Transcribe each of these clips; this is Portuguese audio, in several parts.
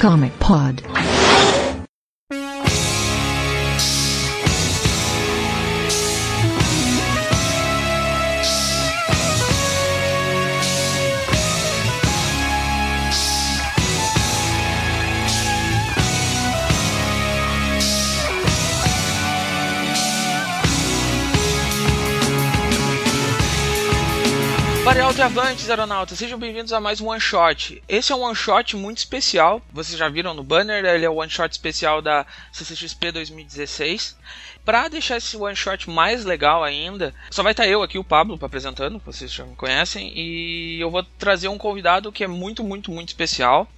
Comic Pod. Varialto Avantes, aeronautas, sejam bem-vindos a mais um One Shot. Esse é um One Shot muito especial, vocês já viram no banner, ele é o One Shot especial da CCXP 2016. Para deixar esse One Shot mais legal ainda, só vai estar eu aqui, o Pablo, apresentando, vocês já me conhecem, e eu vou trazer um convidado que é muito, muito, muito especial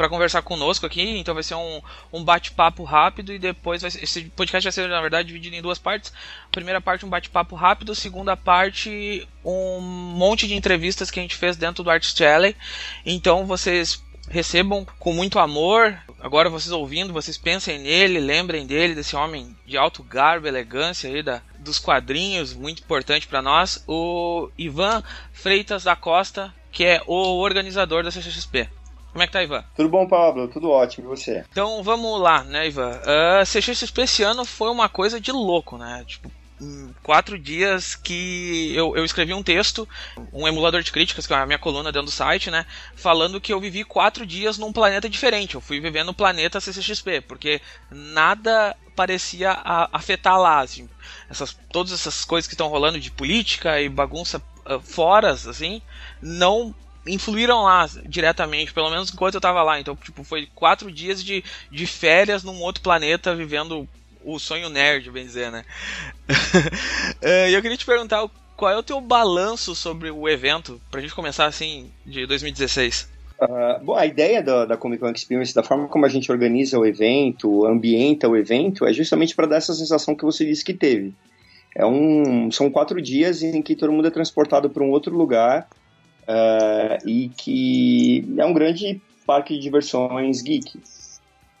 para conversar conosco aqui. Então vai ser um, um bate-papo rápido e depois vai ser, esse podcast vai ser na verdade dividido em duas partes. Primeira parte um bate-papo rápido, segunda parte um monte de entrevistas que a gente fez dentro do Artist Alley. Então vocês recebam com muito amor. Agora vocês ouvindo, vocês pensem nele, lembrem dele, desse homem de alto garbo, elegância aí da, dos quadrinhos, muito importante para nós, o Ivan Freitas da Costa, que é o organizador da CCXP. Como é que tá, Ivan? Tudo bom, Pablo? Tudo ótimo. E você? Então vamos lá, né, Ivan? Uh, CXSP esse ano foi uma coisa de louco, né? Tipo, quatro dias que eu, eu escrevi um texto, um emulador de críticas, que é a minha coluna dentro do site, né? Falando que eu vivi quatro dias num planeta diferente. Eu fui viver no planeta CCXP, porque nada parecia afetar lá, assim. Essas, todas essas coisas que estão rolando de política e bagunça uh, foras, assim, não influíram lá diretamente, pelo menos enquanto eu tava lá. Então, tipo, foi quatro dias de, de férias num outro planeta vivendo o sonho nerd, bem dizer, né? Eh, e eu queria te perguntar qual é o teu balanço sobre o evento, pra gente começar assim, de 2016. Uh, bom, a ideia da, da Comic Con Experience, da forma como a gente organiza o evento, ambienta o evento, é justamente para dar essa sensação que você disse que teve. É um, são quatro dias em que todo mundo é transportado para um outro lugar uh, e que é um grande parque de diversões geek.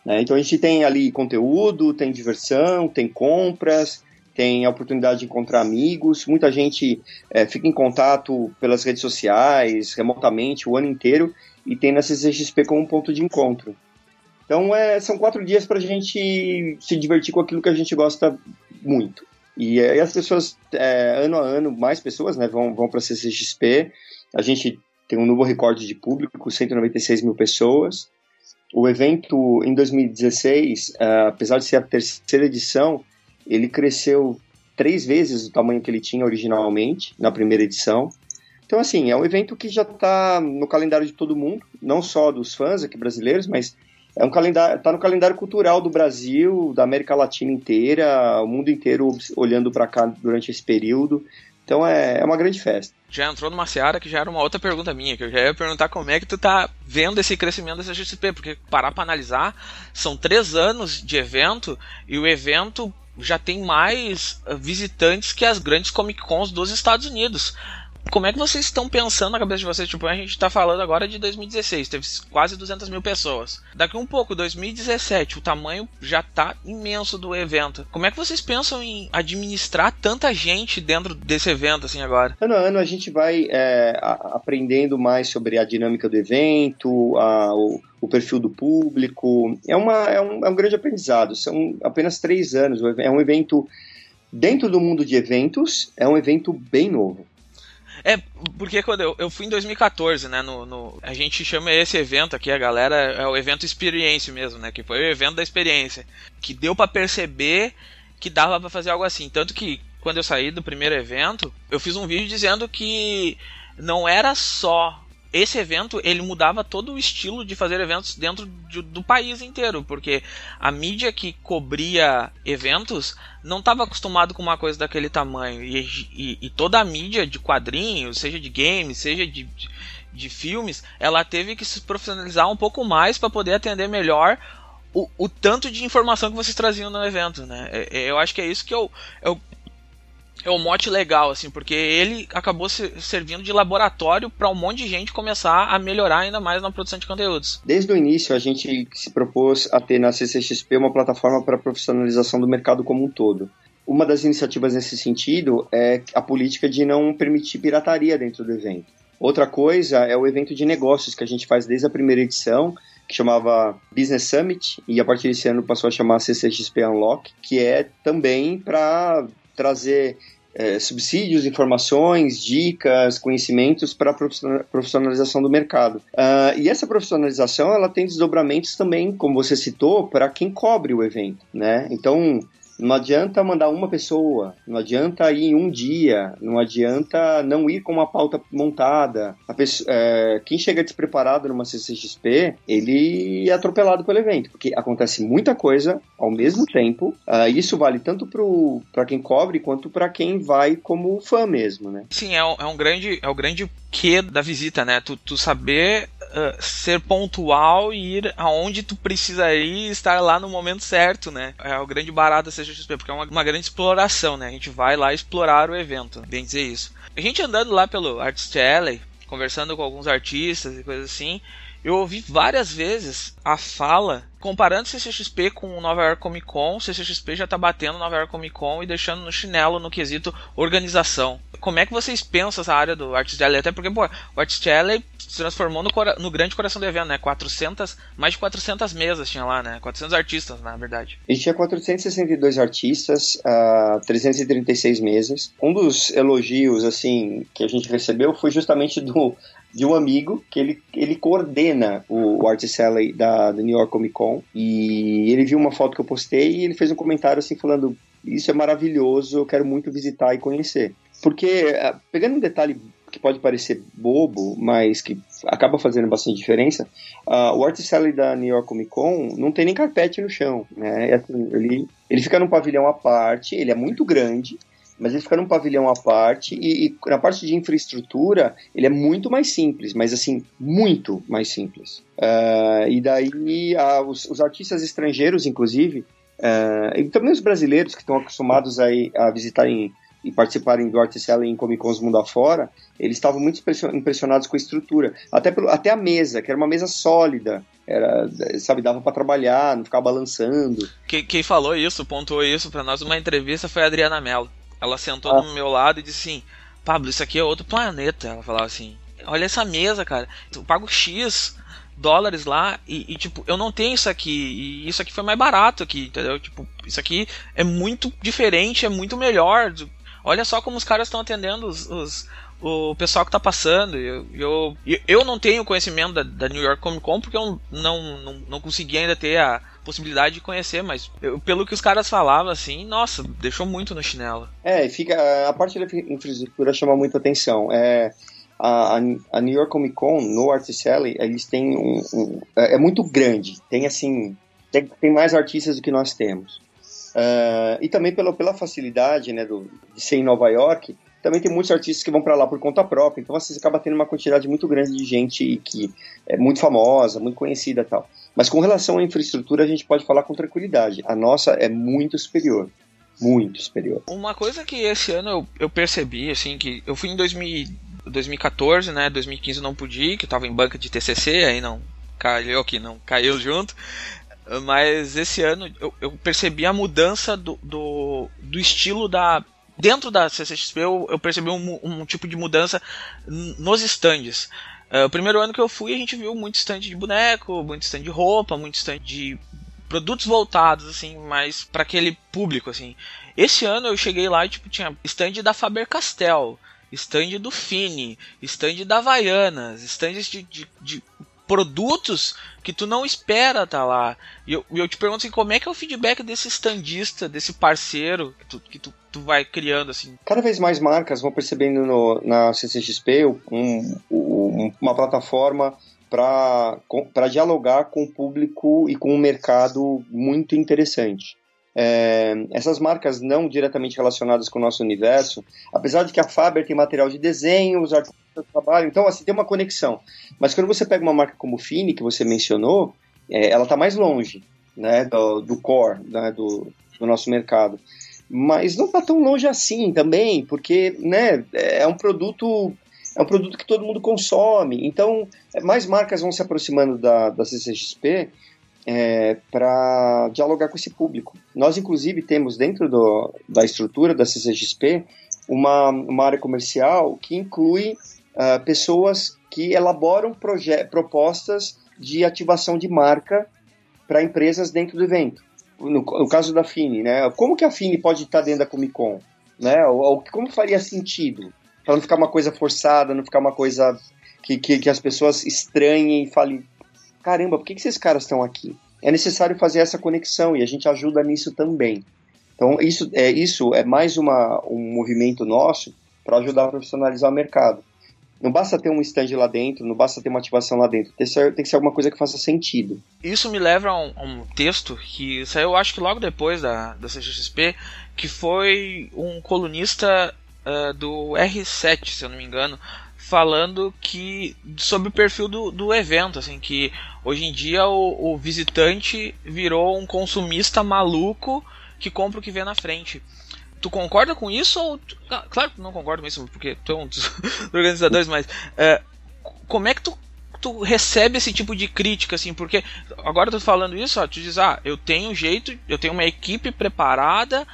Né? Então a gente tem ali conteúdo, tem diversão, tem compras, tem a oportunidade de encontrar amigos, muita gente é, fica em contato pelas redes sociais, remotamente, o ano inteiro, e tem na CCXP como um ponto de encontro. Então é, são quatro dias para a gente se divertir com aquilo que a gente gosta muito. E aí as pessoas, é, ano a ano, mais pessoas né, vão, vão para a CCXP, a gente tem um novo recorde de público, 196 mil pessoas. O evento em 2016, uh, eh, apesar de ser a terceira edição, ele cresceu três vezes o tamanho que ele tinha originalmente na primeira edição. Então, assim, é um evento que já está no calendário de todo mundo, não só dos fãs aqui brasileiros, mas é um calendário, está no calendário cultural do Brasil, da América Latina inteira, o mundo inteiro olhando para cá durante esse período. Então é, é uma grande festa. Já entrou numa seara que já era uma outra pergunta minha, que eu já ia perguntar como é que tu tá vendo esse crescimento dessa GCP, porque parar para analisar, são três anos de evento e o evento já tem mais visitantes que as grandes Comic Cons dos Estados Unidos como é que vocês estão pensando na cabeça de vocês? Tipo, a gente está falando agora de 2016, teve quase 200 mil pessoas. Daqui um pouco, 2017, o tamanho já está imenso do evento. Como é que vocês pensam em administrar tanta gente dentro desse evento, assim, agora? Ano a ano a gente vai é, aprendendo mais sobre a dinâmica do evento, a, o, o perfil do público. É, uma, é, um, é um grande aprendizado. São apenas três anos. É um evento dentro do mundo de eventos, é um evento bem novo. É, porque quando eu, eu fui em 2014, né? No, no, a gente chama esse evento aqui, a galera, é o evento experiência mesmo, né? Que foi o evento da experiência. Que deu para perceber que dava para fazer algo assim. Tanto que quando eu saí do primeiro evento, eu fiz um vídeo dizendo que não era só esse evento ele mudava todo o estilo de fazer eventos dentro de, do país inteiro, porque a mídia que cobria eventos não estava acostumado com uma coisa daquele tamanho e, e, e, toda a mídia de quadrinhos, seja de games, seja de, de, de filmes, ela teve que se profissionalizar um pouco mais para poder atender melhor o, o, tanto de informação que vocês traziam no evento, né? É, é, eu acho que é isso que eu, eu é um mote legal, assim, porque ele acabou se servindo de laboratório para um monte de gente começar a melhorar ainda mais na produção de conteúdos. Desde o início, a gente se propôs a ter na CCXP uma plataforma para profissionalização do mercado como um todo. Uma das iniciativas nesse sentido é a política de não permitir pirataria dentro do evento. Outra coisa é o evento de negócios que a gente faz desde a primeira edição, que chamava Business Summit, e a partir desse ano passou a chamar CCXP Unlock, que é também para trazer é, subsídios, informações, dicas, conhecimentos para a profissionalização do mercado. Uh, e essa profissionalização ela tem desdobramentos também, como você citou, para quem cobre o evento. Né? Então, não adianta mandar uma pessoa, não adianta ir em um dia, não adianta não ir com uma pauta montada. Pessoa, é, quem chega despreparado numa CCXP, ele é atropelado pelo evento, porque acontece muita coisa ao mesmo tempo. Uh, isso vale tanto para quem cobre quanto para quem vai como fã mesmo, né? Sim, é um, é um grande é o grande que da visita, né? Tu, tu saber uh, ser pontual e ir aonde tu precisa e estar lá no momento certo, né? É o grande barato da CXP, porque é uma, uma grande exploração, né? A gente vai lá explorar o evento, bem dizer isso. A gente andando lá pelo Artist Alley, conversando com alguns artistas e coisas assim, eu ouvi várias vezes a fala comparando CCXP com o Nova York Comic Con, CCXP já tá batendo Nova York Comic Con e deixando no chinelo no quesito organização. Como é que vocês pensam essa área do Artist Alley? Até porque, pô, o Artist Alley se transformou no, no, grande coração do evento, né? 400, mais de 400 mesas tinha lá, né? 400 artistas, na verdade. Gente tinha 462 artistas, uh, ah, 336 mesas. Um dos elogios, assim, que a gente recebeu foi justamente do de um amigo que ele, ele coordena o, o Artist Alley da, da New York Comic Con e ele viu uma foto que eu postei e ele fez um comentário assim falando isso é maravilhoso, eu quero muito visitar e conhecer. Porque, ah, pegando um detalhe que pode parecer bobo, mas que acaba fazendo bastante diferença, uh, o Artist Alley da New York Comic Con não tem nem carpete no chão, né? Assim, ele, ele fica num pavilhão à parte, ele é muito grande, mas ele fica num pavilhão à parte e, e, na parte de infraestrutura ele é muito mais simples, mas assim, muito mais simples. Uh, e daí uh, os, os, artistas estrangeiros, inclusive, uh, e também os brasileiros que estão acostumados a, a visitarem e participarem do Alley em Comic Cons mundo afora, eles estavam muito impressionados com a estrutura. Até, pelo, até a mesa, que era uma mesa sólida. Era, sabe, dava para trabalhar, não ficava balançando. Quem, quem falou isso, pontuou isso para nós numa entrevista foi a Adriana Mello. Ela sentou ah. do meu lado e disse assim: Pablo, isso aqui é outro planeta. Ela falava assim: Olha essa mesa, cara. Eu pago X dólares lá e, e, tipo, eu não tenho isso aqui. E isso aqui foi mais barato aqui, entendeu? Tipo, isso aqui é muito diferente, é muito melhor. Olha só como os caras estão atendendo os, os, o pessoal que tá passando. Eu, eu, eu não tenho conhecimento da, da New York Comic Con porque eu não, não, não consegui ainda ter a possibilidade de conhecer, mas eu, pelo que os caras falavam, assim, nossa, deixou muito no chinelo. É, fica. A parte da infraestrutura chama muita atenção. É. A, a, New York Comic Con, no Artist Alley, eles têm um, um, é, é muito grande. Tem assim, tem, tem mais artistas do que nós temos. Uh, e também pela, pela facilidade né, do, de ser em Nova York, também tem muitos artistas que vão para lá por conta própria, então você acaba tendo uma quantidade muito grande de gente que é muito famosa, muito conhecida tal. Mas com relação à infraestrutura, a gente pode falar com tranquilidade. A nossa é muito superior. Muito superior. Uma coisa que esse ano eu, eu percebi, assim, que eu fui em 2000, 2014, né? 2015 não pude ir, que eu tava em banca de TCC, aí não caiu que não caiu junto. Mas esse ano eu, eu percebi a mudança do, do, do estilo da, dentro da CCXP eu, eu percebi um, um, tipo de mudança nos stands. Uh, o primeiro ano que eu fui, a gente viu muito stand de boneco, muito stand de roupa, muito stand de produtos voltados, assim, mais para aquele público, assim. Esse ano eu cheguei lá e, tipo, tinha stand da Faber-Castell, stand do Fini, stand da Havaianas, stands de, de, de produtos que tu não espera tá lá. E eu, eu te pergunto assim, como é que é o feedback desse standista, desse parceiro que tu, que tu, tu vai criando assim? Cada vez mais marcas vão percebendo no, na CCXP um, um, uma plataforma para dialogar com o público e com o mercado muito interessante. É, essas marcas não diretamente relacionadas com o nosso universo, apesar de que a Faber tem material de desenho, os artistas trabalham, então assim tem uma conexão. Mas quando você pega uma marca como Fini, que você mencionou, é, ela está mais longe né, do, do core né, do, do nosso mercado. Mas não está tão longe assim também, porque né, é um produto é um produto que todo mundo consome. Então, mais marcas vão se aproximando da, da CCXP é, para dialogar com esse público. Nós, inclusive, temos dentro do, da estrutura da CCXP uma, uma área comercial que inclui uh, pessoas que elaboram propostas de ativação de marca para empresas dentro do evento. No, no, caso da Fini, né? Como que a Fini pode estar dentro da Comic Con? Né? Ou, ou como faria sentido? Para não ficar uma coisa forçada, não ficar uma coisa que, que, que as pessoas estranhem e falem: caramba, por que, que esses caras estão aqui? É necessário fazer essa conexão e a gente ajuda nisso também. Então, isso é, isso é mais uma, um movimento nosso para ajudar a profissionalizar o mercado. Não basta ter um stand lá dentro, não basta ter uma ativação lá dentro. Tem que ser, tem que ser alguma coisa que faça sentido. Isso me leva a um, a um texto que saiu, acho que logo depois da, da CXP, que foi um colunista uh, do R7, se eu não me engano, falando que sobre o perfil do, do evento, assim, que hoje em dia o, o visitante virou um consumista maluco que compra o que vê na frente. Tu concorda com isso ou. Tu... Claro que não concordo com isso, porque tu é um dos organizadores, mas. Uh, como é que tu, tu recebe esse tipo de crítica, assim? Porque agora eu tô falando isso, ó, tu diz, ah, eu tenho jeito, eu tenho uma equipe preparada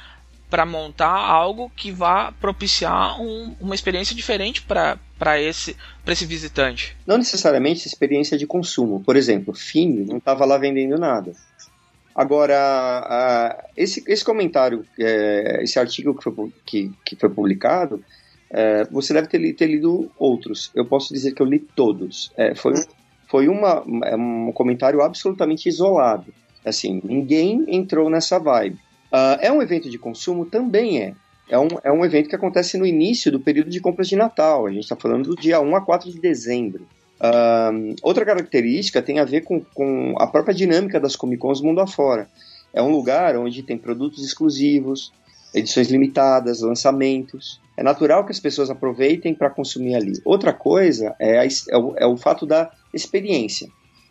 para montar algo que vá propiciar um, uma experiência diferente para esse, esse visitante. Não necessariamente experiência de consumo. Por exemplo, Fini não estava lá vendendo nada. Agora, esse, esse comentário, é, esse artigo que foi, que, que foi publicado, é, você deve ter, ter, lido outros. Eu posso dizer que eu li todos. É, foi foi uma, um comentário absolutamente isolado. Assim, ninguém entrou nessa vibe. Uh, é um evento de consumo? Também é. É um, é um evento que acontece no início do período de compras de Natal. A gente está falando do dia 1 a 4 de dezembro. Outra característica tem a ver com, com a própria dinâmica das Comic Cons mundo afora. É um lugar onde tem produtos exclusivos, edições limitadas, lançamentos. É natural que as pessoas aproveitem para consumir ali. Outra coisa é, a, é, o, é o fato da experiência.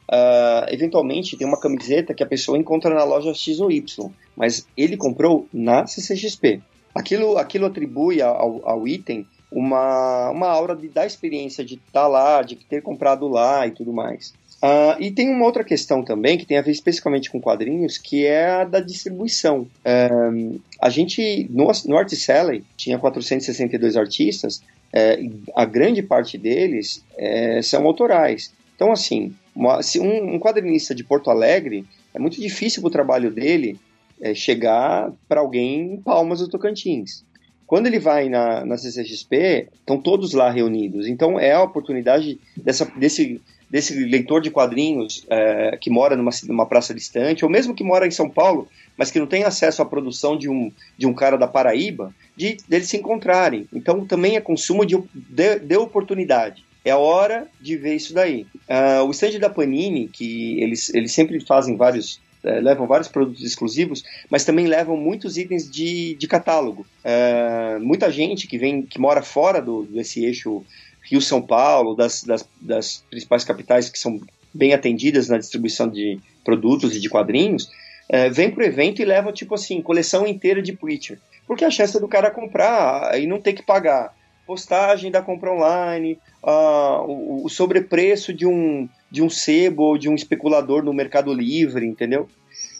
Uh, eventualmente tem uma camiseta que a pessoa encontra na loja X ou Y, mas ele comprou na CCXP. Aquilo, aquilo atribui ao, ao item uma, uma aura de, da experiência de estar tá lá, de ter comprado lá e tudo mais. Uh, e tem uma outra questão também que tem a ver especificamente com quadrinhos, que é a da distribuição. Um, a gente, no, no Art Sally, tinha 462 artistas, é, a grande parte deles é, são autorais. Então, assim, uma, um, um, quadrinista de Porto Alegre, é muito difícil para o trabalho dele é, chegar para alguém em Palmas do Tocantins. Quando ele vai na, na CCXP, estão todos lá reunidos. Então é a oportunidade dessa, desse, desse leitor de quadrinhos é, que mora numa, numa praça distante, ou mesmo que mora em São Paulo, mas que não tem acesso à produção de um, de um cara da Paraíba, de deles se encontrarem. Então também é consumo de, de, de oportunidade. É a hora de ver isso daí. Uh, o stand da Panini, que eles, eles sempre fazem vários é, levam vários produtos exclusivos, mas também levam muitos itens de, de catálogo. É, muita gente que vem, que mora fora do, desse eixo Rio-São Paulo, das, das, das principais capitais que são bem atendidas na distribuição de produtos e de quadrinhos, é, vem pro evento e leva, tipo assim, coleção inteira de Preacher. Porque a chance do cara comprar e não ter que pagar postagem da compra online, uh, o, o, sobrepreço de um, de um sebo ou de um especulador no Mercado Livre, entendeu?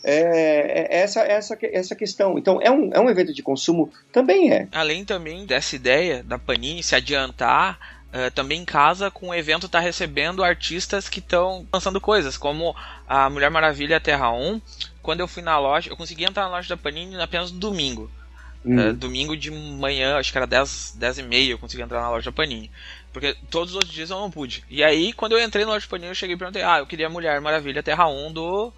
É, é essa, essa, essa questão. Então, é um, é um evento de consumo? Também é. Além também dessa ideia da Panini se adiantar Uh, também casa com o evento estar tá recebendo artistas que estão lançando coisas, como a Mulher Maravilha Terra 1. Quando eu fui na loja, eu consegui entrar na loja da Panini apenas no domingo. Uhum. Uh, domingo de manhã, acho que era 10, 10 e meia, eu consegui entrar na loja Panini. Porque todos os outros dias eu não pude. E aí, quando eu entrei na loja Panini, eu cheguei e perguntei: Ah, eu queria Mulher Maravilha Terra 1 do,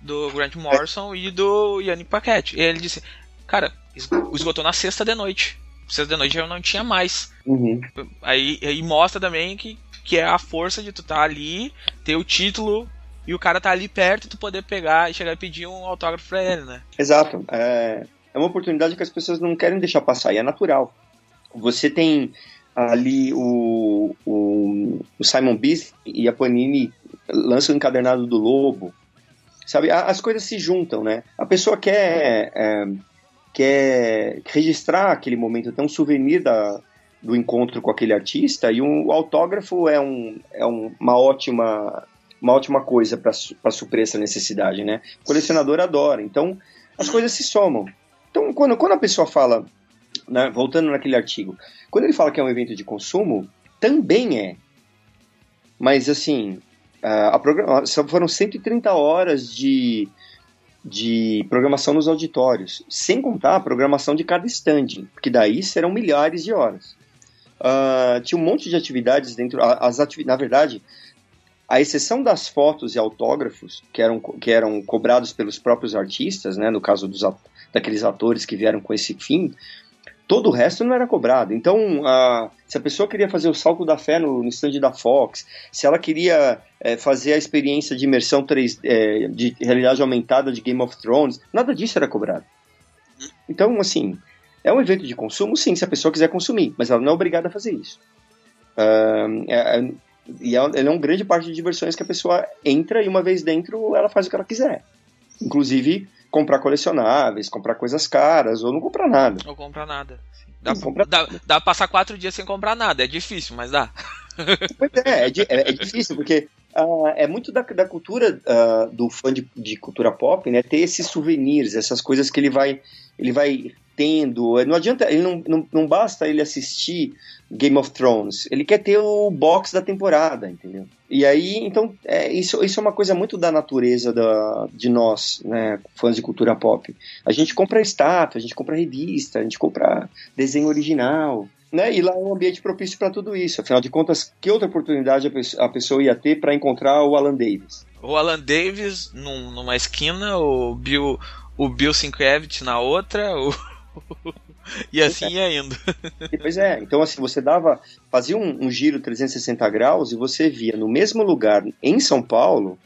do Grant Morrison é. e do Yannick Paquette. E ele disse: Cara, esgotou na sexta de noite. Sexta de noite eu não tinha mais. Uhum. Aí, aí mostra também que, que é a força de tu estar tá ali, ter o título e o cara tá ali perto e tu poder pegar e chegar e pedir um autógrafo pra ele, né? Exato. É, é uma oportunidade que as pessoas não querem deixar passar, e é natural. Você tem ali o, o, o Simon Beast e a Panini lançam o encadernado do Lobo, sabe? As coisas se juntam, né? A pessoa quer, é, quer registrar aquele momento, ter um souvenir da, do encontro com aquele artista e um, autógrafo é, um, é um, uma ótima uma ótima coisa para suprir essa necessidade, né? O colecionador adora, então as coisas se somam. Então, quando, quando a pessoa fala, né, voltando naquele artigo, quando ele fala que é um evento de consumo, Também é. Mas assim, a, programa, foram 130 horas de, de programação nos auditórios, sem contar a programação de cada standing, porque daí serão milhares de horas. Uh, tinha um monte de atividades dentro. As atividades, na verdade, a exceção das fotos e autógrafos que eram, que eram cobrados pelos próprios artistas, né, no caso dos, daqueles atores que vieram com esse fim, todo o resto não era cobrado. Então, a, se a pessoa queria fazer o salto da fé no, no stand da Fox, se ela queria é, fazer a experiência de imersão 3, é, de realidade aumentada de Game of Thrones, nada disso era cobrado. Então, assim, é um evento de consumo, sim, se a pessoa quiser consumir, mas ela não é obrigada a fazer isso. Uh, é, e é, ele é um grande parte de diversões que a pessoa entra e uma vez dentro ela faz o que ela quiser. Inclusive comprar colecionáveis, comprar coisas caras ou não comprar nada. Ou comprar nada. Dá, comprar... dá, dá pra passar quatro dias sem comprar nada. É difícil, mas dá. Pois é, é, é, é difícil, porque uh, é muito da, da cultura uh, do fã de, de, cultura pop, né? Ter esses souvenirs, essas coisas que ele vai, ele vai tendo. Não adianta, ele não, não, não basta ele assistir Game of Thrones. Ele quer ter o box da temporada, entendeu? E aí, então, é, isso, isso é uma coisa muito da natureza da, de nós, né, fãs de cultura pop. A gente compra estátua, a gente compra revista, a gente compra desenho original. Né? E lá é um ambiente propício para tudo isso. Afinal de contas, que outra oportunidade a pessoa ia ter para encontrar o Alan Davis? O Alan Davis num, numa esquina, o Bill, o Bill Sienkiewicz na outra, o e assim ia indo. pois é, então assim, você dava, fazia um, um, giro 360 graus e você via no mesmo lugar, em São Paulo,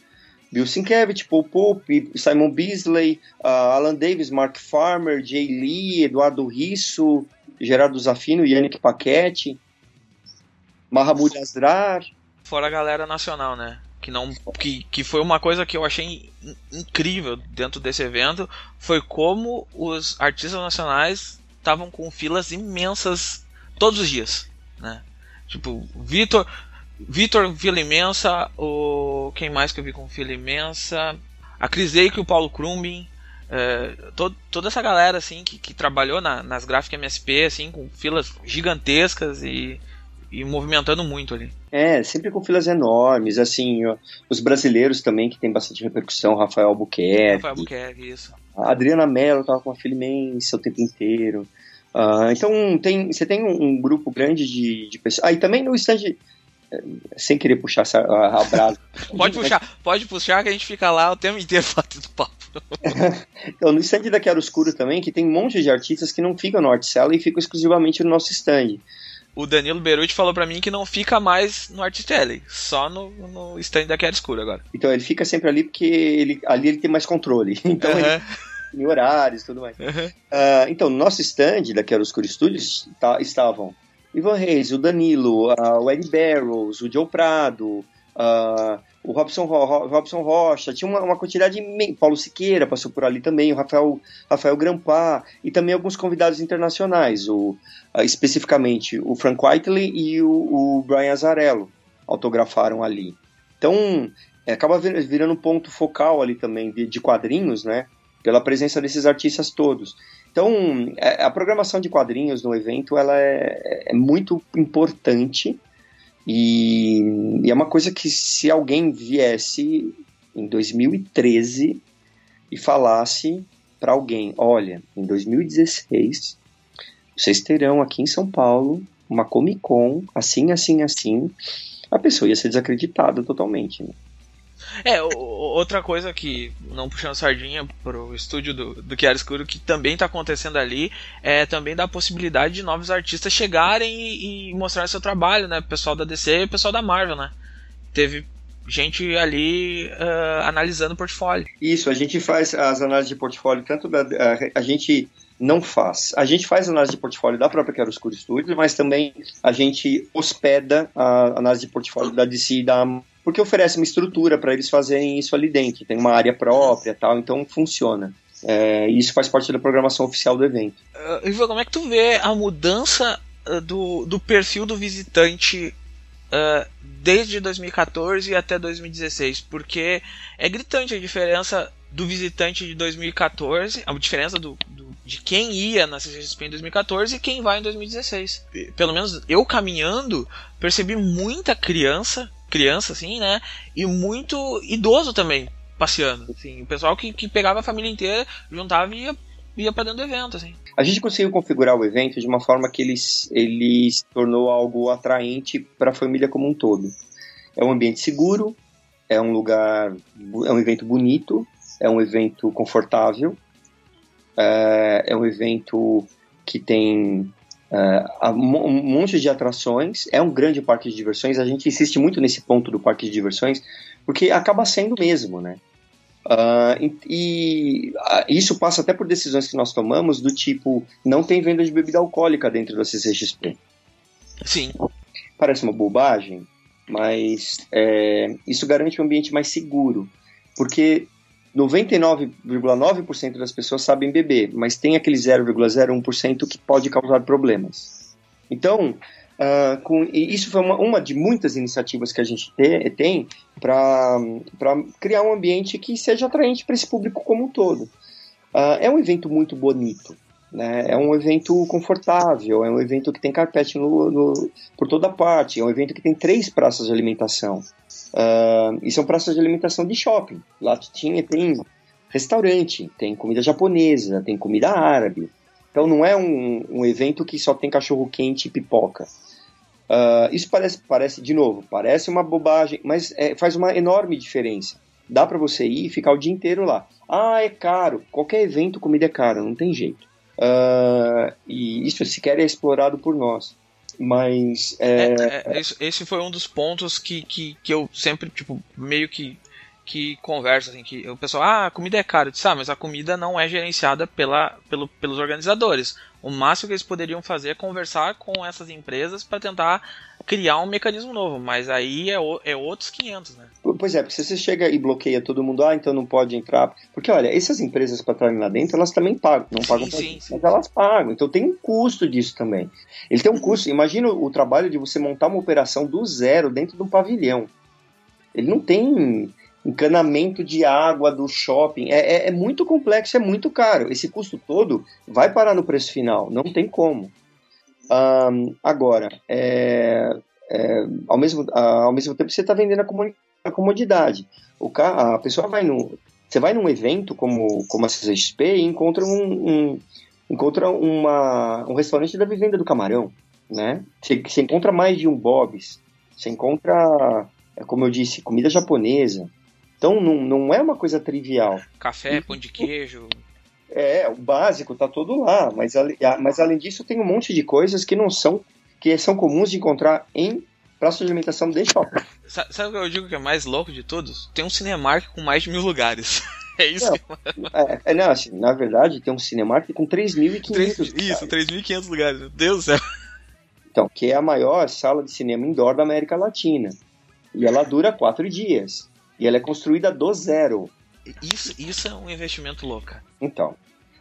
Bill Sienkiewicz, Paul Pope, Simon Beasley, uh, Alan Davis, Mark Farmer, Jay Lee, Eduardo Risso, Gerardo Zafino, Yannick Paquete, Mahamud Asrar. Fora a galera nacional, né? Que não que, que foi uma coisa que eu achei incrível dentro desse evento foi como os artistas nacionais estavam com filas imensas todos os dias, né? Tipo, Vitor Vitor fila imensa, o quem mais que eu vi com fila imensa, a Chris Lake, o Paulo Krumbin, é, todo, toda essa galera assim que, que trabalhou na, nas gráficas MSP assim com filas gigantescas e e movimentando muito ali. É, sempre com filas enormes, assim, os brasileiros também, que tem bastante repercussão, Rafael Albuquerque. Rafael Albuquerque, isso. A Adriana Mello tava com uma fila imensa o tempo inteiro. Uh, então, tem, você tem um, um grupo grande de, de, pessoas. Ah, e também no stand, eh, sem querer puxar a, a brasa. pode puxar, pode puxar que a gente fica lá o tempo inteiro batendo papo. então, no stand da Quero Escuro também, que tem um monte de artistas que não ficam no Art Cell e ficam exclusivamente no nosso stand o Danilo Beruti falou para mim que não fica mais no Art Tele, só no, no stand da Queda Escura agora. Então ele fica sempre ali porque ele, ali ele tem mais controle. Então uhum. ele tem horários e tudo mais. Uhum. Uh, então, no nosso stand da Quero Escura Studios tá, estavam Ivan Reis, o Danilo, uh, o Eddie Barrows, o Joe Prado, uh, o Robson, Ro Robson Rocha, tinha uma, uma quantidade imensa, Paulo Siqueira passou por ali também, o Rafael, Rafael Grampá, e também alguns convidados internacionais, o, uh, especificamente o Frank Whiteley e o, o Brian Azarello autografaram ali. Então, é, acaba virando um ponto focal ali também de, de quadrinhos, né? Pela presença desses artistas todos. Então, é, a programação de quadrinhos no evento ela é, é muito importante e, e é uma coisa que se alguém viesse em 2013 e falasse para alguém, olha, em 2016 vocês terão aqui em São Paulo uma Comic Con assim, assim, assim, a pessoa ia ser desacreditada totalmente. Né? É, outra coisa que, não puxando sardinha pro estúdio do, do Chiaro Escuro, que também está acontecendo ali, é também da possibilidade de novos artistas chegarem e, e mostrar seu trabalho, né? Pessoal da DC e pessoal da Marvel, né? Teve gente ali uh, analisando o portfólio. Isso, a gente faz as análises de portfólio, tanto da. A, a gente não faz. A gente faz análise de portfólio da própria Quero Escuro Studios, mas também a gente hospeda a análise de portfólio da DC e da porque oferece uma estrutura para eles fazerem isso ali dentro, tem uma área própria tal, então funciona. É, isso faz parte da programação oficial do evento. Uh, Ivan, como é que tu vê a mudança uh, do, do perfil do visitante uh, desde 2014 até 2016? Porque é gritante a diferença do visitante de 2014, a diferença do, do de quem ia na CCXP em 2014 e quem vai em 2016. Pelo menos eu caminhando, percebi muita criança, criança assim, né? E muito idoso também passeando. Assim, o pessoal que, que pegava a família inteira, juntava e ia, ia para dentro do evento. Assim. A gente conseguiu configurar o evento de uma forma que ele, ele se tornou algo atraente para a família como um todo. É um ambiente seguro, é um lugar, é um evento bonito, é um evento confortável, é, é um evento que tem é, um monte de atrações, é um grande parque de diversões. A gente insiste muito nesse ponto do parque de diversões, porque acaba sendo mesmo, né? Uh, e, e uh, isso passa até por decisões que nós tomamos do tipo, não tem venda de bebida alcoólica dentro da CCXP. Sim. Parece uma bobagem, mas é, isso garante um ambiente mais seguro, porque 99,9% das pessoas sabem beber, mas tem aquele 0,01% que pode causar problemas. Então, uh, com, isso foi uma, uma, de muitas iniciativas que a gente te, tem para criar um ambiente que seja atraente para esse público como um todo. Uh, é um evento muito bonito. Né? É um evento confortável, é um evento que tem carpete no, no, por toda parte, é um evento que tem três praças de alimentação. Uh, e são praças de alimentação de shopping. Lá tinha, tem restaurante, tem comida japonesa, tem comida árabe. Então não é um, um evento que só tem cachorro quente e pipoca. Uh, isso parece, parece, de novo, parece uma bobagem, mas é, faz uma enorme diferença. Dá para você ir e ficar o dia inteiro lá. Ah, é caro. Qualquer evento, comida é cara, não tem jeito. Uh, e isso sequer é explorado por nós. Mas. É... É, é, esse foi um dos pontos que, que, que eu sempre, tipo, meio que que conversa, assim, que o pessoal, ah, a comida é cara. Disse, ah, mas a comida não é gerenciada pela, pelo, pelos organizadores. O máximo que eles poderiam fazer é conversar com essas empresas para tentar criar um mecanismo novo, mas aí é, o, é outros 500, né? Pois é, porque se você chega e bloqueia todo mundo, ah, então não pode entrar. Porque olha, essas empresas para estarem lá dentro, elas também pagam, não pagam, sim, sim, sim. mas elas pagam. Então tem um custo disso também. Ele tem um custo. Imagina o trabalho de você montar uma operação do zero dentro de um pavilhão. Ele não tem encanamento de água do shopping. É, é, é, muito complexo, é muito caro. Esse custo todo vai parar no preço final, não tem como. Um, agora, é, é, ao, mesmo, ao mesmo tempo você está vendendo a, comodidade. O a pessoa vai no. Você vai num evento como, como a CCXP e encontra um, um encontra uma, um restaurante da Vivenda do Camarão, né? Você, você encontra mais de um Bob's, você encontra, é, como eu disse, comida japonesa, então não, não é uma coisa trivial. Café, pão de queijo. É, o básico tá todo lá, mas, mas além disso tem um monte de coisas que não são que são comuns de encontrar em praça de alimentação de shopping. Sabe o que eu digo que é mais louco de todos? Tem um Cinemark com mais de mil lugares. É isso não, que... é, é, não, assim, na verdade tem um Cinemark com 3.500 Isso, 3.500 lugares, meu Deus do céu. Então, que é a maior sala de cinema indoor da América Latina. E ela dura quatro dias. E ela é construída do zero. Isso, isso é um investimento louco. Então,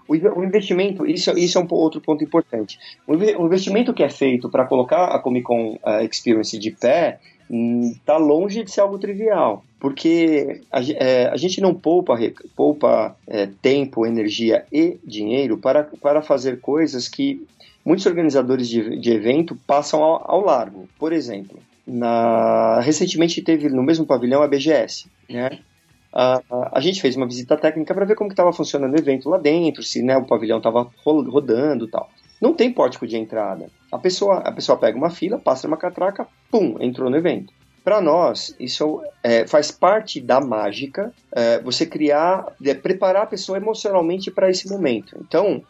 o, investimento, isso, isso é um outro ponto importante. O investimento que é feito para colocar a Comic Con uh, Experience de pé está hum, longe de ser algo trivial, porque a, é, a gente não poupa, poupa é, tempo, energia e dinheiro para, para fazer coisas que muitos organizadores de, de evento passam ao, ao largo. Por exemplo, na, recentemente teve no mesmo pavilhão a BGS, né? A, a, gente fez uma visita técnica para ver como estava funcionando o evento lá dentro, se né, o pavilhão estava rodando tal. Não tem pórtico de entrada. A pessoa, a pessoa pega uma fila, passa uma catraca, pum, entrou no evento. Para nós, isso é, faz parte da mágica, é, você criar, é, preparar a pessoa emocionalmente para esse momento. Então,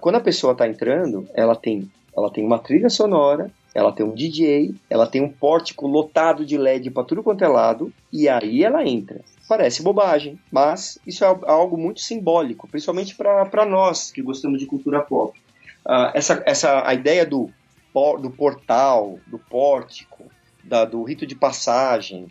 quando a pessoa está entrando, ela tem, ela tem uma trilha sonora, ela tem um DJ, ela tem um pórtico lotado de LED para tudo quanto é lado, e aí ela entra. Parece bobagem, mas isso é algo muito simbólico, principalmente para nós que gostamos de cultura pop. Uh, essa, essa a ideia do, do portal, do pórtico, da, do rito de passagem,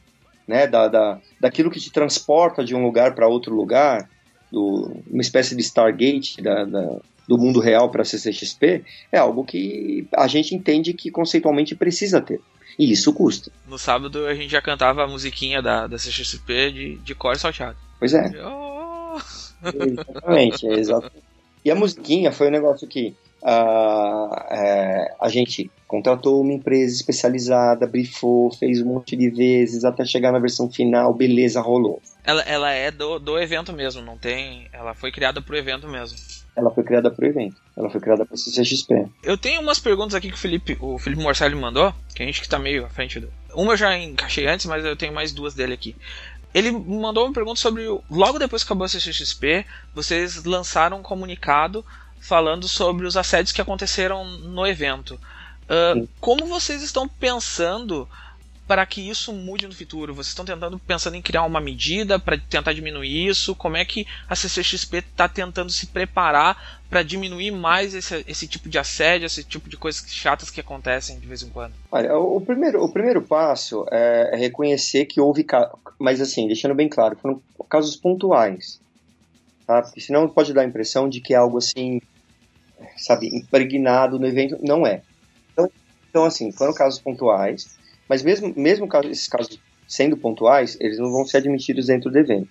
né, da, da, daquilo que te transporta de um lugar para outro lugar, do, uma espécie de Stargate da, da, do mundo real para a CCXP é algo que a gente entende que conceitualmente precisa ter. E isso custa. No sábado a gente já cantava a musiquinha da, da CCXP de, de cor salteado. Pois é. Oh! Exatamente, é exatamente. E a musiquinha foi um negócio que uh, é, a gente contratou uma empresa especializada, brifou, fez um monte de vezes até chegar na versão final, beleza, rolou. Ela, ela é do, do evento mesmo, não tem. Ela foi criada pro evento mesmo. Ela foi criada pro evento. Ela foi criada pro CCXP. Eu tenho umas perguntas aqui que o Felipe, o Felipe Morcelli mandou, que a gente que tá meio à frente do. Uma eu já encaixei antes, mas eu tenho mais duas dele aqui. Ele mandou uma pergunta sobre. Logo depois que acabou a CCXP, vocês lançaram um comunicado falando sobre os assédios que aconteceram no evento. Uh, como vocês estão pensando para que isso mude no futuro? Vocês estão tentando pensando em criar uma medida para tentar diminuir isso? Como é que a CCXP está tentando se preparar para diminuir mais esse, esse tipo de assédio, esse tipo de coisas chatas que acontecem de vez em quando? Olha, o primeiro, o primeiro passo é reconhecer que houve, mas assim, deixando bem claro, foram casos pontuais, tá? Porque senão pode dar a impressão de que é algo assim, sabe, impregnado no evento. Não é. Então, então assim, foram casos pontuais mas mesmo, mesmo esses casos sendo pontuais, eles não vão ser admitidos dentro do evento.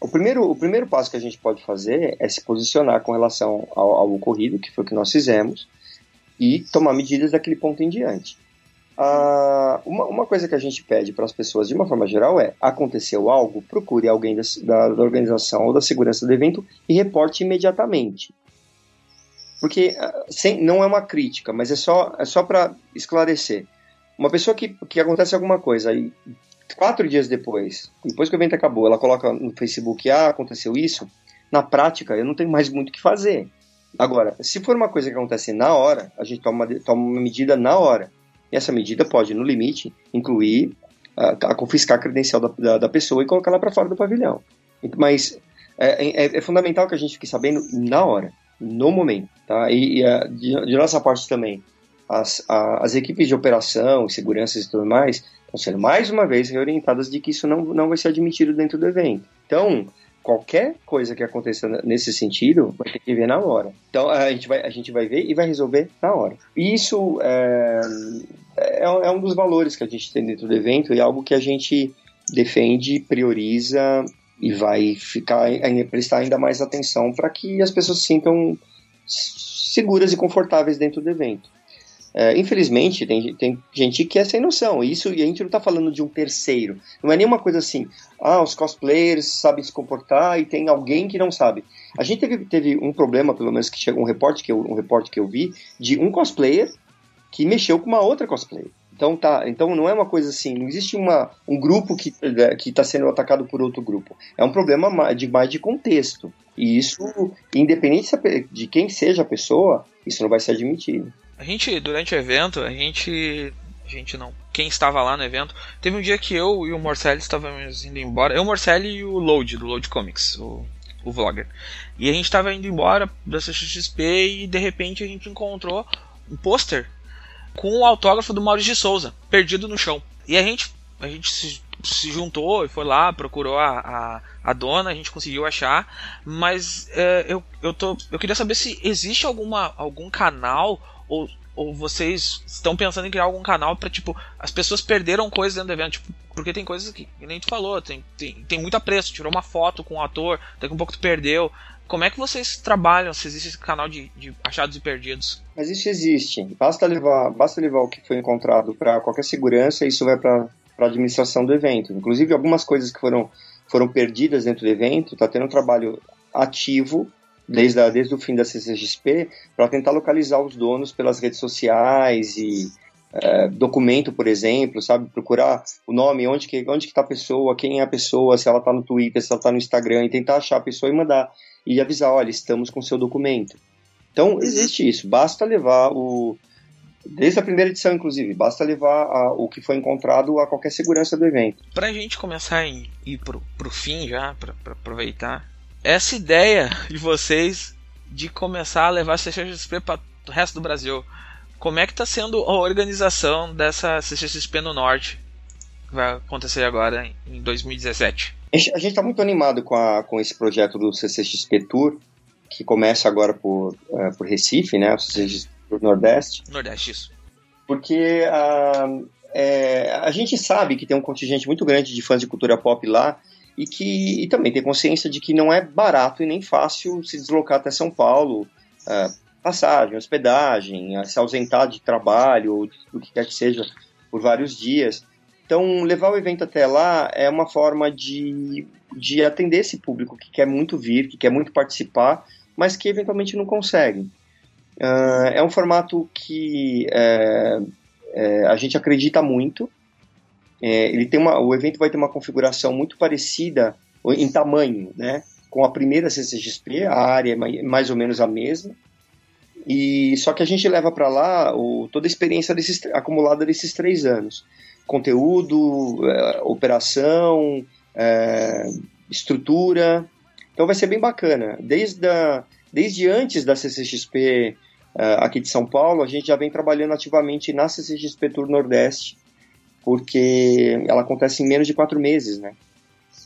O primeiro, o primeiro passo que a gente pode fazer é se posicionar com relação ao, ao ocorrido, que foi o que nós fizemos, e tomar medidas daquele ponto em diante. Ah, uma, uma, coisa que a gente pede para as pessoas, de uma forma geral, é: aconteceu algo, procure alguém da, da, da, organização ou da segurança do evento e reporte imediatamente. Porque ah, sem, não é uma crítica, mas é só, é só para esclarecer. Uma pessoa que, que acontece alguma coisa e quatro dias depois, depois que o evento acabou, ela coloca no Facebook, ah, aconteceu isso, na prática eu não tenho mais muito o que fazer. Agora, se for uma coisa que acontece na hora, a gente toma uma, toma uma medida na hora. E essa medida pode, no limite, incluir uh, a confiscar a credencial da, da, da pessoa e colocar ela para fora do pavilhão. Mas é, é, é, fundamental que a gente fique sabendo na hora, no momento. Tá? E, e uh, de, de nossa parte também, as, a, as equipes de operação, seguranças e tudo mais estão sendo mais uma vez reorientadas de que isso não, não vai ser admitido dentro do evento. Então, qualquer coisa que aconteça nesse sentido vai ter que ver na hora. Então a gente vai, a gente vai ver e vai resolver na hora. E isso é, é, é, um dos valores que a gente tem dentro do evento e é algo que a gente defende, prioriza e vai ficar prestar ainda mais atenção para que as pessoas se sintam seguras e confortáveis dentro do evento. É, infelizmente, tem, tem gente que é sem noção. Isso, e a gente não está falando de um terceiro. Não é nenhuma coisa assim, ah, os cosplayers sabem se comportar e tem alguém que não sabe. A gente teve, teve um problema, pelo menos que chegou um reporte que eu, um reporte que eu vi, de um cosplayer que mexeu com uma outra cosplayer. Então tá, então não é uma coisa assim, não existe uma, um grupo que é, está sendo atacado por outro grupo. É um problema de mais de contexto. E isso, independente de quem seja a pessoa, isso não vai ser admitido. A gente, durante o evento, a gente. A gente não. Quem estava lá no evento. Teve um dia que eu e o Morcelli estávamos indo embora. Eu, o Morcelli e o Load, do Load Comics, o, o vlogger. E a gente estava indo embora da CXP e de repente a gente encontrou um pôster com o autógrafo do Maurício de Souza, perdido no chão. E a gente, a gente se, se juntou e foi lá, procurou a, a, a, dona, a gente conseguiu achar. Mas é, eu, eu, tô, eu queria saber se existe alguma, algum canal ou, ou vocês estão pensando em criar algum canal para tipo, as pessoas perderam coisas dentro do evento, tipo, porque tem coisas que, que nem tu falou, tem, tem, tem muito apreço, tirou uma foto com o um ator, daqui a um pouco tu perdeu. Como é que vocês trabalham se existe esse canal de, de achados e perdidos? Mas isso existe. Basta levar, basta levar o que foi encontrado para qualquer segurança e isso vai para a administração do evento. Inclusive, algumas coisas que foram, foram perdidas dentro do evento, está tendo um trabalho ativo desde, a, desde o fim da CCXP, para tentar localizar os donos pelas redes sociais e é, documento, por exemplo, sabe? Procurar o nome, onde que onde que tá a pessoa, quem é a pessoa, se ela está no Twitter, se ela está no Instagram, e tentar achar a pessoa e mandar. E avisar, olha, estamos com seu documento. Então, existe isso. Basta levar o... Desde a primeira edição, inclusive, basta levar a, o que foi encontrado a qualquer segurança do evento. Para a gente começar a ir pro, pro fim já, para aproveitar, essa ideia de vocês de começar a levar CCXP para o resto do Brasil. Como é que está sendo a organização dessa CCXP no Norte? Que vai acontecer agora em 2017. A gente está muito animado com, a, com esse projeto do CCXP Tour, que começa agora por, uh, por Recife, né? O CCXP Nordeste. Nordeste, isso. Porque uh, é, a gente sabe que tem um contingente muito grande de fãs de cultura pop lá e que e também ter consciência de que não é barato e nem fácil se deslocar até São Paulo, uh, passagem, hospedagem, se ausentar de trabalho ou do que quer que seja por vários dias. Então, levar o evento até lá é uma forma de, de atender esse público que quer muito vir, que quer muito participar, mas que eventualmente não consegue. Uh, é um formato que é, é, a gente acredita muito. É, ele tem uma, o evento vai ter uma configuração muito parecida em tamanho, né, com a primeira CCXP, a área é mais ou menos a mesma. E só que a gente leva para lá o, toda a experiência desses, acumulada desses três anos: conteúdo, é, operação, é, estrutura. Então vai ser bem bacana. Desde, a, desde antes da CCXP é, aqui de São Paulo, a gente já vem trabalhando ativamente na CCXP Tour Nordeste, porque ela acontece em menos de quatro meses, né?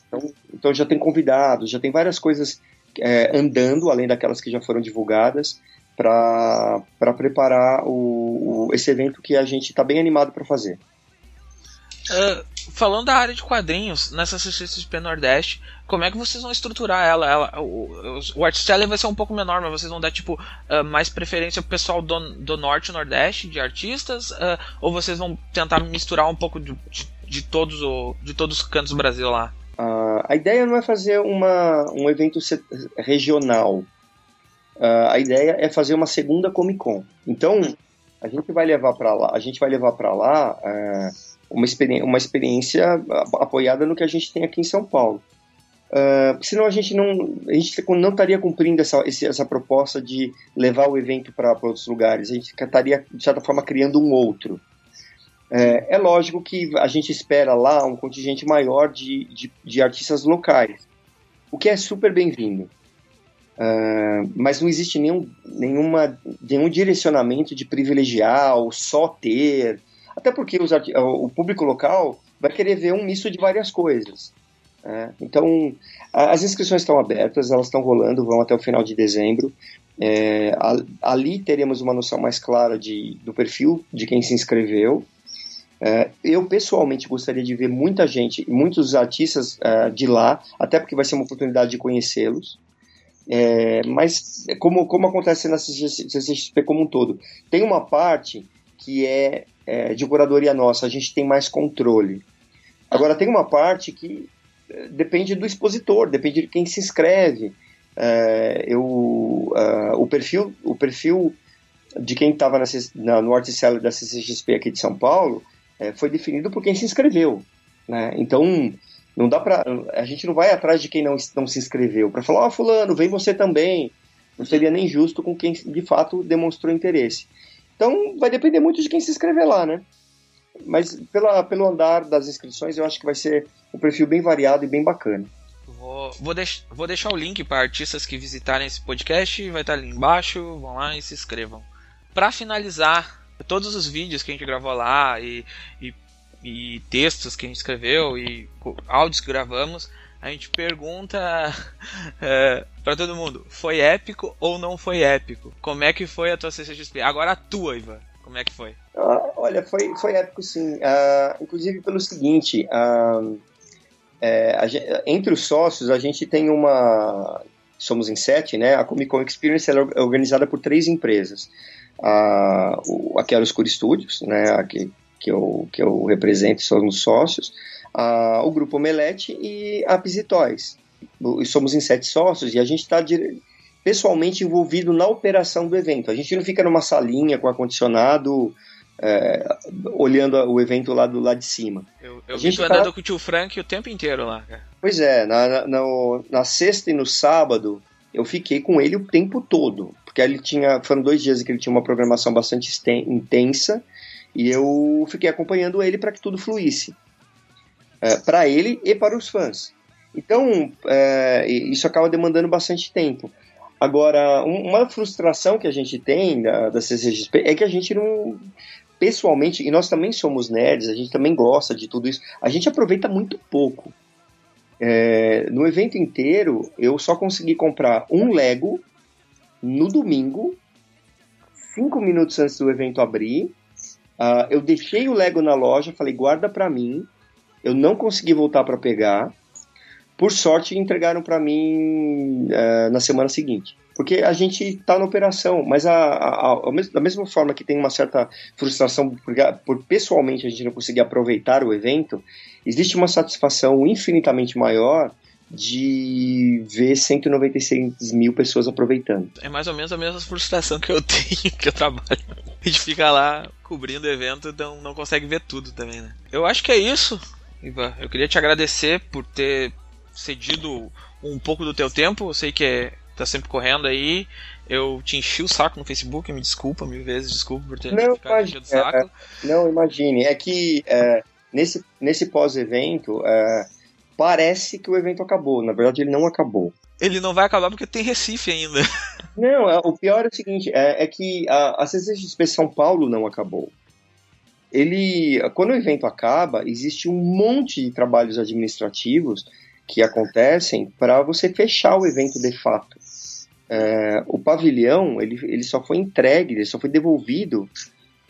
Então, então já tem convidados, já tem várias coisas é, andando, além daquelas que já foram divulgadas para preparar o, o, esse evento que a gente está bem animado para fazer. Uh, falando da área de quadrinhos, nessa CCXP Nordeste, como é que vocês vão estruturar ela? ela o, o Art vai ser um pouco menor, mas vocês vão dar tipo uh, mais preferência pro pessoal do, do Norte e Nordeste de artistas? Uh, ou vocês vão tentar misturar um pouco de, de, de todos, o, de todos os cantos do Brasil lá? a ideia não é fazer uma, um evento regional. Uh, a ideia é fazer uma segunda Comic Con. Então, a gente vai levar para lá, a gente vai levar para lá uh, uma, experi uma experiência apoiada no que a gente tem aqui em São Paulo. Uh, senão a gente não a gente não estaria cumprindo essa, essa proposta de levar o evento para outros lugares. A gente estaria, de certa forma, criando um outro. É, é, lógico que a gente espera lá um contingente maior de, de, de artistas locais, o que é super bem-vindo. Uh, mas não existe nenhum, nenhuma, nenhum direcionamento de privilegiar ou só ter. Até porque os, o público local vai querer ver um misto de várias coisas. Né? Então, as inscrições estão abertas, elas estão rolando, vão até o final de dezembro. É, ali teremos uma noção mais clara de, do perfil de quem se inscreveu. É, eu pessoalmente gostaria de ver muita gente, muitos artistas uh, de lá, até porque vai ser uma oportunidade de conhecê-los. É, mas como, como acontece na CCXP como um todo, tem uma parte que é, é, de curadoria nossa, a gente tem mais controle. Agora tem uma parte que é, depende do expositor, depende de quem se inscreve. É, eu, uh, o perfil o perfil de quem estava no Art da CCXP aqui de São Paulo é, foi definido por quem se inscreveu. Né? Então não dá pra. A gente não vai atrás de quem não, não se inscreveu para falar, ó, oh, Fulano, vem você também. Não seria nem justo com quem de fato demonstrou interesse. Então vai depender muito de quem se inscrever lá, né? Mas pela, pelo andar das inscrições, eu acho que vai ser um perfil bem variado e bem bacana. Vou, vou, deix, vou deixar o link para artistas que visitarem esse podcast, vai estar ali embaixo, vão lá e se inscrevam. Para finalizar, todos os vídeos que a gente gravou lá e, e e textos que a gente escreveu e áudios que gravamos, a gente pergunta é, para todo mundo: foi épico ou não foi épico? Como é que foi a tua CCXP? Agora a tua, Ivan. Como é que foi? Ah, olha, foi, foi épico sim. Ah, inclusive pelo seguinte: ah, é, gente, entre os sócios, a gente tem uma. Somos em sete, né? A Comic Con Experience é organizada por três empresas. A, o, a Chiaroscuro Studios, né? A, que que eu, que eu represento, somos sócios, a, o Grupo Omelete e a Pisitóis. Somos em sete sócios e a gente está pessoalmente envolvido na operação do evento. A gente não fica numa salinha com ar-condicionado é, olhando o evento lá do lado de cima. Eu, eu a gente tá... andando com o tio Frank o tempo inteiro lá. Cara. Pois é, na, na, na, sexta e no sábado eu fiquei com ele o tempo todo, porque ele tinha, foram dois dias que ele tinha uma programação bastante intensa e eu fiquei acompanhando ele para que tudo fluísse. É, para ele e para os fãs. Então, é, isso acaba demandando bastante tempo. Agora, um, uma frustração que a gente tem da, da é que a gente não. Pessoalmente, e nós também somos nerds, a gente também gosta de tudo isso, a gente aproveita muito pouco. É, no evento inteiro, eu só consegui comprar um Lego no domingo, cinco minutos antes do evento abrir, Uh, eu deixei o Lego na loja, falei, guarda para mim. Eu não consegui voltar para pegar. Por sorte, entregaram para mim uh, na semana seguinte. Porque a gente está na operação, mas a, a, a, da mesma forma que tem uma certa frustração por, por pessoalmente a gente não conseguir aproveitar o evento, existe uma satisfação infinitamente maior de ver 196 mil pessoas aproveitando. É mais ou menos a mesma frustração que eu tenho, que eu trabalho. A gente fica lá cobrindo o evento e não, consegue ver tudo também, né? Eu acho que é isso, Ivan. Eu queria te agradecer por ter cedido um pouco do teu tempo. Eu sei que é, tá sempre correndo aí. Eu te enchi o saco no Facebook, me desculpa mil vezes, desculpa por ter não, ficado imagine, o saco. É, não, imagine. É que é, nesse, nesse pós-evento, é, parece que o evento acabou. Na verdade, ele não acabou. Ele não vai acabar porque tem Recife ainda. Não, é, o pior é o seguinte: é, é que a, a CCXP São Paulo não acabou. Ele, quando o evento acaba, existe um monte de trabalhos administrativos que acontecem para você fechar o evento de fato. É, o pavilhão ele, ele só foi entregue, ele só foi devolvido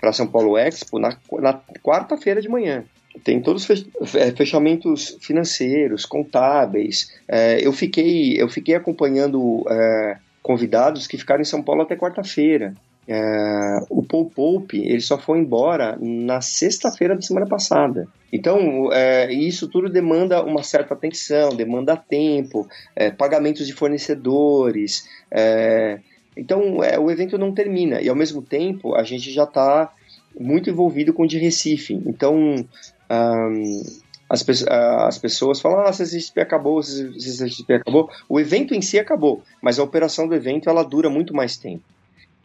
para São Paulo Expo na, na quarta-feira de manhã tem todos os é, fechamentos financeiros, contábeis. É, eu fiquei eu fiquei acompanhando é, convidados que ficaram em São Paulo até quarta-feira. É, o Paul Pope ele só foi embora na sexta-feira da semana passada. Então, é, isso tudo demanda uma certa atenção, demanda tempo, é, pagamentos de fornecedores. Então, o evento não termina e, ao mesmo tempo, a gente já está muito envolvido com o de Recife. Então, um, as, as, pessoas falam, ah, CCXP acabou, CCXP acabou. O evento em si acabou, mas a operação do evento ela dura muito mais tempo.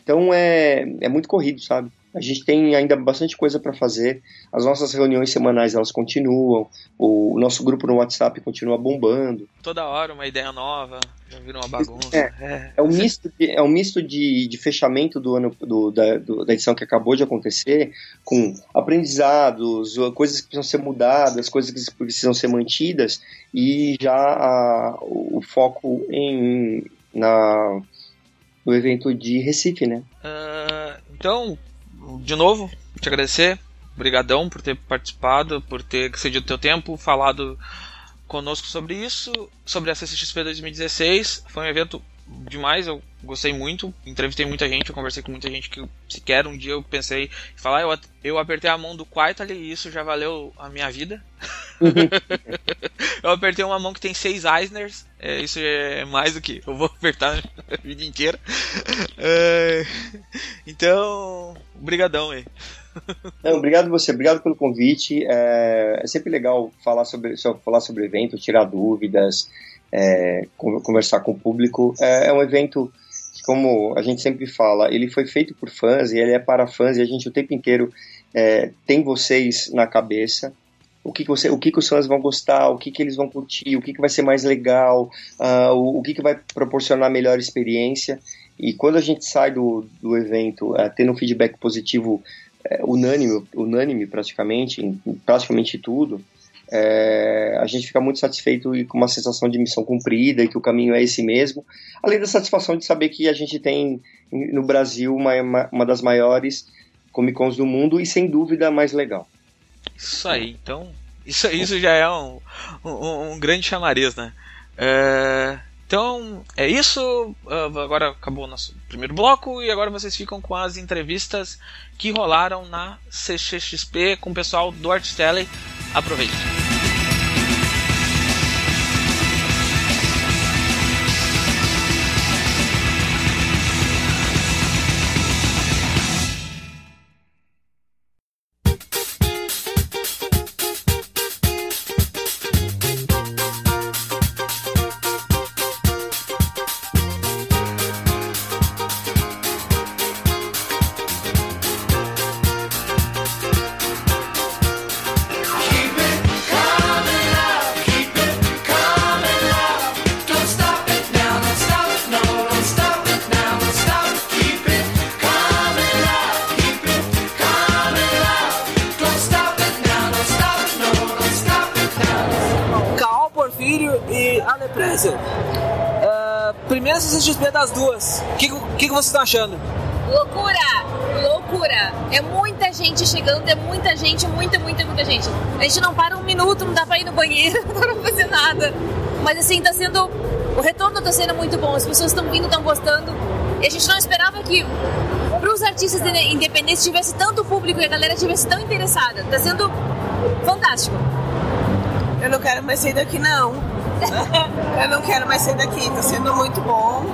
Então é, é muito corrido, sabe? A gente tem ainda bastante coisa para fazer. As nossas reuniões semanais elas continuam. O, nosso grupo no WhatsApp continua bombando. Toda hora uma ideia nova, já virou uma bagunça. É, é. é um misto, de, é um misto de, de fechamento do ano do, da, do, da edição que acabou de acontecer, com aprendizados, coisas que precisam ser mudadas, coisas que precisam ser mantidas, e já a, o foco em na no evento de Recife, né? Uh, então, de novo, te agradecer. Obrigadão por ter participado, por ter cedido teu tempo, falado conosco sobre isso, sobre a CCXP 2016. Foi um evento demais, eu gostei muito, entrevistei muita gente, eu conversei com muita gente que sequer um dia eu pensei em falar, eu, eu apertei a mão do Quaitali e isso já valeu a minha vida. eu apertei uma mão que tem seis Eisners, é, isso é mais do que eu vou apertar a vida inteira. É, então, brigadão aí. Não, obrigado você, obrigado pelo convite. É, é sempre legal falar sobre, falar sobre o evento, tirar dúvidas, é, conversar com o público. É, é, um evento que, como a gente sempre fala, ele foi feito por fãs e ele é para fãs e a gente o tempo inteiro é, tem vocês na cabeça. O que, que, você, o que, que os fãs vão gostar, o que, que eles vão curtir, o que, que vai ser mais legal, uh, o, o que, que vai proporcionar melhor experiência. E quando a gente sai do, do evento uh, tendo um feedback positivo uh, unânime, unânime praticamente, em praticamente tudo, é, a gente fica muito satisfeito e com uma sensação de missão cumprida e que o caminho é esse mesmo, além da satisfação de saber que a gente tem no Brasil uma, uma das maiores Comic Cons do mundo e sem dúvida a mais legal. Isso aí, então isso, isso já é um, um, um grande chamariz, né? É, então é isso. Agora acabou o nosso primeiro bloco e agora vocês ficam com as entrevistas que rolaram na CXXP com o pessoal do Artstelli. Aproveite. Achando? Loucura! Loucura! É muita gente chegando, é muita gente, muita, muita, muita gente. A gente não para um minuto, não dá pra ir no banheiro, não dá pra fazer nada. Mas assim, tá sendo. O retorno tá sendo muito bom, as pessoas estão vindo, estão gostando. E a gente não esperava que para os artistas independentes tivesse tanto público e a galera tivesse tão interessada. Tá sendo fantástico. Eu não quero mais sair daqui, não. eu não quero mais sair daqui, tá sendo muito bom.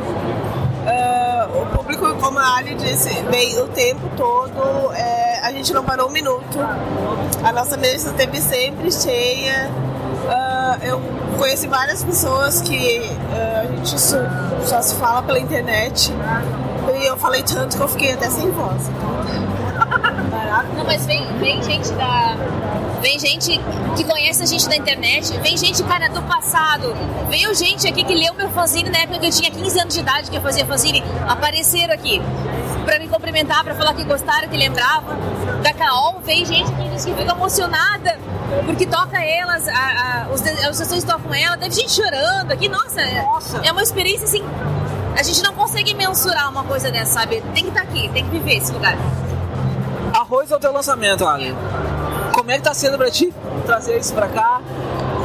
Público, como a Ali disse, veio o tempo todo, é, a gente não parou um minuto. A nossa mesa esteve sempre cheia. Uh, eu conheci várias pessoas que uh, a gente só, só, se fala pela internet. E eu falei tanto que eu fiquei até sem voz. Não, mas vem, vem gente da. Vem gente que conhece a gente da internet, vem gente, cara, do passado. Veio gente aqui que leu meu fanzine na época que eu tinha 15 anos de idade, que eu fazia fanzine, apareceram aqui para me cumprimentar, para falar que gostaram, que lembravam. Da Caol, vem gente que diz que fica emocionada porque toca elas, a, a, os, as pessoas tocam ela, teve gente chorando aqui, nossa, nossa, é uma experiência assim. A gente não consegue mensurar uma coisa dessa, sabe? Tem que estar tá aqui, tem que viver esse lugar. Arroz é o teu lançamento, Ali. Como é que tá sendo pra ti trazer isso pra cá?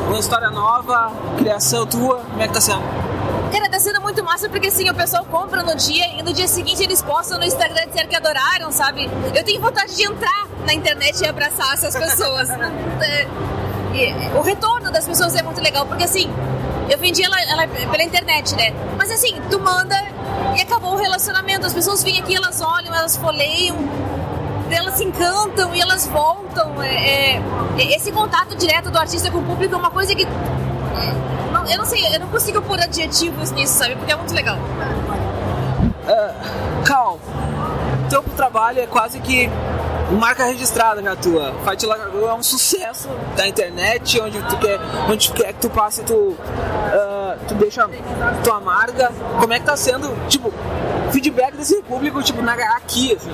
Uma história nova, criação tua, como é que tá sendo? Cara, tá sendo muito massa porque assim, o pessoal compra no dia e no dia seguinte eles postam no Instagram dizer que adoraram, sabe? Eu tenho vontade de entrar na internet e abraçar essas pessoas. É, o retorno das pessoas é muito legal, porque assim, eu vendi ela, ela, pela internet, né? Mas assim, tu manda e acabou o relacionamento. As pessoas vêm aqui, elas olham, elas folheiam, elas se encantam e elas voltam. É, é, esse contato direto do artista com o público é uma coisa que. É, não, eu não sei, eu não consigo pôr adjetivos nisso, sabe? Porque é muito legal. Uh, Cal, teu trabalho é quase que marca registrada já tua. Fight Like é um sucesso da internet, onde tu quer, onde quer que tu passe, tu, uh, tu deixa tua marca. Como é que tá sendo, tipo, feedback desse público, tipo, na, aqui, assim,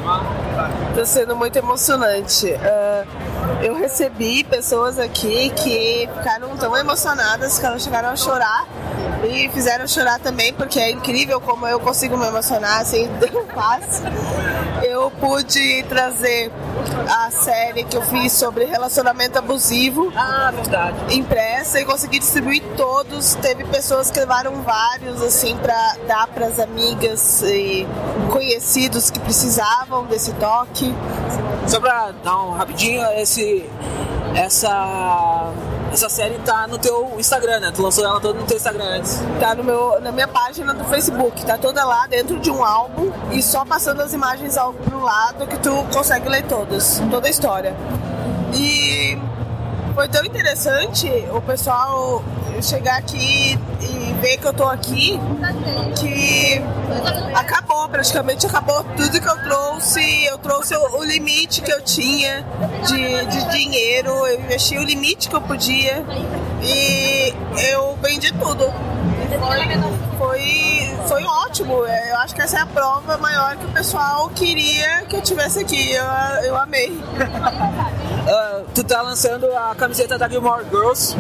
Tá sendo muito emocionante. Uh, eu recebi pessoas aqui que ficaram tão emocionadas que elas chegaram a chorar e fizeram chorar também, porque é incrível como eu consigo me emocionar assim tão fácil. Eu pude trazer a série que eu fiz sobre relacionamento abusivo. Ah, verdade. Impressa e consegui distribuir todos. Teve pessoas que levaram vários, assim, para dar para as amigas e conhecidos que precisavam desse toque. Só pra dar um rapidinho, esse, essa essa série tá no teu Instagram, né? Tu lançou ela toda no teu Instagram antes. Tá no meu, na minha página do Facebook. Tá toda lá dentro de um álbum e só passando as imagens ao, pro lado que tu consegue ler todas, toda a história. E foi tão interessante o pessoal chegar aqui e ver que eu tô aqui que acabou, praticamente acabou tudo que eu trouxe. Eu trouxe o, o limite que eu tinha de, de dinheiro, eu investi o limite que eu podia e eu vendi tudo. Foi, foi, foi ótimo. Eu acho que essa é a prova maior que o pessoal queria que eu tivesse aqui. Eu, eu amei. Uh, tu tá lançando a camiseta da Gilmore Girls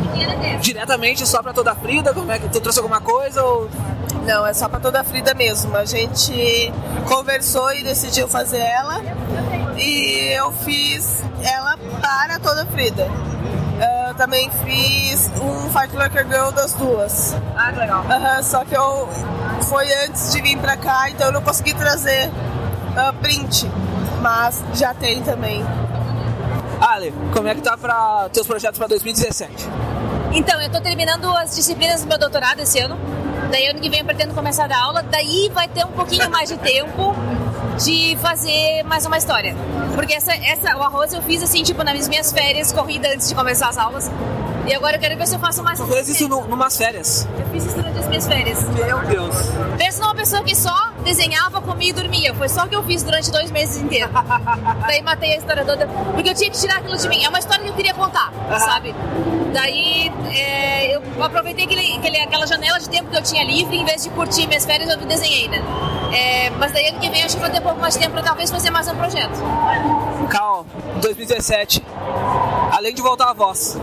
diretamente só pra toda a Frida? Como é que tu trouxe alguma coisa ou não, é só para toda a Frida mesmo. A gente conversou e decidiu fazer ela. E eu fiz ela para toda a Frida. Eu também fiz um Fight Like a Girl das duas. Ah, que legal. Uhum, só que eu foi antes de vir pra cá, então eu não consegui trazer uh, print. Mas já tem também. Ale, como é que tá para teus projetos para 2017? Então, eu tô terminando as disciplinas do meu doutorado esse ano. Daí ano que vem eu pretendo começar a dar aula. Daí vai ter um pouquinho mais de tempo de fazer mais uma história. Porque essa, essa, o arroz eu fiz assim, tipo, nas minhas férias, corrida antes de começar as aulas. E agora eu quero ver se eu faço mais. Você fez isso no, numas férias? Eu fiz isso durante as minhas férias. Meu Deus. Pensa numa pessoa que só desenhava, comia e dormia. Foi só o que eu fiz durante dois meses inteiros. Daí matei a história toda. Porque eu tinha que tirar aquilo de mim. É uma história que eu queria contar, sabe? Daí é, eu aproveitei aquele, aquele, aquela janela de tempo que eu tinha livre, em vez de curtir minhas férias, eu desenhei, né? É, mas daí ano que vem acho que vou ter um pouco mais de tempo pra talvez fazer mais um projeto. Cal, 2017, além de voltar a voz.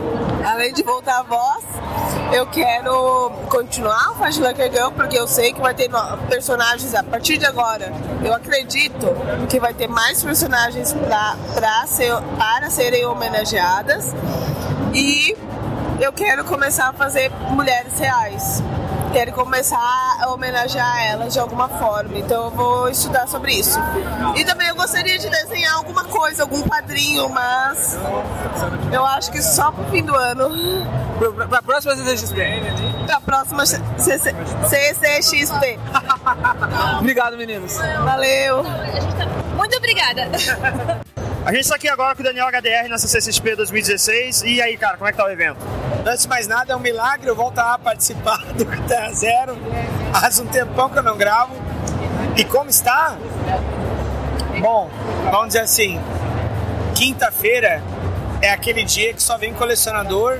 Além de voltar a voz, eu quero continuar o Fast Girl, porque eu sei que vai ter personagens a partir de agora. Eu acredito que vai ter mais personagens pra, pra ser, para serem homenageadas. E eu quero começar a fazer mulheres reais. Quero começar a homenagear elas de alguma forma. Então eu vou estudar sobre isso. E também eu gostaria de desenhar alguma coisa, algum quadrinho, mas eu acho que só pro fim do ano. Pra, pra próxima CCXP. Pra próxima CC CCXP. Obrigado, meninos. Valeu. Muito obrigada. A gente está aqui agora com o Daniel HDR na CCXP 2016. E aí, cara, como é que tá o evento? Antes de mais nada, é um milagre eu voltar a participar do Terra Zero. Faz um tempão que eu não gravo. E como está? Bom, vamos dizer assim, quinta-feira é aquele dia que só vem colecionador,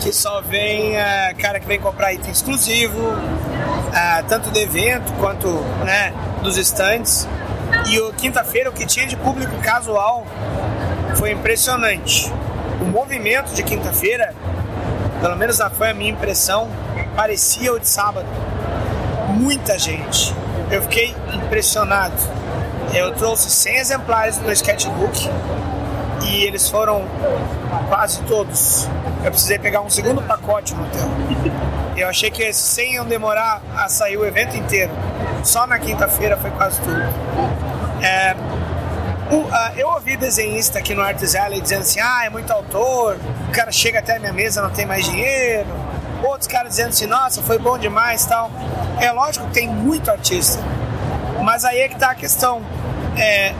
que só vem uh, cara que vem comprar item exclusivo, uh, tanto do evento quanto né, dos stands. E quinta-feira o que tinha de público casual foi impressionante. O movimento de quinta-feira, pelo menos foi a minha impressão, parecia o de sábado. Muita gente. Eu fiquei impressionado. Eu trouxe 100 exemplares do sketchbook e eles foram quase todos. Eu precisei pegar um segundo pacote no hotel. Eu achei que esses 100 iam demorar a sair o evento inteiro. Só na quinta-feira foi quase tudo. É, o, uh, eu ouvi desenhista aqui no Arts Alley dizendo assim: ah, é muito autor, o cara chega até a minha mesa não tem mais dinheiro. Outros caras dizendo assim: nossa, foi bom demais tal. É lógico que tem muito artista, mas aí é que tá a questão. É,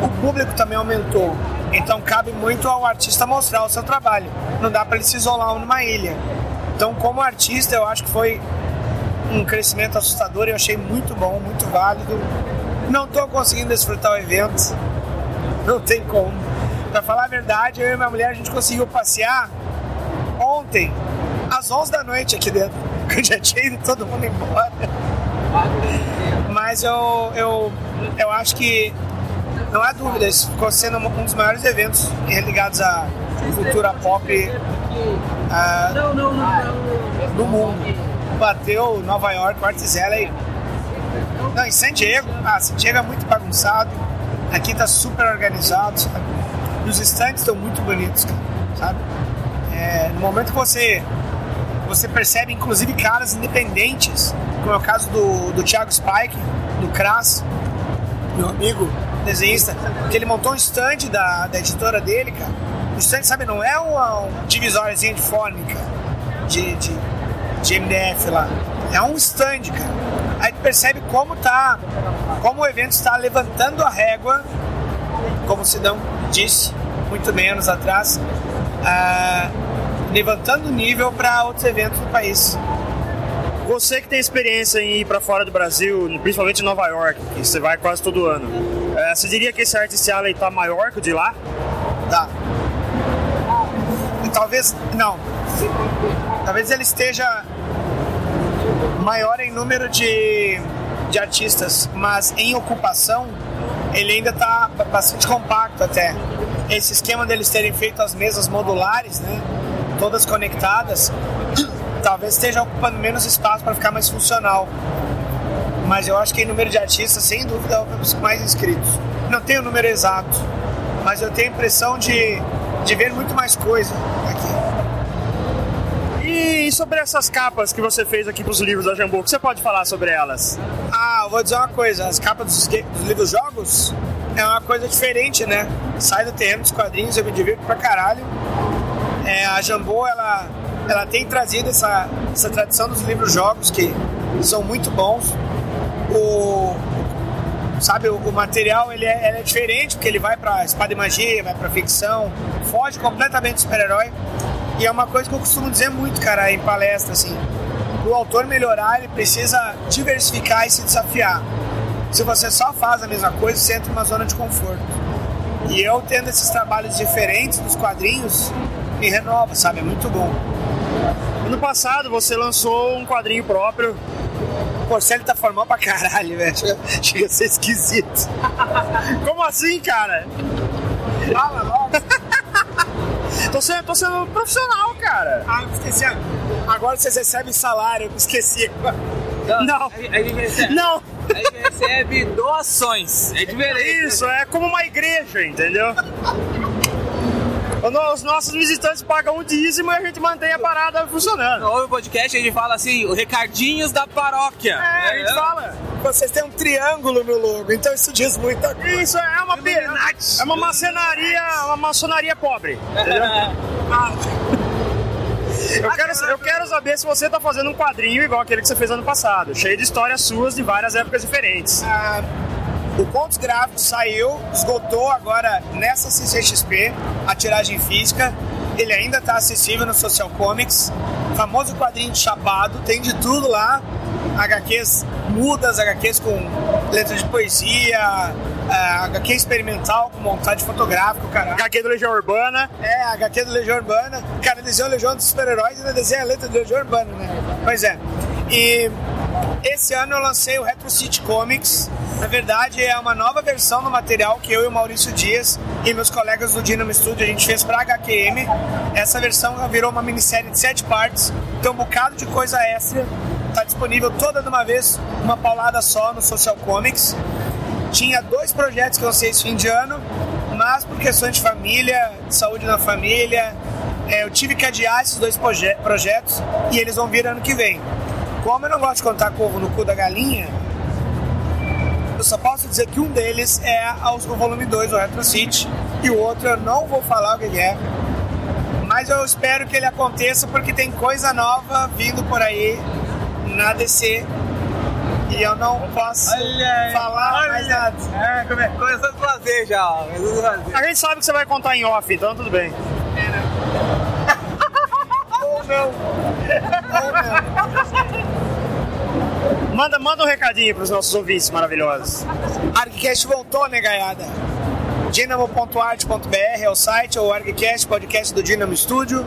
o público também aumentou, então cabe muito ao artista mostrar o seu trabalho. Não dá para ele se isolar numa ilha. Então, como artista, eu acho que foi um crescimento assustador. Eu achei muito bom, muito válido. Não estou conseguindo desfrutar o evento. Não tem como. Para falar a verdade, eu e minha mulher a gente conseguiu passear ontem às 11 da noite aqui dentro. Eu já tinha ido todo mundo embora. Mas eu, eu, eu acho que não há dúvida, isso ficou sendo um dos maiores eventos ligados à cultura pop uh, do mundo. Bateu Nova York, Arts Alley não, em San Diego, ah, San Diego é muito bagunçado. Aqui tá super organizado, sabe? E os stands estão muito bonitos, sabe? É, no momento que você você percebe, inclusive, caras independentes, como é o caso do, do Thiago Spike, do Crass, meu amigo desenhista, que ele montou um stand da, da editora dele, cara. O stand, sabe, não é uma, uma divisóriazinha de fórmica, de, de, de MDF lá. É um stand, cara percebe como tá, como o evento está levantando a régua, como o Sidão disse muito menos atrás, uh, levantando o nível para outros eventos do país. Você que tem experiência em ir para fora do Brasil, principalmente em Nova York, que você vai quase todo ano, uh, você diria que esse Artist Alley está maior que o de lá? Tá. Talvez não. Talvez ele esteja maior em número de, de artistas, mas em ocupação ele ainda está bastante compacto até. Esse esquema deles terem feito as mesas modulares, né, todas conectadas, talvez esteja ocupando menos espaço para ficar mais funcional. Mas eu acho que em número de artistas, sem dúvida, é os mais inscritos. Não tenho o número exato, mas eu tenho a impressão de, de ver muito mais coisa aqui. E sobre essas capas que você fez aqui para os livros da Jambu, o que você pode falar sobre elas? Ah, vou dizer uma coisa: as capas dos, dos livros jogos é uma coisa diferente, né? Sai do terreno dos quadrinhos, eu me divirto pra caralho. É, a Jambô, ela, ela tem trazido essa, essa tradição dos livros jogos que são muito bons. O, sabe, o, o material ele é, ele é, diferente, porque ele vai pra espada e magia, vai pra ficção, foge completamente do super-herói. E é uma coisa que eu costumo dizer muito, cara, em palestra, assim. O autor melhorar, ele precisa diversificar e se desafiar. Se você só faz a mesma coisa, você entra numa zona de conforto. E eu tendo esses trabalhos diferentes dos quadrinhos, me renova, sabe? É muito bom. Ano passado você lançou um quadrinho próprio. Você tá formando pra caralho, velho. Chega, chega a ser esquisito. Como assim, cara? Fala logo. Tô sendo, tô sendo profissional, cara. Ah, esqueci. Agora vocês recebem salário, esqueci. Não. Não. A, gente recebe, Não. A gente recebe doações. É diferente. Isso, é como uma igreja, entendeu? Os nossos visitantes pagam um dízimo e a gente mantém a parada funcionando. No podcast a gente fala assim, o recadinhos da paróquia. É, a gente fala. Vocês têm um triângulo no logo, então isso diz muita coisa. Isso é uma é uma maçonaria, uma maçonaria pobre. Eu quero, eu quero saber se você tá fazendo um quadrinho igual aquele que você fez ano passado, cheio de histórias suas de várias épocas diferentes. Ah, o Contos Gráficos saiu, esgotou agora nessa CCXP, a tiragem física. Ele ainda está acessível no Social Comics. Famoso quadrinho de chapado, tem de tudo lá. HQs mudas, HQs com letras de poesia, uh, HQ experimental com montagem fotográfica, cara. HQ do Legião Urbana. É, HQ do Legião Urbana. Cara desenhou Legião dos Super-Heróis e ainda desenha a letra do Legião Urbana, né? Pois é. E esse ano eu lancei o Retro City Comics. Na verdade, é uma nova versão do material que eu e o Maurício Dias e meus colegas do Dynamo Studio a gente fez para HQM. Essa versão virou uma minissérie de sete partes, tem um bocado de coisa extra. Está disponível toda de uma vez, uma paulada só no Social Comics. Tinha dois projetos que eu lancei esse fim de ano, mas por questões de família, de saúde na família, é, eu tive que adiar esses dois proje projetos e eles vão vir ano que vem. Como eu não gosto de contar corvo no cu da galinha, eu só posso dizer que um deles é o volume 2 do Retro City e o outro eu não vou falar o que é. Mas eu espero que ele aconteça porque tem coisa nova vindo por aí na DC e eu não posso falar olha. mais nada. É, come... começando a fazer já. Fazer. a gente sabe que você vai contar em off, então tudo bem. É, né? Ou não. Ou não. Manda, manda um recadinho para os nossos ouvintes maravilhosos. ArgCast voltou, né, gaiada? Dynamo.art.br é o site, ou ArgCast, podcast do Dynamo Studio.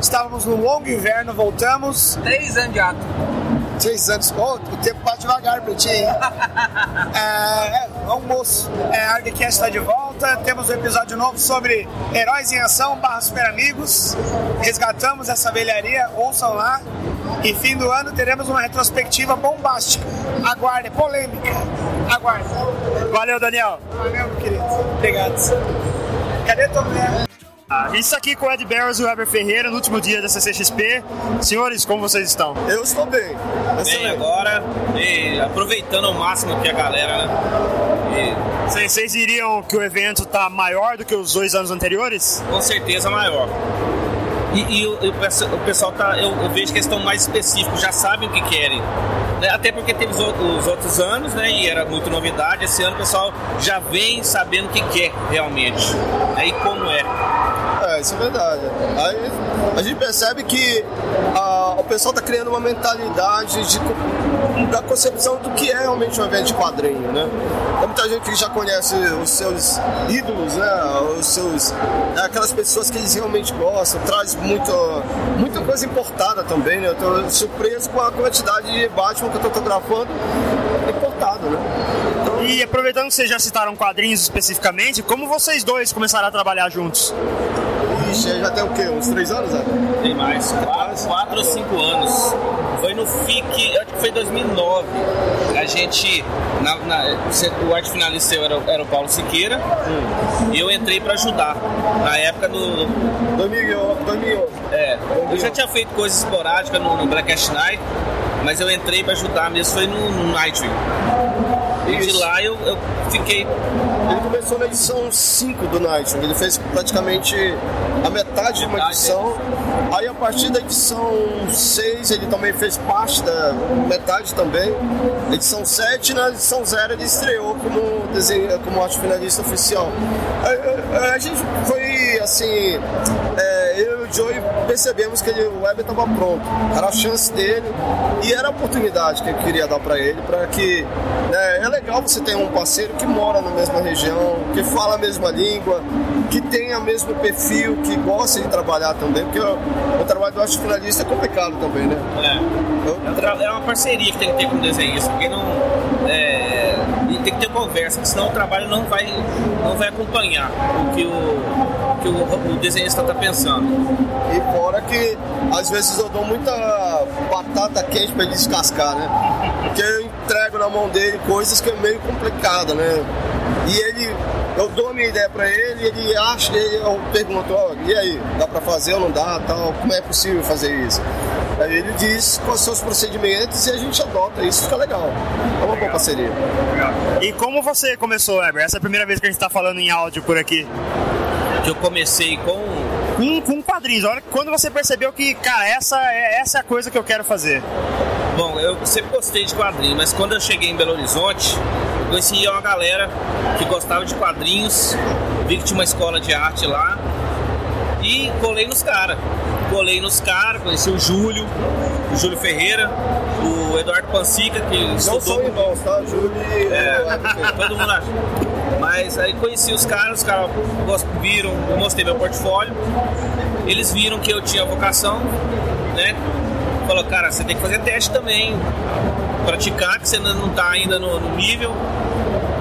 Estávamos no longo inverno, voltamos. Três anos de ato três anos. Oh, o tempo passa devagar pra ti, hein? é, é, almoço. É, a ArgCast está de volta. Temos um episódio novo sobre heróis em ação barra super amigos. Resgatamos essa velharia, ouçam lá. E fim do ano teremos uma retrospectiva bombástica. Aguarde, polêmica. Aguarde. Valeu, Daniel. Valeu, meu querido. Obrigado. Cadê tua mulher? Ah, isso aqui com o Ed Barrows e o Weber Ferreira no último dia da CCXP. Senhores, como vocês estão? Eu estou bem. Bem agora e aproveitando ao máximo aqui a galera, né? E... Vocês diriam que o evento está maior do que os dois anos anteriores? Com certeza maior. E, e o, o, pessoal tá. Eu, eu, vejo que eles estão mais específicos, já sabem o que querem. Né? Até porque teve os, os, outros anos, né? E era muito novidade. Esse ano o pessoal já vem sabendo o que quer realmente. Aí né? como é. É, isso é verdade. Aí a gente percebe que a, o pessoal está criando uma mentalidade de, da concepção do que é realmente um evento de quadrinho, né? Tem muita gente que já conhece os seus ídolos, né? Os seus, né? aquelas pessoas que eles realmente gostam, traz muito, muita coisa importada também, né? Eu tô surpreso com a quantidade de Batman que eu tô fotografando importado, né? Então... E aproveitando que vocês já citaram quadrinhos especificamente, como vocês dois começaram a trabalhar juntos? Já tem o quê? Uns três anos, né? Tem mais. Quatro, quatro ou cinco anos. Foi no FIC, acho que foi 2009. A gente, na, na, o arte finalista era, era o Paulo Siqueira hum. e eu entrei para ajudar. Na época do. 2011. É, eu já tinha feito coisas esporádicas no, no Black Night, mas eu entrei para ajudar mesmo, foi no, no Nightwing. E de lá eu, eu fiquei. Ele começou na edição 5 do Nightwing, ele fez praticamente a metade de uma edição. Aí a partir da edição 6 ele também fez parte da metade também. Edição 7 na edição 0 ele estreou como, desenho, como arte finalista oficial. A, a, a gente foi assim. É, e o Joey percebemos que ele, o Weber estava pronto. Era a chance dele e era a oportunidade que eu queria dar para ele, para que né, é legal você ter um parceiro que mora na mesma região, que fala a mesma língua, que tenha o mesmo perfil, que gosta de trabalhar também, porque o, o trabalho do arte finalista é complicado também, né? É. é uma parceria que tem que ter com o desenhista, porque não. É, tem que ter conversa, senão o trabalho não vai, não vai acompanhar o que o, que o, o desenhista está pensando. E fora que às vezes eu dou muita batata quente para ele descascar, né? Porque eu entrego na mão dele coisas que é meio complicada, né? E ele eu dou a minha ideia para ele, ele acha, eu pergunto, ó, e aí, dá para fazer ou não dá, tal, como é possível fazer isso? Aí ele diz quais são os procedimentos e a gente adota, isso fica legal. É uma boa parceria. E como você começou, Weber? Essa é a primeira vez que a gente tá falando em áudio por aqui. Que eu comecei com Com, com quadrinhos. Olha, quando você percebeu que, cara, essa é, essa é a coisa que eu quero fazer. Bom, eu sempre gostei de quadrinhos, mas quando eu cheguei em Belo Horizonte, eu conheci uma galera que gostava de quadrinhos, vi que tinha uma escola de arte lá e colei nos caras. Colei nos caras, conheci o Júlio, o Júlio Ferreira, o Eduardo Pancica, que Não estudou são irmãos, tá? Júlio e é, todo mundo acha. Mas aí conheci os caras, os caras viram, eu mostrei meu portfólio, eles viram que eu tinha vocação, né? Falou, cara, você tem que fazer teste também, praticar, que você não tá ainda no, no nível.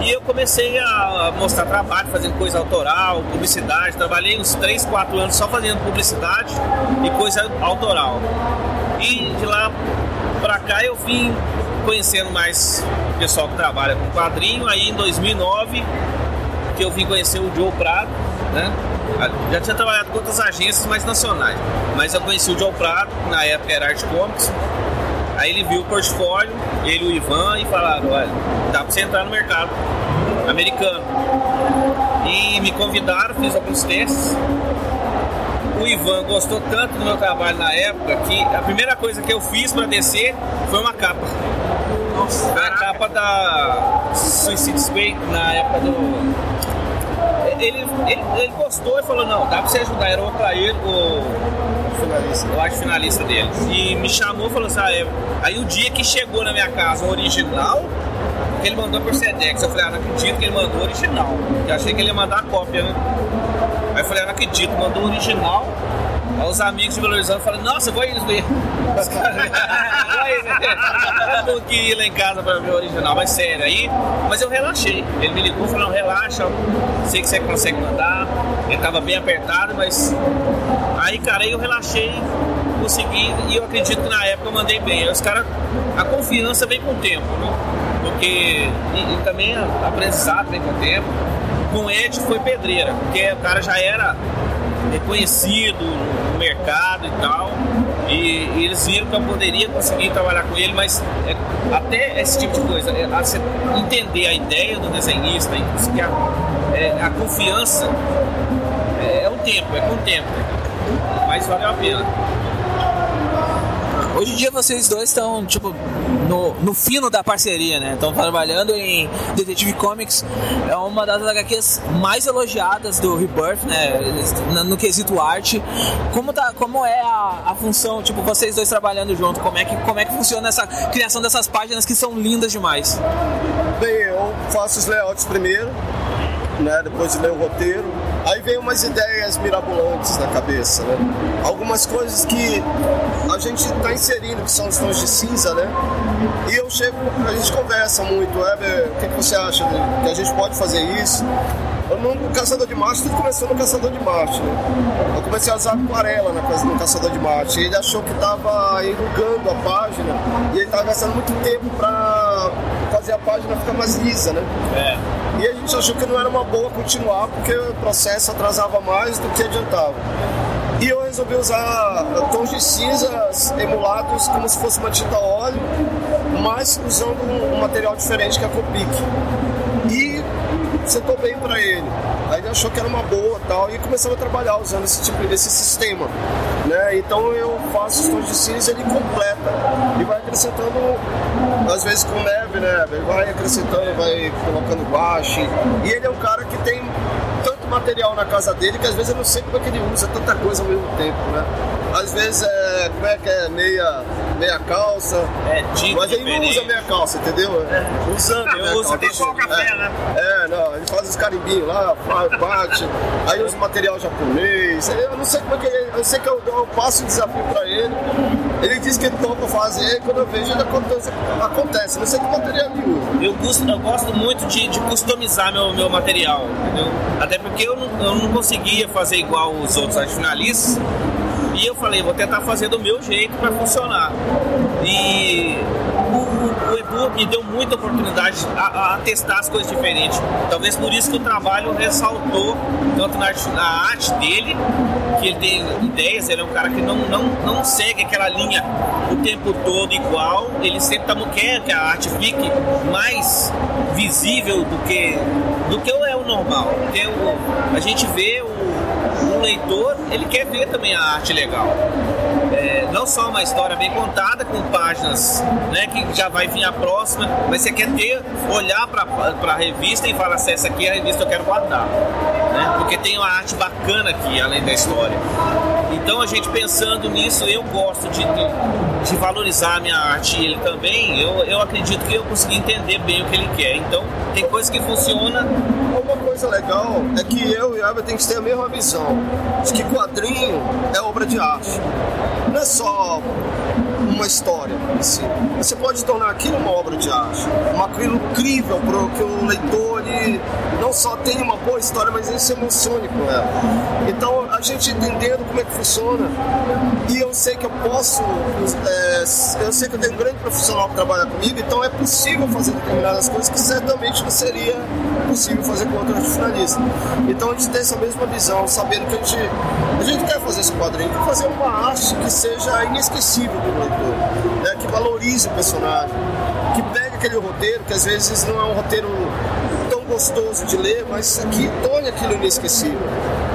E eu comecei a mostrar trabalho, fazendo coisa autoral, publicidade. Trabalhei uns 3, 4 anos só fazendo publicidade e coisa autoral. E de lá pra cá eu vim conhecendo mais pessoal que trabalha com quadrinho. Aí em 2009 que eu vim conhecer o Joe Prado, né? Já tinha trabalhado com outras agências mais nacionais, mas eu conheci o Joe Prado, na época era Art Comics. Aí ele viu o portfólio, ele e o Ivan, e falaram: olha, dá pra você entrar no mercado americano. E me convidaram, fiz alguns testes. O Ivan gostou tanto do meu trabalho na época que a primeira coisa que eu fiz para descer foi uma capa. Foi a capa da Suicide Squad na época do. Ele, ele, ele gostou e falou: não, dá pra você ajudar. Era o Ocair, o finalista. eu acho finalista dele. E me chamou e falou assim: ah, é. Aí o dia que chegou na minha casa o original, que ele mandou por Sedex, eu falei: ah, não acredito que ele mandou o original. Eu achei que ele ia mandar a cópia, né? Aí eu falei: ah, não acredito, mandou o original. Os amigos de Belo Horizonte falaram: nossa, vou eles ver. Os mundo que ia lá em casa pra ver o original, mas sério. Aí, mas eu relaxei. Ele me ligou e falou: relaxa, sei que você consegue mandar. Ele tava bem apertado, mas Aí, cara, aí eu relaxei, consegui, e eu acredito que na época eu mandei bem. Aí os caras, a confiança vem com o tempo, né? Porque, e, e também aprendizado vem com o tempo. Com o Ed foi pedreira, porque o cara já era reconhecido no mercado e tal. E, e eles viram que eu poderia conseguir trabalhar com ele, mas é, até esse tipo de coisa, é, entender a ideia do desenhista e conseguir a, é, a confiança é, é o tempo, é com o tempo. Mas valeu a pena. Hoje em dia vocês dois estão, tipo, no, no fino da parceria, né? Estão trabalhando em Detective Comics. É uma das HQs mais elogiadas do Rebirth, né? No, no quesito arte. Como, tá, como é a, a função, tipo, vocês dois trabalhando junto? Como é, que, como é que funciona essa criação dessas páginas que são lindas demais? Bem, eu faço os layouts primeiro, né? Depois de ler o roteiro. Aí vem umas ideias mirabolantes na cabeça, né? Algumas coisas que a gente está inserindo, que são os tons de cinza, né? E eu chego, a gente conversa muito, Weber, o que, que você acha que a gente pode fazer isso? Eu não, no Caçador de Marte, tudo começou no Caçador de Marte. Né? Eu comecei a usar aquarela na, no Caçador de Marte. Ele achou que estava enrugando a página e ele estava gastando muito tempo para fazer a página ficar mais lisa, né? É. E a gente achou que não era uma boa continuar porque o processo atrasava mais do que adiantava. E eu resolvi usar tons de cinzas emulados como se fosse uma tinta óleo, mas usando um, um material diferente que é a Copic. E sentou bem para ele. Aí ele achou que era uma boa tal e começamos a trabalhar usando esse tipo desse sistema, né? Então eu faço os tons de cinza ele completa e vai acrescentando às vezes com neve, né? Ele vai acrescentando, vai colocando baixo e ele é um cara que tem tanto material na casa dele que às vezes eu não sei como é que ele usa tanta coisa ao mesmo tempo, né? Às vezes é, como é que é, meia, meia calça, É, tinta mas ele não usa meia calça, entendeu? Usando Eu meia uso até só o café, é. né? É, não, ele faz os carimbinhos lá, bate, aí usa material japonês. Eu não sei como é que ele. Eu sei que eu, eu passo o desafio pra ele. Ele diz que ele topa fazer, e quando eu vejo ele acontece. acontece. Não sei que material ele usa. Eu gosto, eu gosto muito de, de customizar meu, meu material, entendeu? Até porque eu não, eu não conseguia fazer igual os outros finalistas. E eu falei, vou tentar fazer do meu jeito para funcionar. E o, o Edu me deu muita oportunidade a, a, testar as coisas diferentes. Talvez por isso que o trabalho ressaltou tanto na, na arte dele, que ele tem ideias, ele é um cara que não, não, não segue aquela linha o tempo todo igual, ele sempre tá, quer que a arte fique mais visível do que, do que o normal. Porque o, a gente vê o, o leitor, ele quer ver também a arte legal. É, não só uma história bem contada com páginas né, que já vai vir a próxima, mas você quer ter, olhar para a revista e falar se essa aqui é a revista que eu quero guardar. Né? Porque tem uma arte bacana aqui, além da história. Então a gente pensando nisso, eu gosto de, de, de valorizar a minha arte e ele também, eu, eu acredito que eu consegui entender bem o que ele quer. Então tem coisa que funciona. Uma coisa legal é que eu e a Eva tem que ter a mesma visão de que quadrinho é obra de arte. Não é só uma história si. Você pode tornar aquilo uma obra de arte, uma aquilo incrível para que o leitor ele não só tenha uma boa história, mas ele se emocione com ela. Então gente entendendo como é que funciona e eu sei que eu posso, é, eu sei que eu tenho um grande profissional que trabalha comigo, então é possível fazer determinadas coisas que certamente não seria possível fazer com outro finalista. Então a gente tem essa mesma visão, sabendo que a gente, a gente quer fazer esse quadrinho, quer fazer uma arte que seja inesquecível para o leitor, né? que valorize o personagem, que pegue aquele roteiro, que às vezes não é um roteiro tão gostoso de ler, mas que torne aquilo inesquecível.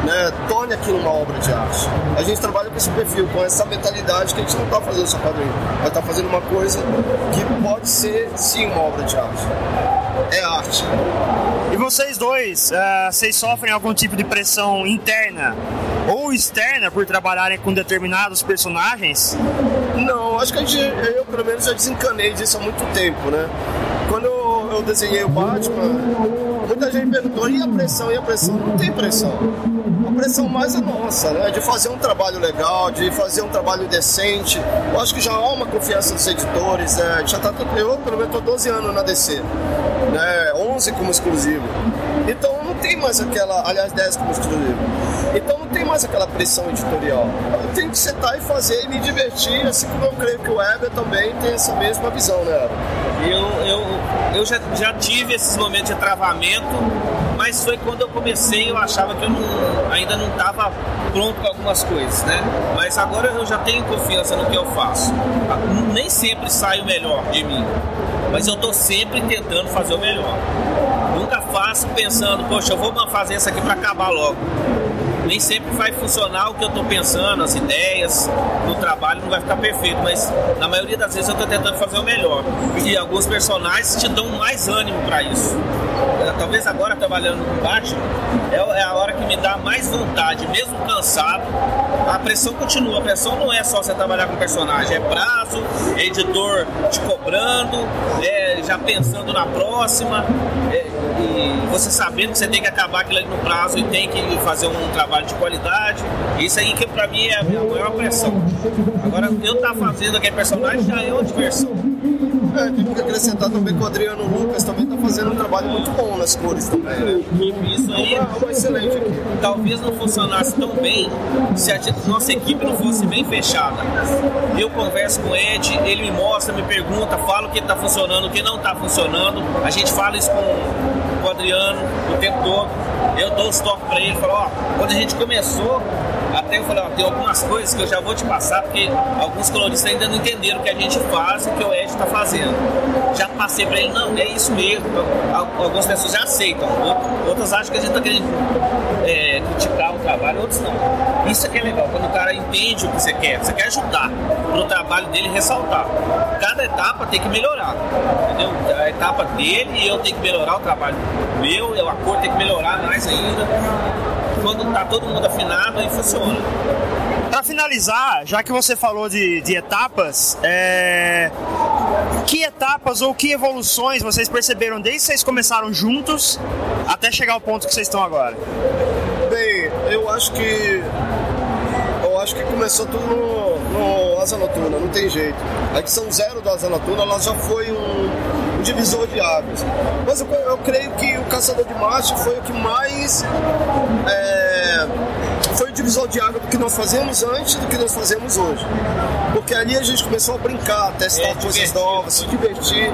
Né, torne aquilo uma obra de arte. A gente trabalha com esse perfil, com essa mentalidade que a gente não está fazendo só quadrinho, mas está fazendo uma coisa que pode ser sim uma obra de arte. É arte. E vocês dois, uh, vocês sofrem algum tipo de pressão interna ou externa por trabalharem com determinados personagens? Não, acho que a gente, eu pelo menos já desencanei disso há muito tempo, né? Quando eu desenhei o Batman, muita gente perguntou, e a pressão? E a pressão? Não tem pressão. A pressão mais é nossa, né? De fazer um trabalho legal, de fazer um trabalho decente. Eu acho que já há uma confiança dos editores, né? Já tá, eu, pelo menos, estou 12 anos na DC, né? 11 como exclusivo. Então não tem mais aquela, aliás, 10 como exclusivo. Então não tem mais aquela pressão editorial. Eu tenho que sentar e fazer e me divertir, assim como eu creio que o Weber também tem essa mesma visão, né? Eu, eu, eu já, já tive esses momentos de travamento, mas foi quando eu comecei, eu achava que eu não, ainda não estava pronto para algumas coisas, né? Mas agora eu já tenho confiança no que eu faço. Nem sempre sai o melhor de mim, mas eu estou sempre tentando fazer o melhor. Nunca faço pensando, poxa, eu vou fazer isso aqui para acabar logo nem sempre vai funcionar o que eu estou pensando, as ideias, no trabalho não vai ficar perfeito, mas na maioria das vezes eu estou tentando fazer o melhor. E alguns personagens te dão mais ânimo para isso. É, talvez agora trabalhando com Batman, é, é a hora que me dá mais vontade, mesmo cansado. A pressão continua, a pressão não é só você trabalhar com personagem, é prazo, é editor te cobrando, é já pensando na próxima, é, e você sabendo que você tem que acabar aquilo ali no prazo e tem que fazer um trabalho de qualidade. Isso aí que pra mim é a maior pressão. Agora, eu estar tá fazendo aquele personagem já é uma diversão. É, tem que acrescentar também que o Adriano Lucas também está fazendo um trabalho muito bom nas cores também, né? Isso aí é uma excelente aqui. Talvez não funcionasse tão bem se a nossa equipe não fosse bem fechada. Eu converso com o Ed, ele me mostra, me pergunta, fala o que está funcionando, o que não está funcionando. A gente fala isso com, com o Adriano o tempo todo. Eu dou os toques para ele, falo, ó, quando a gente começou, até eu falei, ó, tem algumas coisas que eu já vou te passar, porque alguns coloristas ainda não entenderam o que a gente faz o que o Ed está fazendo. Já passei para ele, não, é isso mesmo. Algumas pessoas já aceitam, outras acham que a gente está querendo é, criticar o trabalho, outros não. Isso é que é legal, quando o cara entende o que você quer, você quer ajudar no trabalho dele ressaltar. Cada etapa tem que melhorar, entendeu? A etapa dele eu tenho que melhorar o trabalho meu, a cor tem que melhorar mais ainda quando tá todo mundo afinado e funciona. Para finalizar, já que você falou de, de etapas, é... que etapas ou que evoluções vocês perceberam desde que vocês começaram juntos até chegar ao ponto que vocês estão agora? Bem, eu acho que eu acho que começou tudo no, no Asa Noturna, não tem jeito. A edição zero do Asa Noturna ela já foi um, um divisor de águas. Mas eu, eu, creio que o Caçador de Marte foi o que mais é, é, foi o divisor de água do que nós fazíamos antes do que nós fazemos hoje. Porque ali a gente começou a brincar, testar É, coisas novas, se divertir.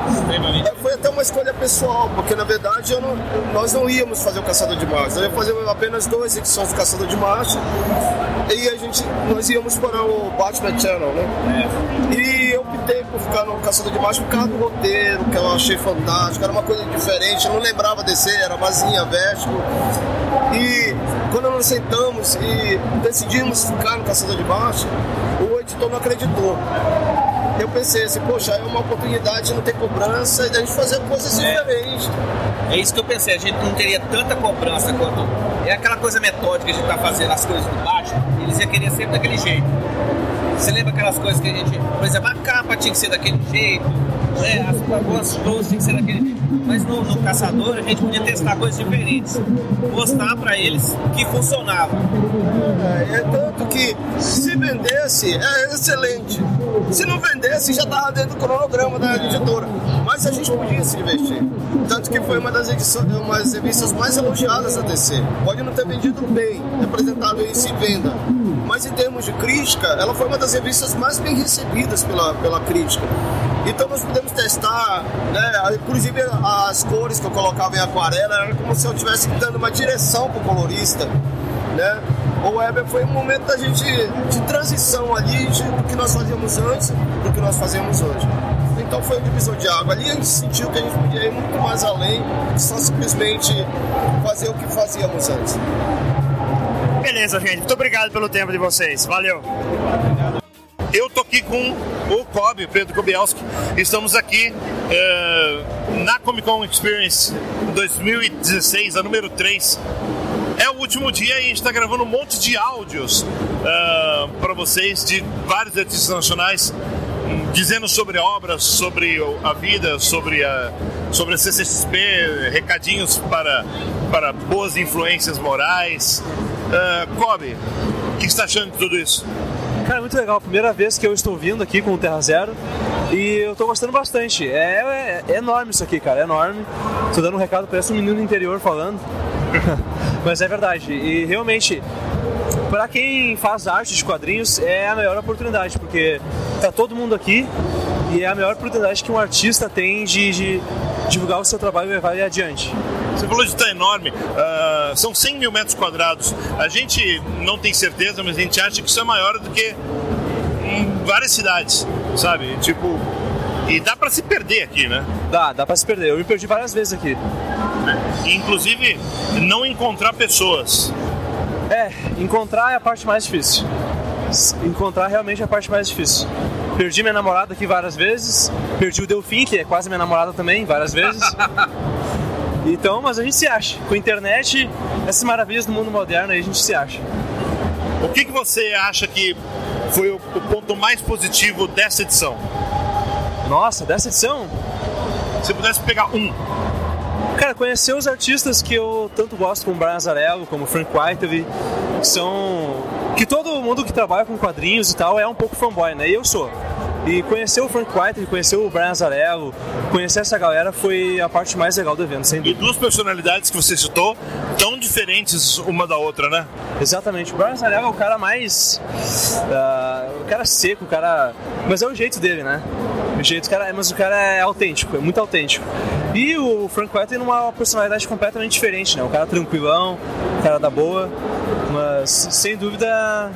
É, Foi até uma escolha pessoal, porque na verdade não- nós não íamos fazer o Caçador de Marte. Eu ia fazer apenas duas edições do Caçador de Marte. E a gente, nós íamos para o Batman Channel, né? E no Caçador de Marte por causa do roteiro, que eu achei fantástico, era uma coisa diferente, eu não lembrava desse, era Mazinha Vertigo. E quando nós sentamos e decidimos ficar no Caçador de Marte, o editor não acreditou. Eu pensei assim, poxa, é uma oportunidade, não tem cobrança, e da gente fazer coisas É. diferentes. É isso que eu pensei, a gente não teria tanta cobrança quanto. É aquela coisa metódica que a gente tá fazendo as coisas do baixo, eles iam querer sempre daquele jeito. Você lembra aquelas coisas que a gente. Por exemplo, a capa tinha que ser daquele jeito, né? as algumas close tinha que ser daquele jeito. Mas no, no caçador a gente podia testar coisas diferentes. Mostrar pra eles que funcionava. É tanto que se vendesse, é excelente. Se não vendesse, já estava dentro do cronograma da editora. Mas a gente podia se divertir. Tanto que foi uma das edições, uma das revistas mais elogiadas da DC. Pode não ter vendido bem, representado isso em venda. Mas em termos de crítica, ela foi uma das revistas mais bem recebidas pela, pela crítica. Então nós pudemos testar, né, inclusive as cores que eu colocava em aquarela, era como se eu estivesse dando uma direção pro colorista né? O Weber foi um momento da gente de transição ali de, do que nós fazíamos antes do que nós fazemos hoje. Então foi um divisor de água. Ali a gente sentiu que a gente podia ir muito mais além de só simplesmente fazer o que fazíamos antes. Beleza, gente. Muito obrigado pelo tempo de vocês. Valeu. Eu tô aqui com o Kobe, Pedro Kobielski. Estamos aqui eh, na Comic Con Experience 2016, a número 3. É o último dia e a gente está gravando um monte de áudios para vocês de vários artistas nacionais dizendo sobre obras, sobre a vida, sobre a, sobre a CCXP, recadinhos para, para boas influências morais. Ah, Kobe, o que você está achando de tudo isso? Cara, muito legal. Primeira vez que eu estou vindo aqui com o Terra Zero e eu tô gostando bastante. É, é- é enorme isso aqui, cara, é enorme. Tô dando um recado, parece um menino do interior falando. Mas é verdade. E realmente, para quem faz arte de quadrinhos, é a melhor oportunidade, porque tá todo mundo aqui e é a melhor oportunidade que um artista tem de, de divulgar o seu trabalho e levar ele adiante. Você falou de estar enorme, ah, são 100 mil metros quadrados. A gente não tem certeza, mas a gente acha que isso é maior do que várias cidades, sabe? Tipo, e dá pra se perder aqui, né? Dá, dá pra se perder. Eu me perdi várias vezes aqui. E, inclusive, não encontrar pessoas. É, encontrar é a parte mais difícil. Encontrar realmente é a parte mais difícil. Perdi minha namorada aqui várias vezes, perdi o Delfim, que é quase minha namorada também, várias vezes. Então, mas a gente se acha. Com a internet, essas maravilhas do mundo moderno, aí a gente se acha. O que, que você acha que foi o, o ponto mais positivo dessa edição? Nossa, dessa edição? Se pudesse pegar um. Cara, conhecer os artistas que eu tanto gosto, como Brian Azarello, como Frank Whiteley, que são. que todo mundo que trabalha com quadrinhos e tal é um pouco fanboy, né? E eu sou. E conhecer o Frank Whiteley, conhecer o Brian Azarello, conhecer essa galera foi a parte mais legal do evento, sem E dúvida. duas personalidades que você citou, tão diferentes uma da outra, né? Exatamente. O Brian Azarello é o cara mais. ah, o cara seco, o cara. Mas é o jeito dele, né? O jeito, cara, mas o cara é autêntico, é muito autêntico. E o Frank Whiteley numa personalidade completamente diferente, né? O cara tranquilão, o cara da boa, mas sem dúvida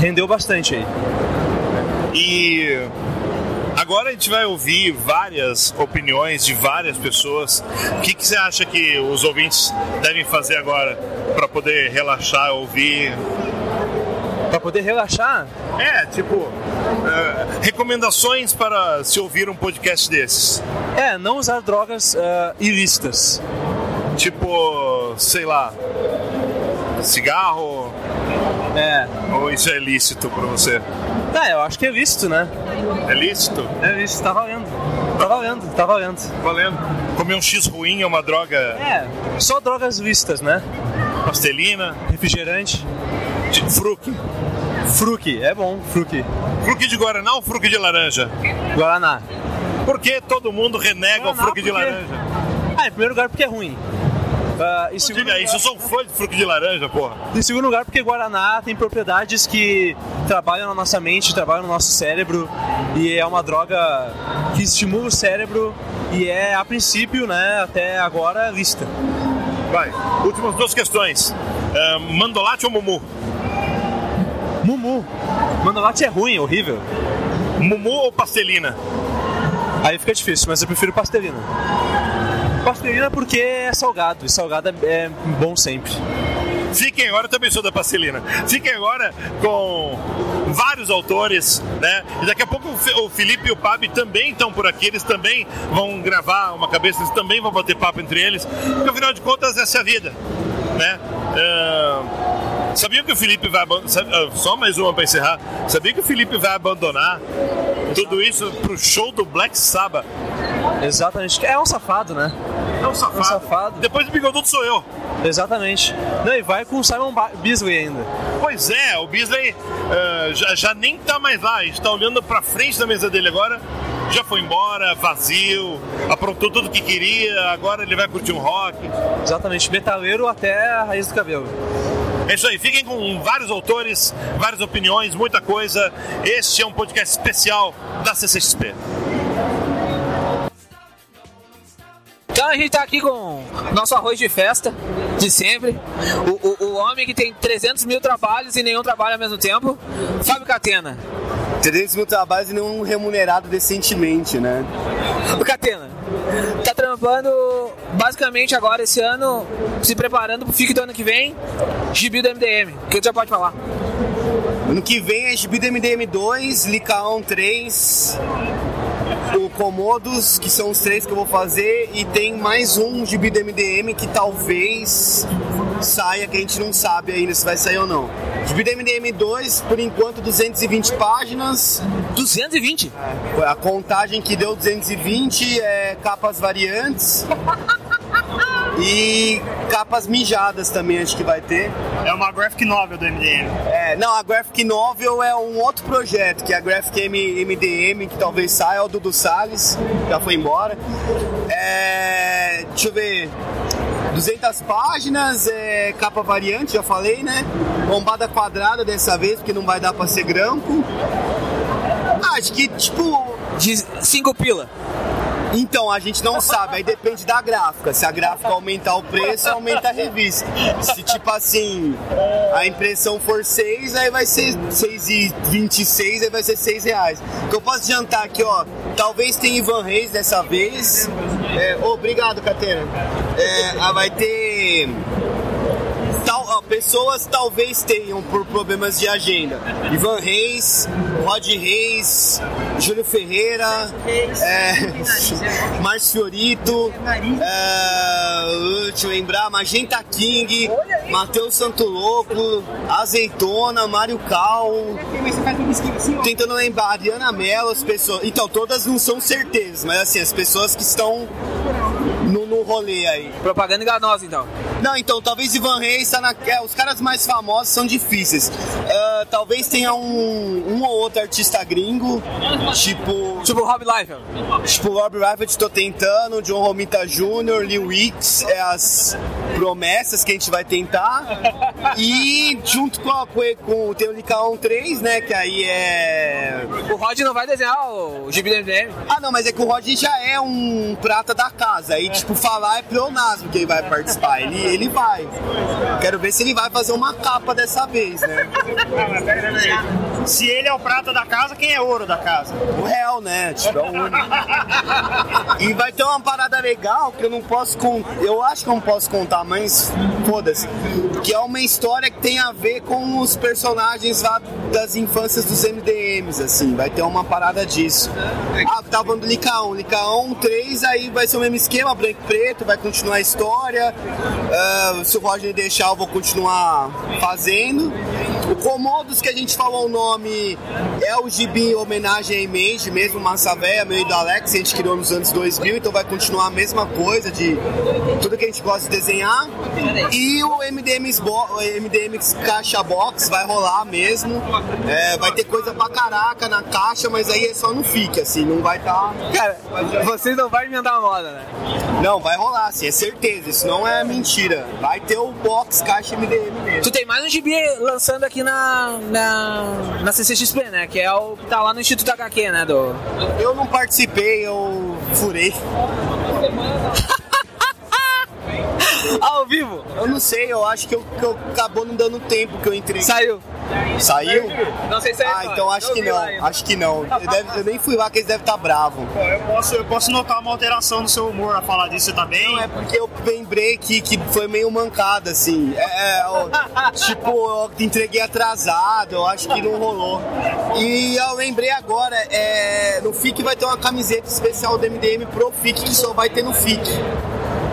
rendeu bastante aí. E agora a gente vai ouvir várias opiniões de várias pessoas. O que, que você acha que os ouvintes devem fazer agora para poder relaxar, ouvir? Pra poder relaxar, É, tipo, eh, recomendações para se ouvir um podcast desses. é não usar drogas ah, ilícitas. Tipo, sei lá, cigarro, É. ou isso é lícito para você? É, eu acho que é lícito, né? É lícito? É lícito, tá valendo. Tá valendo, tá valendo. Valendo. Comer um X ruim é uma droga É, só drogas lícitas, né? pastelina, Refrigerante. de fruque. Fruque, é bom, fruque. Fruque de Guaraná ou fruque de laranja? Guaraná. Por que todo mundo renega o Guaraná fruque de laranja? Ah, em primeiro lugar porque é ruim. Uh, em segundo Diga isso, eu sou um fã de fruto de laranja, porra. Em segundo lugar, porque Guaraná tem propriedades que trabalham na nossa mente, trabalham no nosso cérebro e é uma droga que estimula o cérebro e é, a princípio, né, até agora, lista. Vai, últimas duas questões. Uh, mandolate ou mumu? Mumu. Mandolate é ruim, é horrível. Mumu ou pastelina? Aí fica difícil, mas eu prefiro pastelina. Pastelina porque é salgado, e salgado é bom sempre. Fiquem agora, eu também sou da pastelina. Fiquem agora com vários autores, né? E daqui a pouco o Felipe e o Pabi também estão por aqui, eles também vão gravar uma cabeça, eles também vão bater papo entre eles, porque afinal de contas essa é a vida, né? Uh, sabia que o Felipe vai abandonar? Só mais uma para encerrar. Sabia que o Felipe vai abandonar tudo isso pro show do Black Sabbath? Exatamente. É um safado, né? É um safado. É um safado. Depois do bigodudo sou eu. Exatamente. Não, e vai com o Simon Beasley ainda. Pois é, o Beasley uh, já, já nem tá mais lá. A gente tá olhando pra frente da mesa dele agora. Já foi embora, vazio, aprontou tudo que queria, agora ele vai curtir um rock. Exatamente, metaleiro até a raiz do cabelo. É isso aí, fiquem com vários autores, várias opiniões, muita coisa. Este é um podcast especial da CCXP. Então a gente tá aqui com nosso arroz de festa de sempre. O, o, o homem que tem 300 mil trabalhos e nenhum trabalho ao mesmo tempo. Fábio Catena. 300 mil trabalhos e nenhum remunerado decentemente, né? O Catena, tá trampando basicamente agora esse ano, se preparando pro FIC do ano que vem, gibi do MDM. O que você já pode falar? Ano que vem é gibi do MDM 2, Licaon 3, o Comodos, que são os três que eu vou fazer, e tem mais um gibi do MDM que talvez saia, que a gente não sabe ainda se vai sair ou não. Gibi do MDM 2, por enquanto, 220 páginas. 220? É, a contagem que deu 220 é capas variantes. E capas mijadas também acho que vai ter. É uma graphic novel do MDM. É, não, a graphic novel é um outro projeto, que é a graphic M MDM, que talvez saia, é o Dudu Salles, já foi embora. É, deixa eu ver. 200 páginas, é, capa variante, já falei, né? Bombada quadrada dessa vez, porque não vai dar pra ser grampo. Ah, acho que, tipo... De 5 pila. Então, a gente não sabe, aí depende da gráfica. Se a gráfica aumentar o preço, aumenta a revista. Se tipo assim, a impressão for 6, aí vai ser 6,26, aí vai ser 6 reais. O que eu posso adiantar aqui, ó, talvez tenha Ivan Reis dessa vez. É, obrigado, Catena. É, vai ter pessoas talvez tenham por problemas de agenda. Ivan Reis, Rod Reis, Júlio Ferreira, é, Márcio Fiorito, é, deixa eu lembrar, Magenta King, Matheus Santo Louco, Azeitona, Mário Cal, tentando lembrar, Ariana Mello, as pessoas. Então, todas não são certezas, mas assim, as pessoas que estão no, no rolê aí. Propaganda enganosa, então. Não, então, talvez Ivan Reis tá na. É, os caras mais famosos são difíceis. Uh, talvez tenha um, um ou outro artista gringo, tipo. Tipo Rob Liefeld. Tipo Rob Liefeld, tô tentando, John Romita Jr., Lil Weeks, é as promessas que a gente vai tentar. E junto com, a, com, tem o Licaon 3, né? Que aí é. O Rod não vai desenhar o gibi do MDM. Ah, não, mas é que o Rod já é um prata da casa. Aí, tipo, falar é pleonasmo que ele vai participar. Ele, ele vai. Quero ver se ele vai fazer uma capa dessa vez, né? Se ele é o prata da casa, quem é ouro da casa? O réu, né? Tipo, é o único. e vai ter uma parada legal que eu não posso contar. Eu acho que eu não posso contar, mas foda-se. Que é uma história que tem a ver com os personagens lá das infâncias dos MDMs, assim. Vai ter uma parada disso. Ah, tava falando do Licaon. Licaon 3, aí vai ser o mesmo esquema, preto, vai continuar a história. Uh, se o Roger deixar, eu vou continuar fazendo. O Comodos que a gente falou o nome é o gibi em homenagem a Image, mesmo Massa Véia, meio do Alex, a gente criou nos anos 2000, então vai continuar a mesma coisa de tudo que a gente gosta de desenhar. E o MDMs, bo- o MDMs Caixa Box vai rolar mesmo. É, vai ter coisa pra caraca na caixa, mas aí é só no FIC, assim, não vai estar. Cara, vocês não vão inventar moda, né? Não, vai rolar, assim, é certeza. Isso não é mentira. Vai ter o box caixa MDM mesmo. Tu tem mais um gibi lançando aqui na, na, na CCXP, né? Que é o que tá lá no Instituto HQ, né? Do... Eu não participei, eu furei. Ao vivo? Eu não sei, eu acho que eu, que eu acabou não dando tempo que eu entrei. Saiu. Saiu? Não sei se é Ah, então acho Não que não. Acho que não. Eu, deve- eu nem fui lá que eles devem estar bravos. Eu posso, eu posso notar uma alteração no seu humor a falar disso, você tá bem? Não, é porque eu lembrei que, que foi meio mancada, assim. É, é, ó, tipo, eu entreguei atrasado, eu acho que não rolou. E eu lembrei agora, é, no FIC vai ter uma camiseta especial do MDM pro FIC que só vai ter no FIC.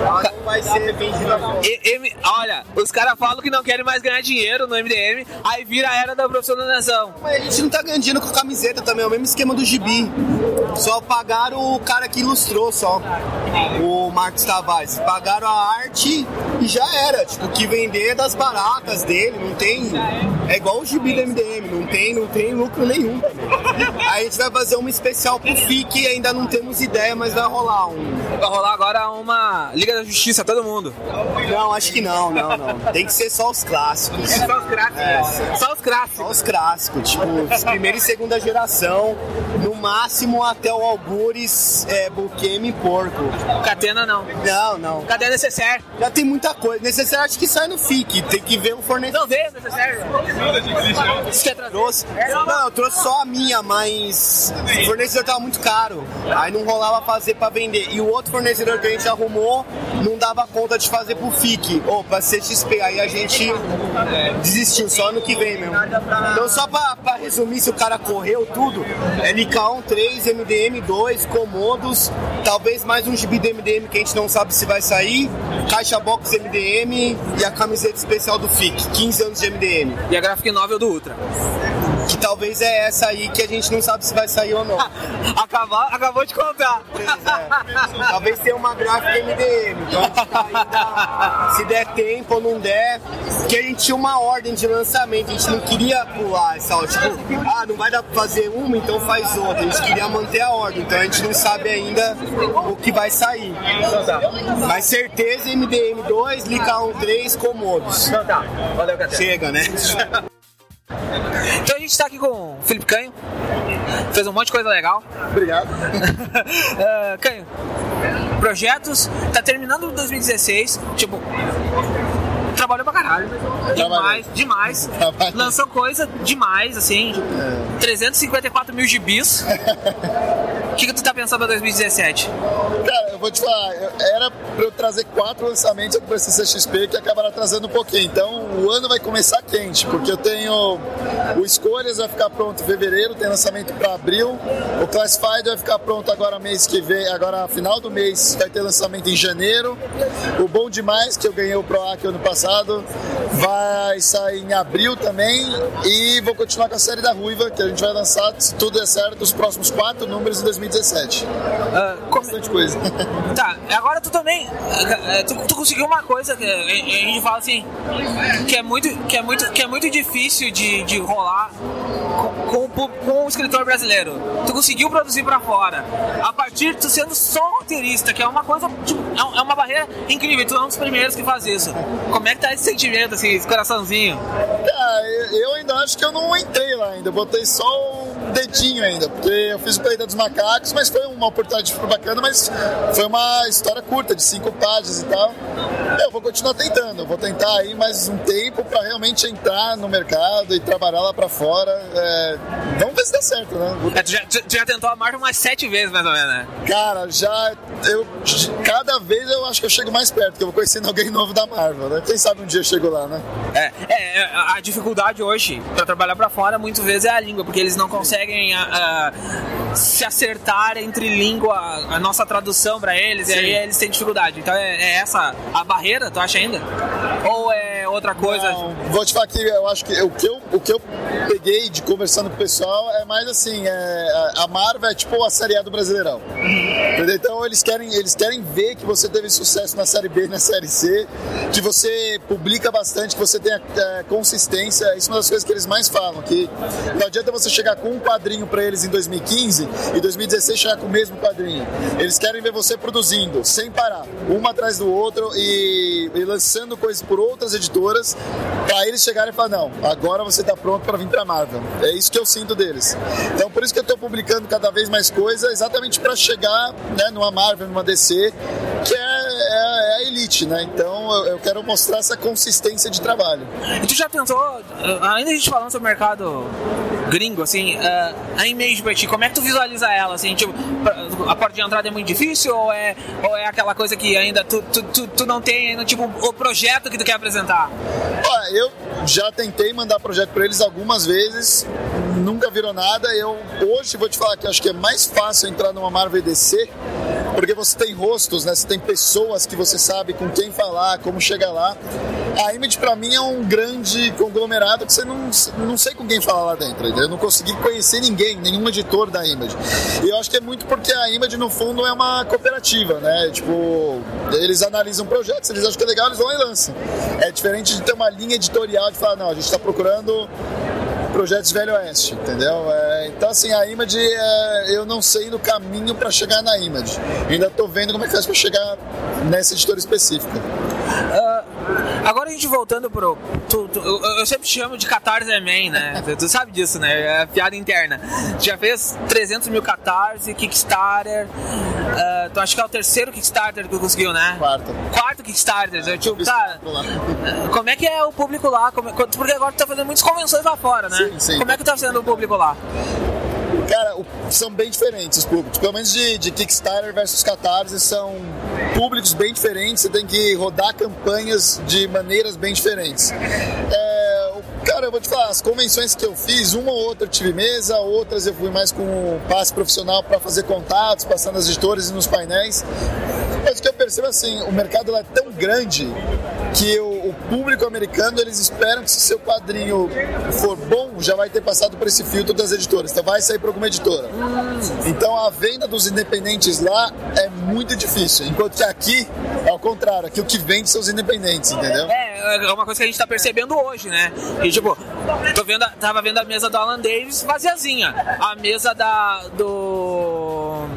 Ela não vai ser vendida. E- M- olha, os caras falam que não querem mais ganhar dinheiro no MDM, aí vira a era da profissionalização. Mas a gente não tá ganhando dinheiro com camiseta também, é o mesmo esquema do gibi. Só pagaram o cara que ilustrou só. O Marcos Tavares. Pagaram a arte e já era. Tipo, o que vender é das baratas dele, não tem. É igual o gibi do MDM, não tem, não tem lucro nenhum. Aí a gente vai fazer uma especial pro FIC, ainda não temos ideia, mas vai rolar um. Vai rolar agora uma Liga da Justiça, todo mundo. Não, acho que não, não, não. Tem que ser só os clássicos. Só os clássicos. É. Só os clássicos. Só os clássicos, tipo, os primeira e segunda geração, no máximo até o Algures, é, Buqueme e Porco. Catena não. Não, não. Cadê a necessaire? Já tem muita coisa. Necessário acho que sai no FIC, tem que ver o fornecedor. Não veio necessaire? Isso quer trazer? Trouxe. Não, eu trouxe só a minha, mas o fornecedor tava muito caro. Aí não rolava fazer pra vender. E o outro fornecedor que a gente arrumou não dava conta de fazer pro FIC, ou pra CXP. Aí a gente desistiu, só ano que vem mesmo. Então só pra, pra resumir, se o cara correu tudo, é LK1 3, MDM 2, Comodos, talvez mais um gibi do MDM que a gente não sabe se vai sair, Caixa Box MDM e a camiseta especial do FIC, 15 anos de MDM. E a graphic novel do Ultra. Que talvez é essa aí que a gente não sabe se vai sair ou não. Acabou, acabou de contar. Talvez tenha uma gráfica MDM. Então a gente tá ainda, se der tempo ou não der, porque a gente tinha uma ordem de lançamento, a gente não queria pular essa ordem. Tipo, ah, não vai dar pra fazer uma, então faz outra. A gente queria manter a ordem, então a gente não sabe ainda o que vai sair. Mas certeza MDM 2, Lica 1 3, Comodos. Então tá, valeu, Catena. Chega, né? Então a gente tá aqui com o Felipe Canho. Fez um monte de coisa legal. Obrigado. Eh, Canho, projetos. Tá terminando 2016. Tipo, trabalhou pra caralho. Demais, demais. Trabalhei. Lançou coisa demais, assim. 354 mil gibis. O que, que tu tá pensando pra 2017? Cara, eu vou te falar, era pra eu trazer quatro lançamentos aqui pra CCXP que acabaram atrasando um pouquinho. Então o ano vai começar quente, porque eu tenho o Escolhas vai ficar pronto em fevereiro, tem lançamento pra abril. O Classified vai ficar pronto agora mês que vem, agora final do mês vai ter lançamento em janeiro. O Bom Demais, que eu ganhei o ProAc ano passado, vai sair em abril também. E vou continuar com a série da Ruiva, que a gente vai lançar, se tudo der certo, os próximos quatro números em 2017. Ah, como- Bastante coisa. Tá, agora tu também. eh, Tu, tu conseguiu uma coisa que a gente fala assim. Que é muito, que é muito, que é muito difícil de, de rolar com, com, o escritor brasileiro. Tu conseguiu produzir pra fora. A partir de tu sendo só roteirista, que é uma coisa. tipo, é é uma barreira incrível. Tu é um dos primeiros que faz isso. Como é que tá esse sentimento, assim, esse coraçãozinho? Eu- eu ainda acho que eu não entrei lá ainda. Eu botei só o dedinho ainda, porque eu fiz o Planeta dos Macacos, mas foi uma oportunidade super bacana, mas foi uma história curta, de cinco páginas e tal. Eu vou continuar tentando, vou tentar aí mais um tempo pra realmente entrar no mercado e trabalhar lá pra fora. É, Vamos ver se dá certo, né? É, tu, já, tu- já tentou a Marvel umas sete vezes, mais ou menos, né? Cara, já eu cada vez eu acho que eu chego mais perto, porque eu vou conhecendo alguém novo da Marvel, né? Quem sabe um dia eu chego lá, né? É, é, a dificuldade hoje pra trabalhar pra fora muitas vezes é a língua, porque eles não conseguem ah, ah, se acertar entre língua, a nossa tradução pra eles, e aí eles têm dificuldade. Então é, é essa a barreira, tu acha ainda? Ou é outra coisa? Não, vou te falar que eu acho que o que eu, o que eu peguei de conversando com o pessoal é mais assim, é, a Marvel é tipo a Série A do Brasileirão. Entendeu? Então eles querem, eles querem ver que você teve sucesso na Série B na Série C, que você publica bastante, que você tenha é, consistência. Isso é uma das coisas que eles mais falam, que não adianta você chegar com um quadrinho para eles em 2015 e 2016 chegar com o mesmo quadrinho. Eles querem ver você produzindo, sem parar, um atrás do outro e, e lançando coisas por outras editoras, para eles chegarem e falar, não, agora você está pronto para vir para Marvel. É isso que eu sinto deles. Então por isso que eu estou publicando cada vez mais coisa, exatamente para chegar né, numa Marvel, numa DC, que é, é, é a elite, né? Então eu, quero mostrar essa consistência de trabalho. E tu já pensou, ainda a gente falando sobre o mercado gringo, assim, uh, a Image pra ti, como é que tu visualiza ela, assim, tipo, a porta de entrada é muito difícil ou é, ou é aquela coisa que ainda tu, tu, tu, tu não tem ainda, tipo, o projeto que tu quer apresentar? Eu já tentei mandar projeto para eles algumas vezes, nunca virou nada. Eu hoje vou te falar que acho que é mais fácil entrar numa Marvel DC, porque você tem rostos, né? Você tem pessoas que você sabe com quem falar, como chegar lá. A Image para mim é um grande conglomerado que você não, não sei com quem falar lá dentro. Eu não consegui conhecer ninguém, nenhum editor da Image. E eu acho que é muito porque a Image no fundo é uma cooperativa, né? Tipo, eles analisam projetos, eles acham que é legal, eles vão e lançam. É diferente de ter uma linha editorial de falar, não, a gente está procurando projetos Velho Oeste, entendeu? É, então, assim, a Image, é, eu não sei no caminho para chegar na Image. Ainda estou vendo como é que faz para chegar nessa editora específica. Uh, agora a gente voltando pro. Tu, tu, eu, eu, sempre chamo de Catarse Man, né? tu, tu, sabe disso, né? É piada interna. Já fez 300 mil Catarse, Kickstarter. Uh, tu acha que é o terceiro Kickstarter que tu conseguiu, né? Quarto. Quarto Kickstarter. É, tipo, tá, como é que é o público lá? Como, porque agora tu tá fazendo muitas convenções lá fora, né? Sim, sim. Como é que tá sendo o público lá? Cara, são bem diferentes os públicos. Pelo menos de, de Kickstarter versus Catarse são públicos bem diferentes. Você tem que rodar campanhas de maneiras bem diferentes. É, cara, eu vou te falar, as convenções que eu fiz, uma ou outra eu tive mesa, outras eu fui mais com o passe profissional para fazer contatos, passando nas editoras e nos painéis. Mas o que eu percebo assim, o mercado é tão grande que o, público americano eles esperam que se seu quadrinho for bom, já vai ter passado por esse filtro das editoras, então vai sair para alguma editora. Então a venda dos independentes lá é muito difícil, enquanto que aqui é o contrário, aqui o que vende são os independentes, entendeu? É, é uma coisa que a gente está percebendo hoje, né? E tipo, tô vendo, tava vendo a mesa do Alan Davis vaziazinha, a mesa da do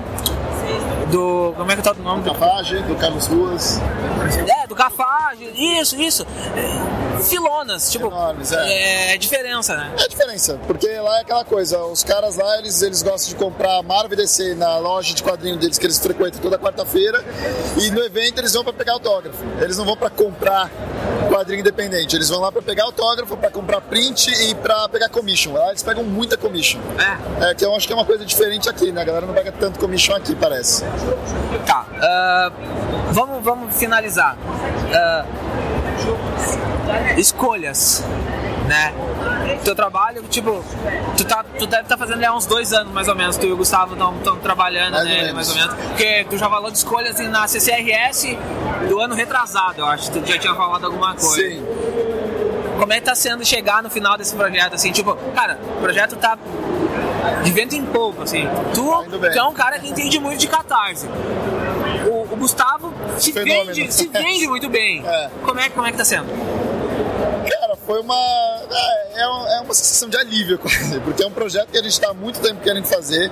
do. Como é que tá o nome? Do Cafage, do Carlos Ruas. É, do Cafage, isso, isso. Filonas, tipo. Enormes, é. é diferença, né? É diferença, porque lá é aquela coisa, os caras lá, eles, eles gostam de comprar Marvel DC na loja de quadrinho deles que eles frequentam toda quarta-feira e no evento eles vão para pegar autógrafo. Eles não vão para comprar quadrinho independente, eles vão lá para pegar autógrafo, para comprar print e para pegar commission. Lá eles pegam muita commission. É. É, que eu acho que é uma coisa diferente aqui, né? A galera não pega tanto commission aqui, parece. Tá. Uh, vamos, vamos finalizar. Uh, escolhas, né? Teu trabalho, tipo, tu, tá, tu deve estar tá fazendo há uns dois anos mais ou menos, tu e o Gustavo estão trabalhando mais nele, ou mais ou menos. Porque tu já falou de escolhas na CCRS do ano retrasado, eu acho. Tu já tinha falado alguma coisa. Sim. Como é que tá sendo chegar no final desse projeto, assim, tipo, cara, o projeto tá de vento em pouco, assim. Tu, tu é um cara que entende muito de catarse. O, o Gustavo se vende, se vende muito bem. É. Como, é, como é que tá sendo? Cara, foi uma. É, é uma, é uma sensação de alívio, porque é um projeto que a gente está há muito tempo querendo fazer.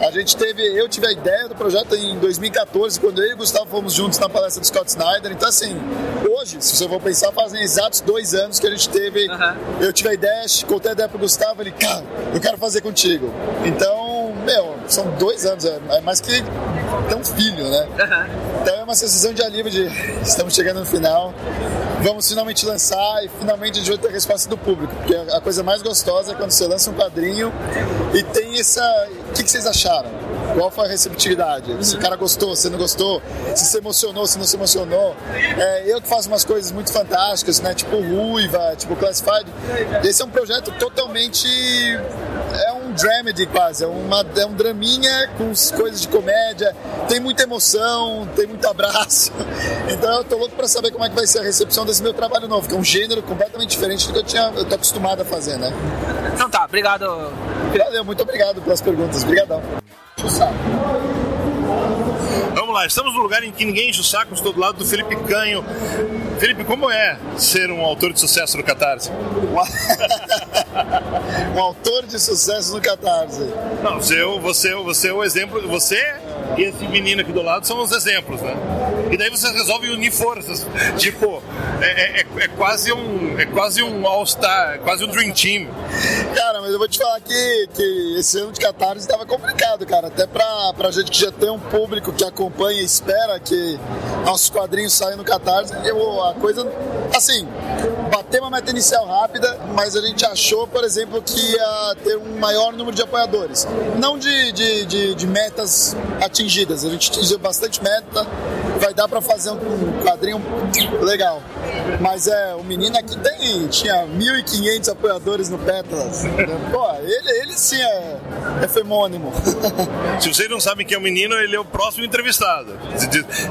A gente teve, eu tive a ideia do projeto em 2014, quando eu e o Gustavo fomos juntos na palestra do Scott Snyder. Então, assim, hoje, se você for pensar, fazem exatos dois anos que a gente teve. Eu tive a ideia, contei a ideia pro Gustavo, ele, cara, eu quero fazer contigo. Então, meu, são dois anos, é, é mais que ter um filho, né? Então é uma sensação de alívio de estamos chegando no final, vamos finalmente lançar e finalmente a gente vai ter a resposta do público, porque a coisa mais gostosa é quando você lança um quadrinho e tem essa. O que, vocês acharam? Qual foi a receptividade? Se o cara gostou, se não gostou, se se emocionou, se não se emocionou. É, eu que faço umas coisas muito fantásticas, né? Tipo Ruiva, tipo Classified. Esse é um projeto totalmente. É um dramedy quase, é, uma, é um draminha com coisas de comédia, tem muita emoção, tem muito abraço. Então eu tô louco pra saber como é que vai ser a recepção desse meu trabalho novo, que é um gênero completamente diferente do que eu, tinha, eu tô acostumado a fazer, né? Então tá, obrigado. Valeu, muito obrigado pelas perguntas, obrigadão. Vamos lá, estamos no lugar em que ninguém enche o saco, estou do lado do Felipe Canho. Felipe, como é ser um autor de sucesso no Catarse? um autor de sucesso no Catarse. Não, você, você, você é o exemplo, você e esse menino aqui do lado são os exemplos, né? E daí você resolve unir forças. Tipo, é, é, é quase um. É quase um All-Star, é quase um Dream Team. Cara, mas eu vou te falar que, que esse ano de Catarse estava complicado, cara. Até pra, pra gente que já tem um público que acompanha e espera que nossos quadrinhos saiam no Catarse, eu, a coisa. Assim, bateu uma meta inicial rápida, mas a gente achou, por exemplo, que ia ter um maior número de apoiadores. Não de, de, de, de metas atingidas, a gente atingiu bastante meta, vai dar para fazer um quadrinho legal. Mas é, o menino aqui tem, tinha 1.500 apoiadores no Petras. Pô, ele, ele sim é, é femônimo. Se vocês não sabem quem é o menino, ele é o próximo entrevistado.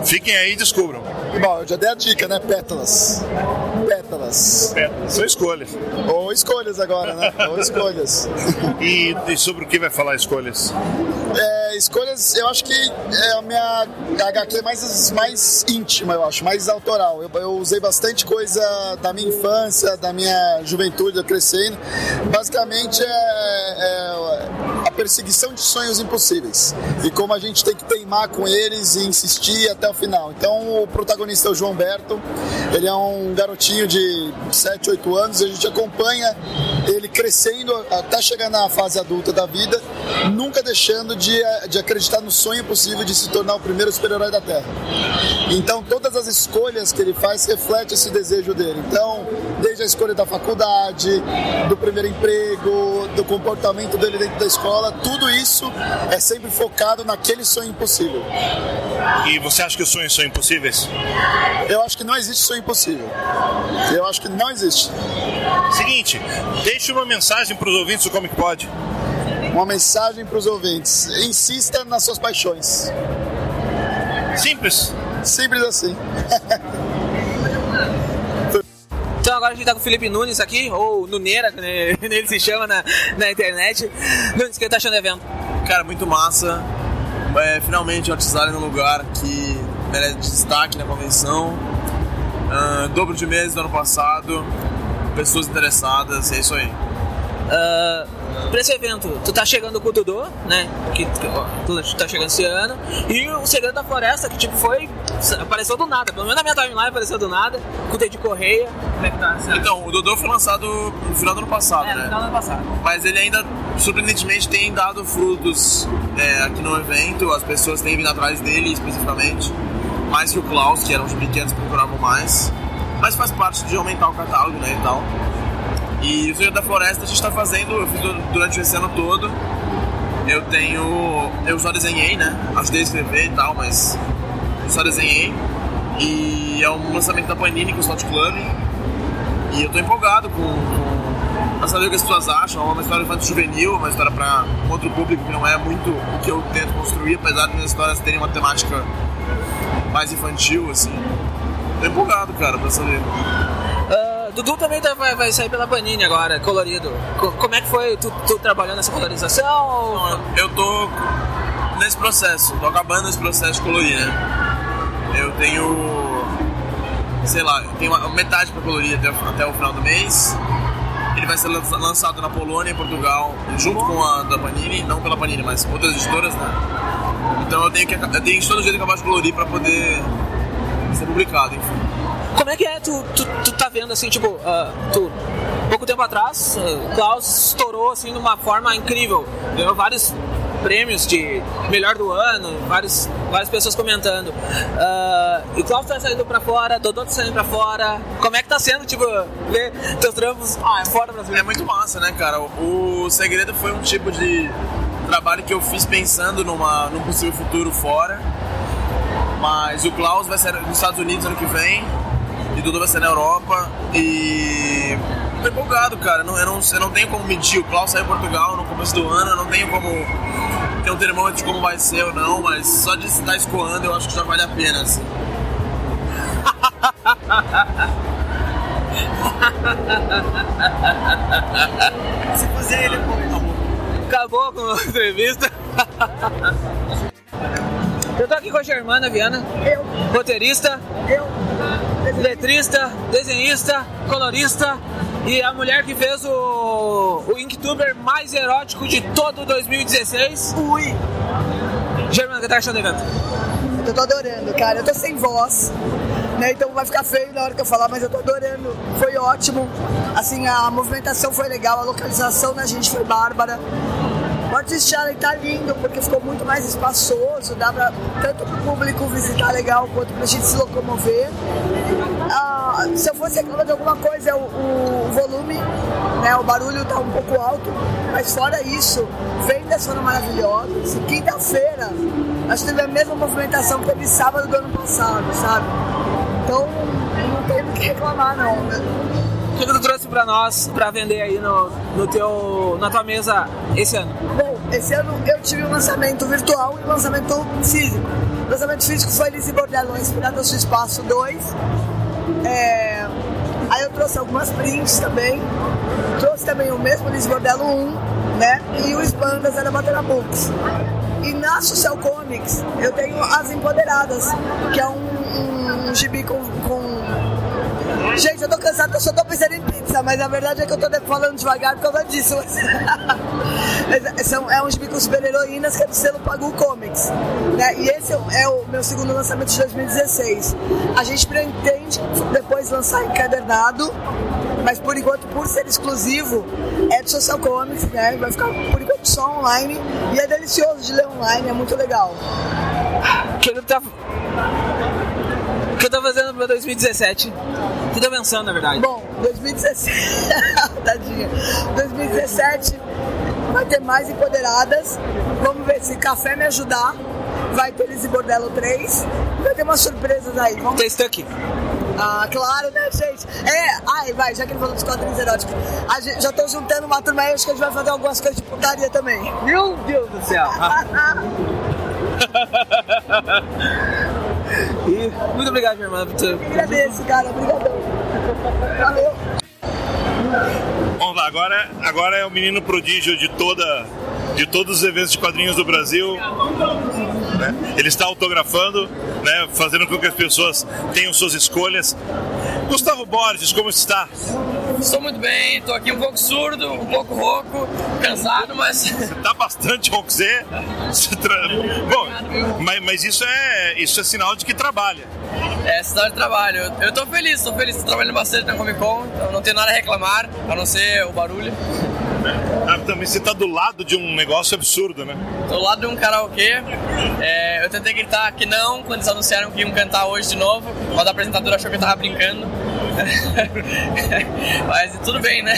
Fiquem aí e descubram. Bom, eu já dei a dica, né? Pétalas. Pétalas. Pétalas. São escolhas. Ou escolhas agora, né? Ou escolhas. e, e sobre o que vai falar escolhas? É, escolhas, eu acho que é a minha HQ mais, mais íntima, eu acho, mais autoral. Eu, eu usei bastante coisa da minha infância, da minha juventude, eu crescendo. Basicamente é, é a perseguição de sonhos impossíveis e como a gente tem que teimar com eles e insistir até o final. Então o protagonista é o João Berto, ele é um garotinho de 7, 8 anos, e a gente acompanha ele crescendo até chegar na fase adulta da vida, nunca deixando de, de acreditar no sonho possível de se tornar o primeiro super-herói da Terra. Então todas as escolhas que ele faz refletem esse desejo dele. Então, desde a escolha da faculdade, do primeiro emprego, do comportamento dele dentro da escola, tudo isso é sempre focado naquele sonho impossível. E você acha que os sonhos são impossíveis? Eu acho que não existe sonho impossível. Eu acho que não existe. Seguinte, deixe uma mensagem para os ouvintes do Comic Pod. Uma mensagem para os ouvintes: insista nas suas paixões. Simples. Simples assim. Então agora a gente tá com o Felipe Nunes aqui, ou Nuneira, como ele se chama na, na internet. Nunes, o que tá achando do evento? Cara, muito massa. É, finalmente Artisário no lugar que merece destaque na convenção. Uh, dobro de meses do ano passado, pessoas interessadas, é isso aí. Uh, pra esse evento, tu tá chegando com o Dudu, né? Que, que tu tá chegando esse ano. E o Segredo da Floresta, que tipo foi. apareceu do nada. Pelo menos na minha timeline apareceu do nada. Com o de Correia. Como é que tá? Então, o Dudu foi lançado no final do ano passado, é, né? no final do ano passado. Mas ele ainda, surpreendentemente, tem dado frutos é, aqui no evento. As pessoas têm vindo atrás dele especificamente. Mais que o Klaus, que eram os pequenos que procuravam mais. Mas faz parte de aumentar o catálogo, né? E tal. E o Senhor da Floresta a gente está fazendo, eu fiz durante esse ano todo. Eu tenho. Eu só desenhei, né? Ajudei a escrever e tal, mas só desenhei. E é um lançamento da Panini com o Slot Club. E eu tô empolgado com, com saber o que as pessoas acham. É uma história infantil juvenil, uma história para outro público que não é muito o que eu tento construir, apesar de minhas histórias terem uma temática mais infantil, assim. Tô empolgado, cara, pra saber. Dudu também tá, vai, vai, sair pela Panini agora, colorido. Co como é que foi tu, tu trabalhando nessa colorização? Não, eu tô nesse processo, tô acabando esse processo de colorir, né? Eu tenho, sei lá, eu tenho metade pra colorir até, até o final do mês. Ele vai ser lançado na Polônia e Portugal, junto com a da Panini, não pela Panini, mas outras editoras, né? Então eu tenho que, eu tenho que todo jeito acabar de colorir pra poder ser publicado, enfim. Como é que é? Tu, tu, tu tá vendo assim, tipo, uh, tu, pouco tempo atrás, uh, Klaus estourou assim de uma forma incrível. Ganhou vários prêmios de melhor do ano, vários, várias pessoas comentando. Uh, e o Klaus tá saindo pra fora, Dodô tá saindo pra fora. Como é que tá sendo, tipo, ver teus trampos ah, fora do Brasil? É muito massa, né, cara? O, o segredo foi um tipo de trabalho que eu fiz pensando numa, num possível futuro fora. Mas o Klaus vai ser nos Estados Unidos ano que vem e Dudu vai ser na Europa e tô empolgado, cara. Não, eu, não, eu não tenho como medir. O Klaus saiu em Portugal no começo do ano, eu não tenho como ter um termômetro de como vai ser ou não, mas só de estar escoando eu acho que já vale a pena, assim. Se fazer ele, Acabou com a entrevista. Eu tô aqui com a Germana Viana. Eu. Roteirista. Eu. Letrista, desenhista, colorista e a mulher que fez o, o Inktuber mais erótico de todo 2016. Ui. Germana, o que tá achando do evento? Eu tô adorando, cara. Eu tô sem voz, né? Então vai ficar feio na hora que eu falar, mas eu tô adorando. Foi ótimo. Assim, a movimentação foi legal, a localização da gente foi bárbara. O Artist Challenge tá lindo porque ficou muito mais espaçoso, dá pra tanto pro público visitar legal quanto pra gente se locomover. Ah, se eu fosse reclamar de alguma coisa o, o volume, né? O barulho tá um pouco alto, mas fora isso, vendas foram maravilhosas. Quinta-feira, acho que teve a mesma movimentação que teve sábado do ano passado, sabe? Então não tem do que reclamar não. O que tu trouxe pra nós pra vender aí no, no teu, na tua mesa esse ano? Bom, esse ano eu tive um lançamento virtual e um lançamento físico. O lançamento físico foi Bordello, Inspirado no Seu Espaço 2. É, Aí eu trouxe algumas prints também. Trouxe também o mesmo Lizzie Bordello 1, né? E os bandas era Batera Books. E na Social Comics eu tenho as Empoderadas, que é um, um, um gibi com Gente, eu tô cansado, eu só tô pensando em pizza, mas a verdade é que eu tô falando devagar por causa disso. São, é um gibi com super-heroínas que é do selo Pagu Comics. Né? E esse é o meu segundo lançamento de 2016. A gente pretende depois lançar encadernado, mas por enquanto, por ser exclusivo, é do Social Comics, né? Vai ficar por enquanto só online. E é delicioso de ler online, é muito legal. Que ele tá que eu tô fazendo pro 2017? O que eu tô pensando, na verdade? Bom, 2017. Tadinha. 2017 vai ter mais empoderadas. Vamos ver se café me ajudar. Vai ter Lizzie Bordello 3. Vai ter umas surpresas aí. Vamos... Tem stuck. Ah, claro, né, gente? É, ai, vai, já que ele falou dos quadrinhos eróticos. A gente, já tô juntando uma turma aí, acho que a gente vai fazer algumas coisas de putaria também. Meu Deus do céu! E muito obrigado, minha irmã, por ter. Agradeço, cara. Obrigadão. Valeu. Vamos lá, agora, agora é o menino prodígio de toda de todos os eventos de quadrinhos do Brasil. Né? Ele está autografando, né? fazendo com que as pessoas tenham suas escolhas. Gustavo Borges, como está? Estou muito bem, estou aqui um pouco surdo, um pouco rouco, cansado, mas. Está bastante roxê. Bom, mas, mas, isso, é, isso é sinal de que trabalha. É sinal de trabalho. Eu estou feliz, estou feliz, estou trabalhando bastante na Comic Con, então não tenho nada a reclamar, a não ser o barulho. Ah, também você tá do lado de um negócio absurdo, né? Tô do lado de um karaokê. É, eu tentei gritar que não quando eles anunciaram que iam cantar hoje de novo. Quando a apresentadora achou que eu tava brincando. Mas tudo bem, né?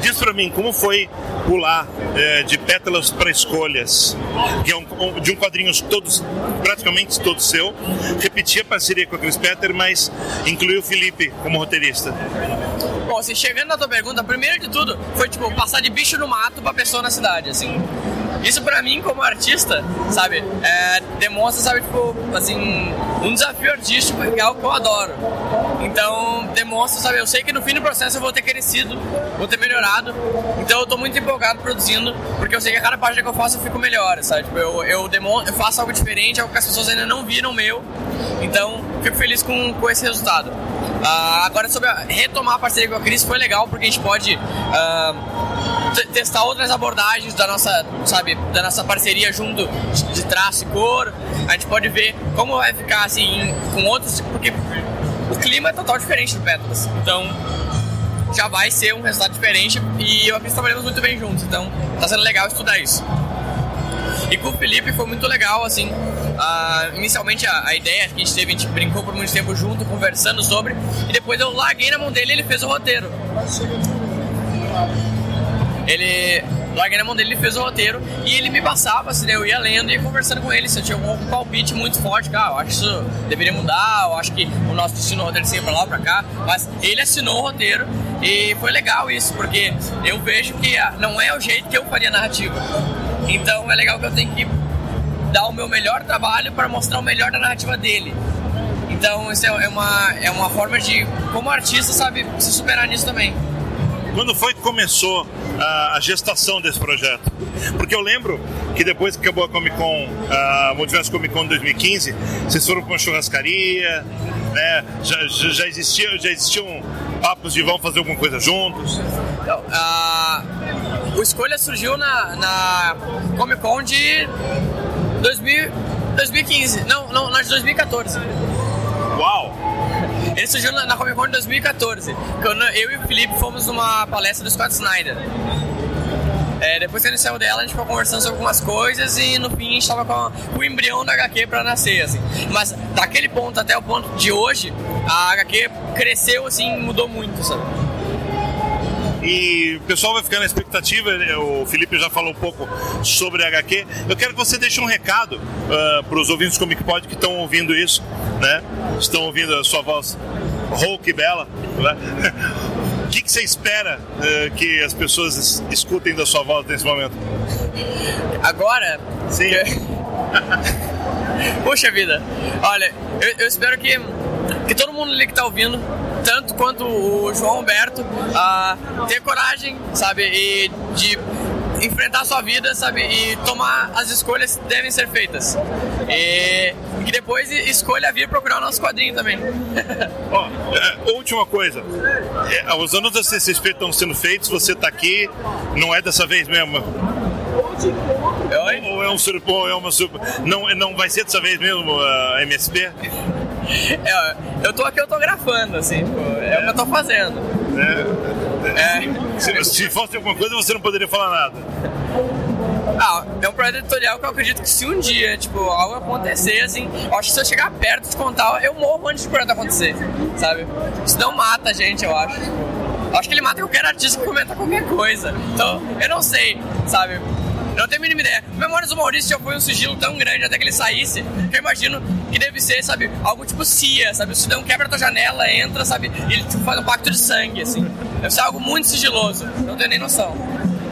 Diz pra mim, como foi pular é, de pétalas para escolhas, que é um, de um quadrinho todos, praticamente todo seu, repetir a parceria com a Chris Petter, mas incluiu o Felipe como roteirista? Bom, assim, chegando na tua pergunta, primeiro de tudo, foi tipo passar de bicho no mato pra pessoa na cidade, assim. Isso pra mim, como artista, sabe, é, demonstra, sabe, tipo, assim, um desafio artístico que é algo que eu adoro. Então, demonstra, sabe, eu sei que no fim do processo eu vou ter crescido, vou ter melhorado. Então, eu tô muito empolgado produzindo, porque eu sei que a cada página que eu faço eu fico melhor, sabe? Tipo, eu, eu, demonstro, eu faço algo diferente, algo que as pessoas ainda não viram meu. Então, fico feliz com, com esse resultado. Uh, agora, sobre a, retomar a parceria com a Cris, foi legal, porque a gente pode. Uh, testar outras abordagens da nossa, sabe, da nossa parceria junto de traço e cor. A gente pode ver como vai ficar assim com outros, porque o clima é total diferente do Petras. Então, já vai ser um resultado diferente e eu acredito que trabalhamos muito bem juntos. Então, tá sendo legal estudar isso. E com o Felipe foi muito legal, assim. Uh, inicialmente a, a, ideia que a gente teve, a gente brincou por muito tempo junto, conversando sobre, e depois eu larguei na mão dele e ele fez o roteiro. Ele larguei na mão dele, ele fez o roteiro e ele me passava, assim, eu ia lendo e ia conversando com ele se eu tinha algum palpite muito forte, cara, eu acho que isso deveria mudar, eu acho que o nosso destino roteiro seria pra lá ou pra cá, mas ele assinou o roteiro E foi legal isso, porque eu vejo que ah, não é o jeito que eu faria narrativa. Então é legal que eu tenho que dar o meu melhor trabalho para mostrar o melhor da narrativa dele. Então isso é é uma, é uma forma de, como artista, sabe, se superar nisso também. Quando foi que começou a, a gestação desse projeto? Porque eu lembro que depois que acabou a Comic Con, a Multiverso Comic Con 2015, vocês foram para uma churrascaria, né? Já, já, já, existia, já existiam papos de vão fazer alguma coisa juntos? Então, a- o Escolha surgiu na, na Comic Con de 2000, 2015. Não, não, na de 2014. Uau! Ele surgiu na, na Comic Con de 2014. Quando eu e o Felipe fomos numa palestra do Scott Snyder. É, depois que ele saiu dela, a gente ficou conversando sobre algumas coisas e no fim a gente tava com, o embrião da HQ pra nascer, assim. Mas daquele ponto até o ponto de hoje, a HQ cresceu, assim, mudou muito, sabe? E o pessoal vai ficar na expectativa, né? o Felipe já falou um pouco sobre a HQ. Eu quero que você deixe um recado para os ouvintes do Comic Pod que estão ouvindo isso, né? Estão ouvindo a sua voz rouca e bela, né? O que, que você espera eh, que as pessoas es- escutem da sua voz nesse momento? Agora. Sim. Puxa vida. Olha, eu, eu espero que, que todo mundo ali que tá ouvindo, tanto quanto o João Humberto, ah, tenha coragem, sabe, e de enfrentar a sua vida, sabe, e tomar as escolhas que devem ser feitas. E, que depois escolha vir procurar o nosso quadrinho também. Ó, é, última coisa. É, os anos da CCXP estão sendo feitos, você está aqui, não é dessa vez mesmo? Ou é um surpo, ou é uma surpo, não, não vai ser dessa vez mesmo a MSP? É, eu tô aqui autografando, assim, pô, é o que eu tô fazendo. É. Se, se fosse alguma coisa, você não poderia falar nada. Ah, é um projeto editorial que eu acredito que se um dia, tipo, algo acontecer, assim, eu acho que se eu chegar perto de contar, eu morro antes de projeto acontecer, sabe? Isso não mata a gente, eu acho. Eu acho que ele mata qualquer artista que comenta qualquer coisa. Então, eu não sei, sabe? Eu não tenho a mínima ideia. Memórias do Maurício já foi um sigilo tão grande até que ele saísse, que eu imagino que deve ser, sabe, algo tipo CIA, sabe? O cidadão quebra a tua janela, entra, sabe? E ele tipo, faz um pacto de sangue, assim. Deve ser algo muito sigiloso. Não tenho nem noção.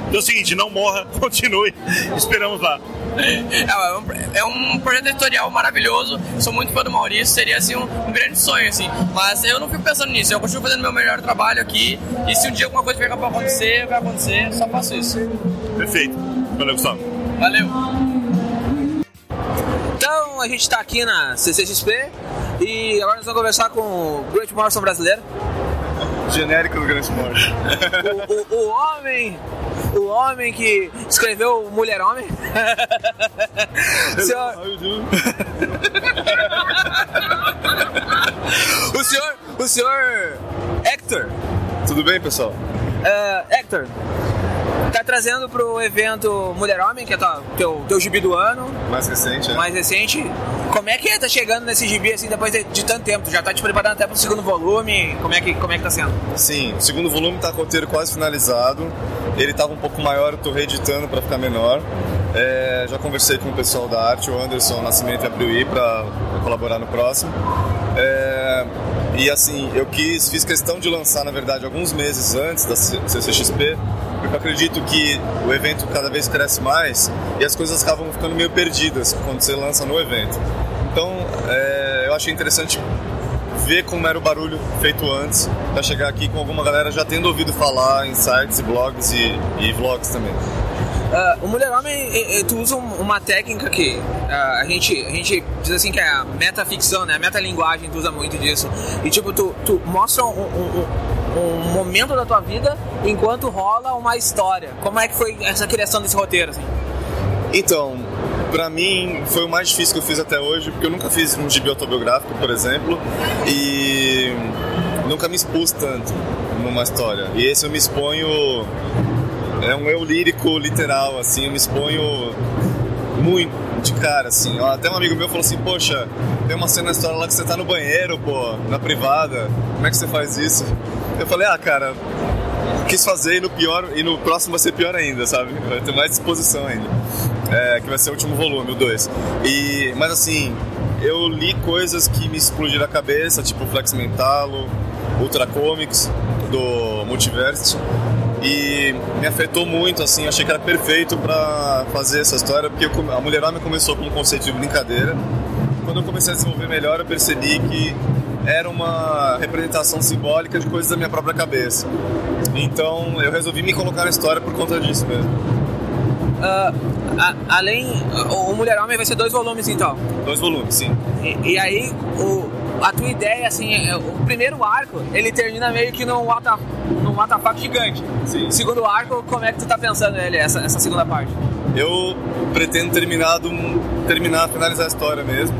Então é o seguinte, não morra, continue. Esperamos lá. É, um, é um projeto editorial maravilhoso. Sou muito fã do Maurício, seria assim um, um grande sonho, assim. Mas eu não fico pensando nisso. Eu continuo fazendo meu melhor trabalho aqui. E se um dia alguma coisa pegar pra acontecer, vai acontecer. Só faço isso. Perfeito. Valeu, Gustavo. Valeu. Então a gente tá aqui na CCXP e agora nós vamos conversar com o Great Morrison brasileiro. Genérico do Grande Morrison. O, o, o homem. O homem que escreveu Mulher Homem. senhor... o senhor. O senhor. Hector. Tudo bem, pessoal? Uh, Hector, tá trazendo pro evento Mulher Homem, que é tua- teu, teu gibi do ano, Mais recente, né? mais recente. Como é que é? Tá chegando nesse gibi assim depois de, de tanto tempo? Tu já tá te preparando até pro segundo volume? Como é que, como é que tá sendo? Sim, o segundo volume tá com o roteiro quase finalizado. Ele tava um pouco maior, eu tô reeditando para ficar menor. É, já conversei com o pessoal da arte, o Anderson Nascimento e a Priui, para colaborar no próximo. É, e assim, eu quis, fiz questão de lançar, na verdade, alguns meses antes da CCXP, porque eu acredito que o evento cada vez cresce mais e as coisas acabam ficando meio perdidas quando você lança no evento. Então, é, eu achei interessante ver como era o barulho feito antes, para chegar aqui com alguma galera já tendo ouvido falar em sites e blogs e, e vlogs também. Ah, o Mulher Homem, eh, tu usa um- uma técnica que ah, a, gente, a gente diz assim que é a metaficção, né? A metalinguagem, tu usa muito disso. E tipo, tu, tu mostra um- um- um momento da tua vida enquanto rola uma história. Como é que foi essa criação desse roteiro, assim? Então, pra mim foi o mais difícil que eu fiz até hoje, porque eu nunca fiz um gibi autobiográfico, por exemplo, e nunca me expus tanto numa história. E esse eu me exponho. É um eu lírico literal, assim, eu me exponho muito de cara, assim. Até um amigo meu falou assim: Poxa, tem uma cena na história lá que você tá no banheiro, pô, na privada, como é que você faz isso? Eu falei: Ah, cara, quis fazer e no pior e no próximo vai ser pior ainda, sabe? Vai ter mais disposição ainda. É, que vai ser o último volume, o 2. E mas assim, eu li coisas que me explodiram a cabeça, tipo Flex Mentalo, Ultra Comics, do Multiverse e me afetou muito, assim, achei que era perfeito para fazer essa história, porque eu- a Mulher Homem começou com um conceito de brincadeira. Quando eu comecei a desenvolver melhor, eu percebi que era uma representação simbólica de coisas da minha própria cabeça. Então eu resolvi me colocar na história por conta disso mesmo. Ah, a- além. O Mulher Homem vai ser dois volumes então. Dois volumes, sim. E, e aí, o, a tua ideia, assim, é- o primeiro arco, ele termina meio que num what num WTF gigante. Sim. Segundo arco, como é que tu tá pensando ele, essa, essa segunda parte? Eu pretendo terminar, do, terminar, finalizar a história mesmo,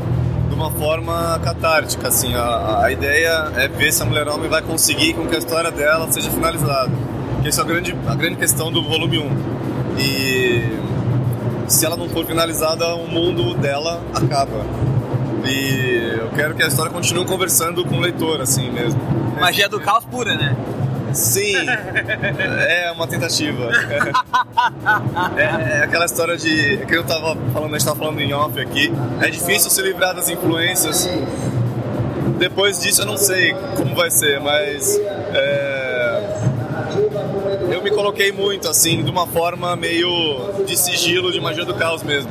de uma forma catártica, assim. A, a ideia é ver se a Mulher Homem vai conseguir com que a história dela seja finalizada. Que essa é a grande, a grande questão do volume 1. E se ela não for finalizada, o mundo dela acaba. E eu quero que a história continue conversando com o leitor, assim mesmo. Magia do caos pura, né? Sim, é uma tentativa. É, é aquela história de. que eu tava falando, a gente tava falando em off aqui. É difícil se livrar das influências. Depois disso eu não sei como vai ser, mas. é, eu me coloquei muito, assim, de uma forma meio de sigilo de magia do caos mesmo.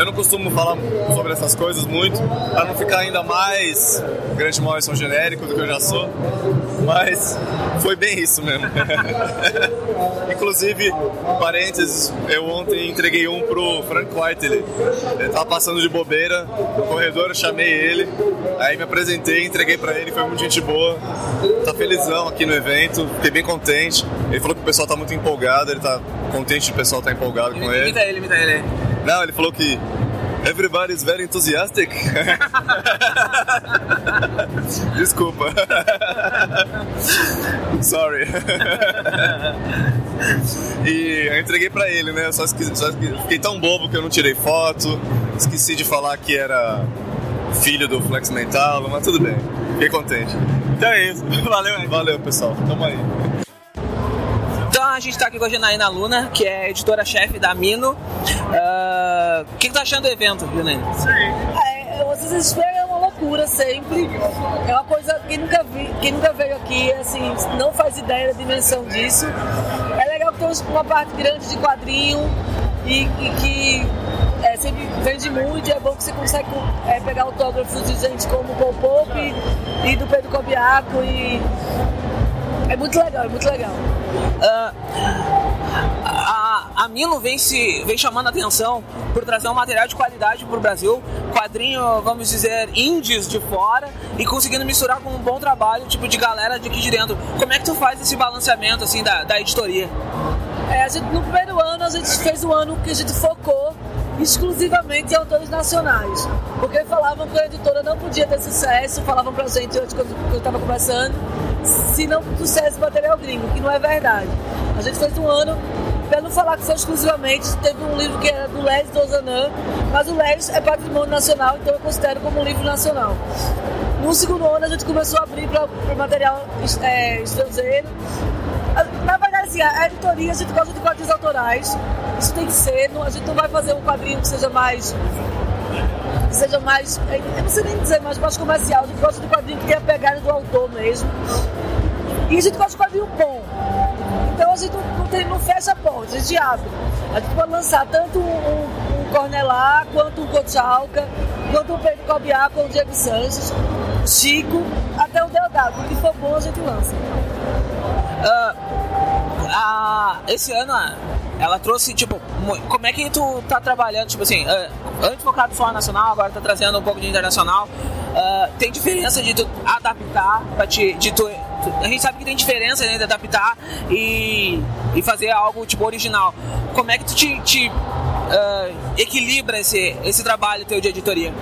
Eu não costumo falar sobre essas coisas muito, para não ficar ainda mais Grant Morrison genérico do que eu já sou, mas foi bem isso mesmo. Inclusive, parênteses, eu ontem entreguei um pro Frank Whiteley. Ele tava passando de bobeira no corredor, eu chamei ele, aí me apresentei, entreguei pra ele, foi muito gente boa. Tá felizão aqui no evento, fiquei bem contente. Ele falou que o pessoal tá muito empolgado, ele tá contente de o pessoal tá empolgado com ele. Imita ele, imita ele. Não, ele falou que everybody's very enthusiastic. Desculpa. Sorry. e eu entreguei pra ele, né? Só, esqueci, só esque- fiquei tão bobo que eu não tirei foto. Esqueci de falar que era filho do Flex Mental, mas tudo bem. Fiquei contente. Então é isso. Valeu, Valeu, pessoal. Tamo aí. A gente tá aqui com a Janaína Luna, que é editora-chefe da Mino. Ah, O que, que tá achando do evento, Janaína? É, o Desespero é uma loucura sempre. É uma coisa que nunca vi, quem nunca veio aqui, assim, não faz ideia da dimensão disso. É legal que tem uma parte grande de quadrinho e, e que é, sempre vende muito. É bom que você consegue é, pegar autógrafos de gente como o Paul e, e do Pedro Cobiaco e é muito legal, é muito legal. Ah, a, Mino vem, se, vem chamando a atenção por trazer um material de qualidade pro Brasil, quadrinho, vamos dizer, indies de fora e conseguindo misturar com um bom trabalho, tipo, de galera de aqui de dentro. Como é que tu faz esse balanceamento, assim, da, da editoria? É, a gente, no primeiro ano, a gente fez um ano que a gente focou exclusivamente autores nacionais. Porque falavam que a editora não podia ter sucesso, falavam pra gente antes quando eu estava conversando, se não sucesso material gringo, que não é verdade. A gente fez um ano, não falar que foi exclusivamente, teve um livro que era do Les Dozanam, mas o Les é patrimônio nacional, então eu considero como um livro nacional. No segundo ano, a gente começou a abrir para material é, estrangeiro. Assim, a editoria, a gente gosta de quadrinhos autorais. Isso tem que ser. não- A gente não vai fazer um quadrinho que seja mais. que seja mais. Eu não sei nem dizer, mas mais comercial. A gente gosta de quadrinho que tenha a pegada do autor mesmo. E a gente gosta de quadrinho bom. Então a gente não, tem, não fecha a porta, a gente abre. A gente pode lançar tanto um, um, Cornelá, quanto um Cochalca, quanto um Pedro Cobiá, quanto um Diego Sanches, Chico, até o Deodato. O que for bom a gente lança. Ah, a- esse ano ela trouxe, tipo, como é que tu tá trabalhando, tipo assim, ah, antes focado só nacional, agora tá trazendo um pouco de internacional. Ah, tem diferença de tu adaptar, pra te, de tu, a gente sabe que tem diferença né, de adaptar e, e fazer algo tipo original. Como é que tu te, te, ah, equilibra esse, esse trabalho teu de editoria?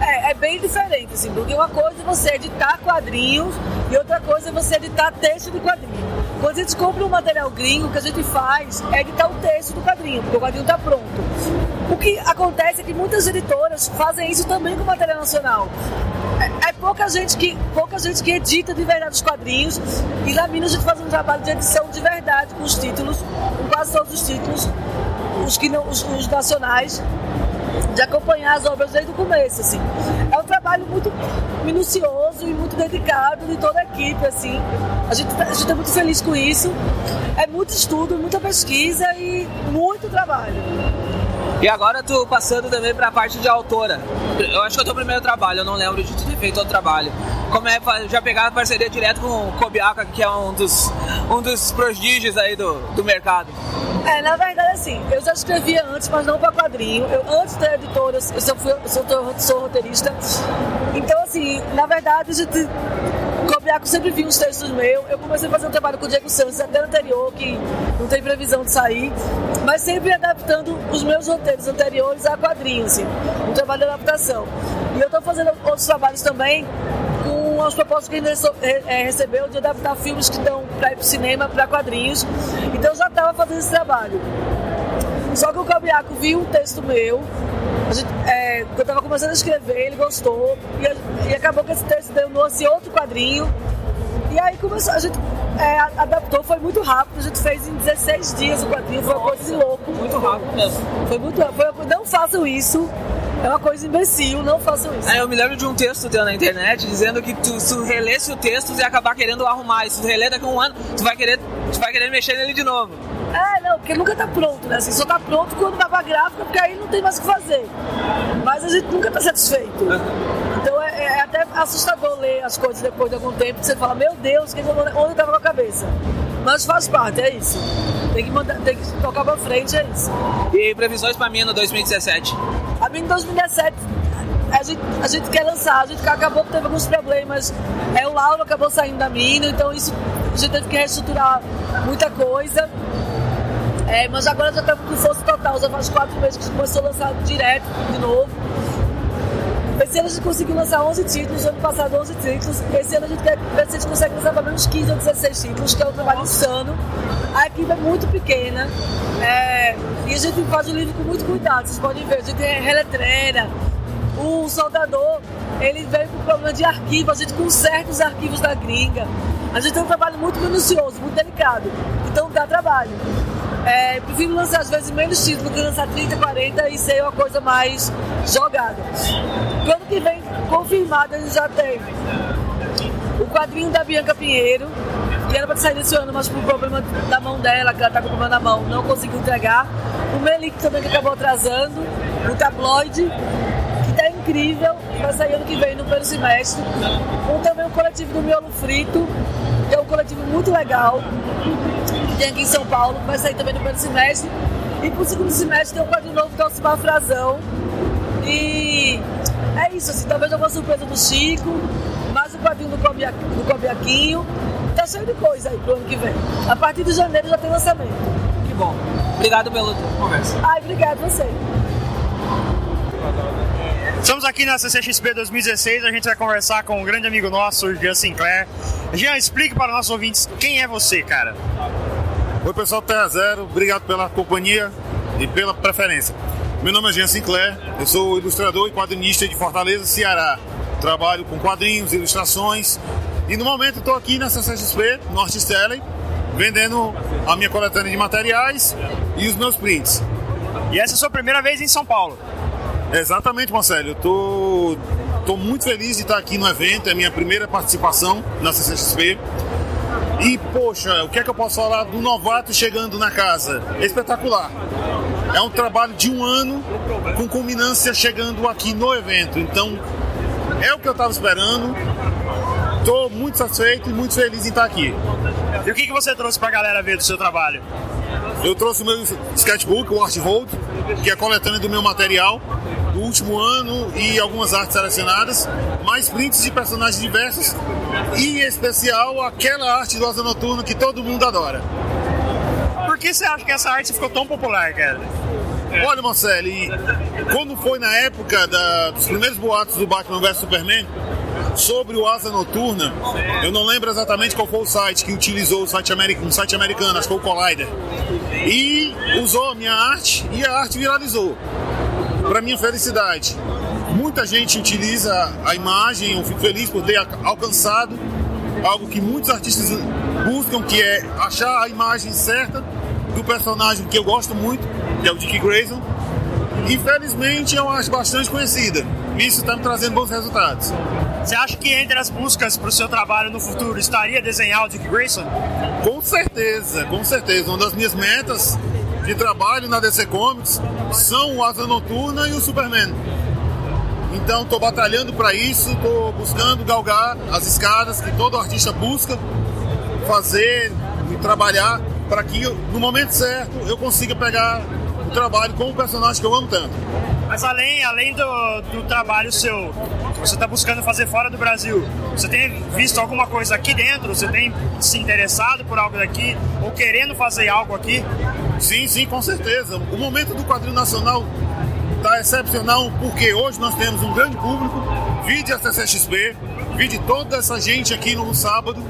É, é bem diferente, assim, porque uma coisa é você editar quadrinhos e outra coisa é você editar texto de quadrinho. Quando a gente compra um material gringo, o que a gente faz é editar o texto do quadrinho, porque o quadrinho está pronto. O que acontece é que muitas editoras fazem isso também com material nacional. É, é pouca, gente que, pouca gente que edita de verdade os quadrinhos e na Minas a gente faz um trabalho de edição de verdade com os títulos, com quase todos os títulos, os, que não, os, os nacionais de acompanhar as obras desde o começo, assim. É um trabalho muito minucioso e muito dedicado de toda a equipe, assim. A gente, a gente é muito feliz com isso. É muito estudo, muita pesquisa e muito trabalho. E agora tu passando também pra parte de autora. Eu acho que é o teu primeiro trabalho, eu não lembro de ter feito outro trabalho. Como é já pegar parceria direto com o Kobiaka, que é um dos, um dos prodígios aí do, do mercado. É, na verdade, assim, eu já escrevia antes, mas não para quadrinho. Eu, antes da editora, eu fui, eu sou, sou roteirista. Então, assim, na verdade, a gente. Cobiaco sempre viu uns textos meus. Eu comecei a fazer um trabalho com o Diego Santos até anterior, que não tem previsão de sair, mas sempre adaptando os meus roteiros anteriores a quadrinhos, assim, um trabalho de adaptação. E eu estou fazendo outros trabalhos também com as propostas que a gente eh, recebeu de adaptar filmes que estão para ir para o cinema, para quadrinhos. Então eu já estava fazendo esse trabalho. Só que o Cabiaco viu um texto meu, gente, é, eu estava começando a escrever, ele gostou, e, e acabou que esse texto deu no esse outro quadrinho. E aí começou, a gente é, adaptou, foi muito rápido, a gente fez em 16 dias o quadrinho, foi uma coisa de louco. Muito rápido mesmo. Foi muito rápido. Foi não façam isso, é uma coisa imbecil, não façam isso. Aí eu me lembro de um texto teu na internet dizendo que tu, se tu relesse o texto, tu ia acabar querendo arrumar. E se tu reler daqui a um ano, tu vai querer, tu vai querer mexer nele de novo. É, não, porque nunca tá pronto, né? Assim, só tá pronto quando vai pra gráfica, porque aí não tem mais o que fazer. Mas a gente nunca tá satisfeito. Então é, é até assustador ler as coisas depois de algum tempo, que você fala, meu Deus, que- onde tava com a cabeça? Mas faz parte, é isso. Tem que, mandar, tem que tocar pra frente, é isso. E previsões pra mim no 2017? A mim em 2017 a gente, a gente quer lançar, a gente acabou que teve alguns problemas. É, o Lauro acabou saindo da mina, então isso a gente teve que reestruturar muita coisa. É, mas agora já estamos com força total, já faz quatro meses que a gente começou a lançar direto de novo. Esse ano a gente conseguiu lançar 11 títulos, ano passado 11 títulos. Esse ano a gente quer a gente consegue lançar pelo menos 15 ou 16 títulos, que é um trabalho insano. A equipe é muito pequena é, e a gente faz o livro com muito cuidado. Vocês podem ver, a gente reletreira. O soldador, ele veio com problema de arquivo, a gente conserta os arquivos da gringa. A gente tem um trabalho muito minucioso, muito delicado. Então dá trabalho. É, prefiro lançar às vezes menos títulos do que lançar 30, 40 e ser uma coisa mais jogada. Ano que vem, confirmado, a gente já tem o quadrinho da Bianca Pinheiro, que era para sair esse ano, mas por problema da mão dela, que ela tá com problema na mão, não conseguiu entregar. O Melik também que acabou atrasando, o tabloide, que tá incrível, vai sair ano que vem no primeiro semestre. Um também o coletivo do Miolo Frito, que é um coletivo muito legal, tem aqui em São Paulo, que vai sair também no primeiro semestre. E pro segundo semestre tem um quadrinho novo do Alcimar Frazão. E é isso, assim, talvez alguma surpresa do Chico, mais um quadrinho do, Cobia, do Cobiaquinho. Tá cheio de coisa aí pro ano que vem. A partir de janeiro já tem lançamento. Que bom. Obrigado pela conversa. Ai, obrigado você. Estamos aqui na CCXP 2016, a gente vai conversar com um grande amigo nosso, o Jean Sinclair. Jean, explique para os nossos ouvintes quem é você, cara. Oi pessoal do Terra Zero, obrigado pela companhia e pela preferência. Meu nome é Jean Sinclair, eu sou ilustrador e quadrinista de Fortaleza, Ceará. Trabalho com quadrinhos, ilustrações e no momento estou aqui na CCXP, no Artist Alley, vendendo a minha coletânea de materiais e os meus prints. E essa é a sua primeira vez em São Paulo? Exatamente, Marcelo. Eu tô, tô muito feliz de estar aqui no evento, é a minha primeira participação na CCXP. E, poxa, o que é que eu posso falar do novato chegando na casa? Espetacular. É um trabalho de um ano com culminância chegando aqui no evento. Então, é o que eu estava esperando. Estou muito satisfeito e muito feliz em estar aqui. E o que, que você trouxe pra galera ver do seu trabalho? Eu trouxe o meu sketchbook, o Art Hold, que é a coletânea do meu material último ano e algumas artes selecionadas, mais prints de personagens diversos e, em especial, aquela arte do Asa Noturno que todo mundo adora. Por que você acha que essa arte ficou tão popular, cara? Olha, Marcelo, quando foi na época da- dos primeiros boatos do Batman vs Superman, sobre o Asa Noturna, eu não lembro exatamente qual foi o site que utilizou o site americano, um site americano, acho que foi o Collider, e usou a minha arte e a arte viralizou. Para minha felicidade, muita gente utiliza a imagem, eu fico feliz por ter al- alcançado algo que muitos artistas buscam, que é achar a imagem certa do personagem que eu gosto muito, que é o Dick Grayson. Infelizmente, eu acho bastante conhecida. Isso está me trazendo bons resultados. Você acha que entre as buscas para o seu trabalho no futuro estaria desenhar o Dick Grayson? Com certeza, com certeza. Uma das minhas metas de trabalho na DC Comics são o Asa Noturna e o Superman. Então estou batalhando para isso, estou buscando galgar as escadas que todo artista busca fazer e trabalhar para que no momento certo eu consiga pegar o trabalho com o personagem que eu amo tanto. Mas além, além do, do trabalho seu, você está buscando fazer fora do Brasil, você tem visto alguma coisa aqui dentro? Você tem se interessado por algo daqui? Ou querendo fazer algo aqui? Sim, sim, com certeza. O momento do quadrinho nacional está excepcional porque hoje nós temos um grande público, vide a CCXP, vide toda essa gente aqui no sábado,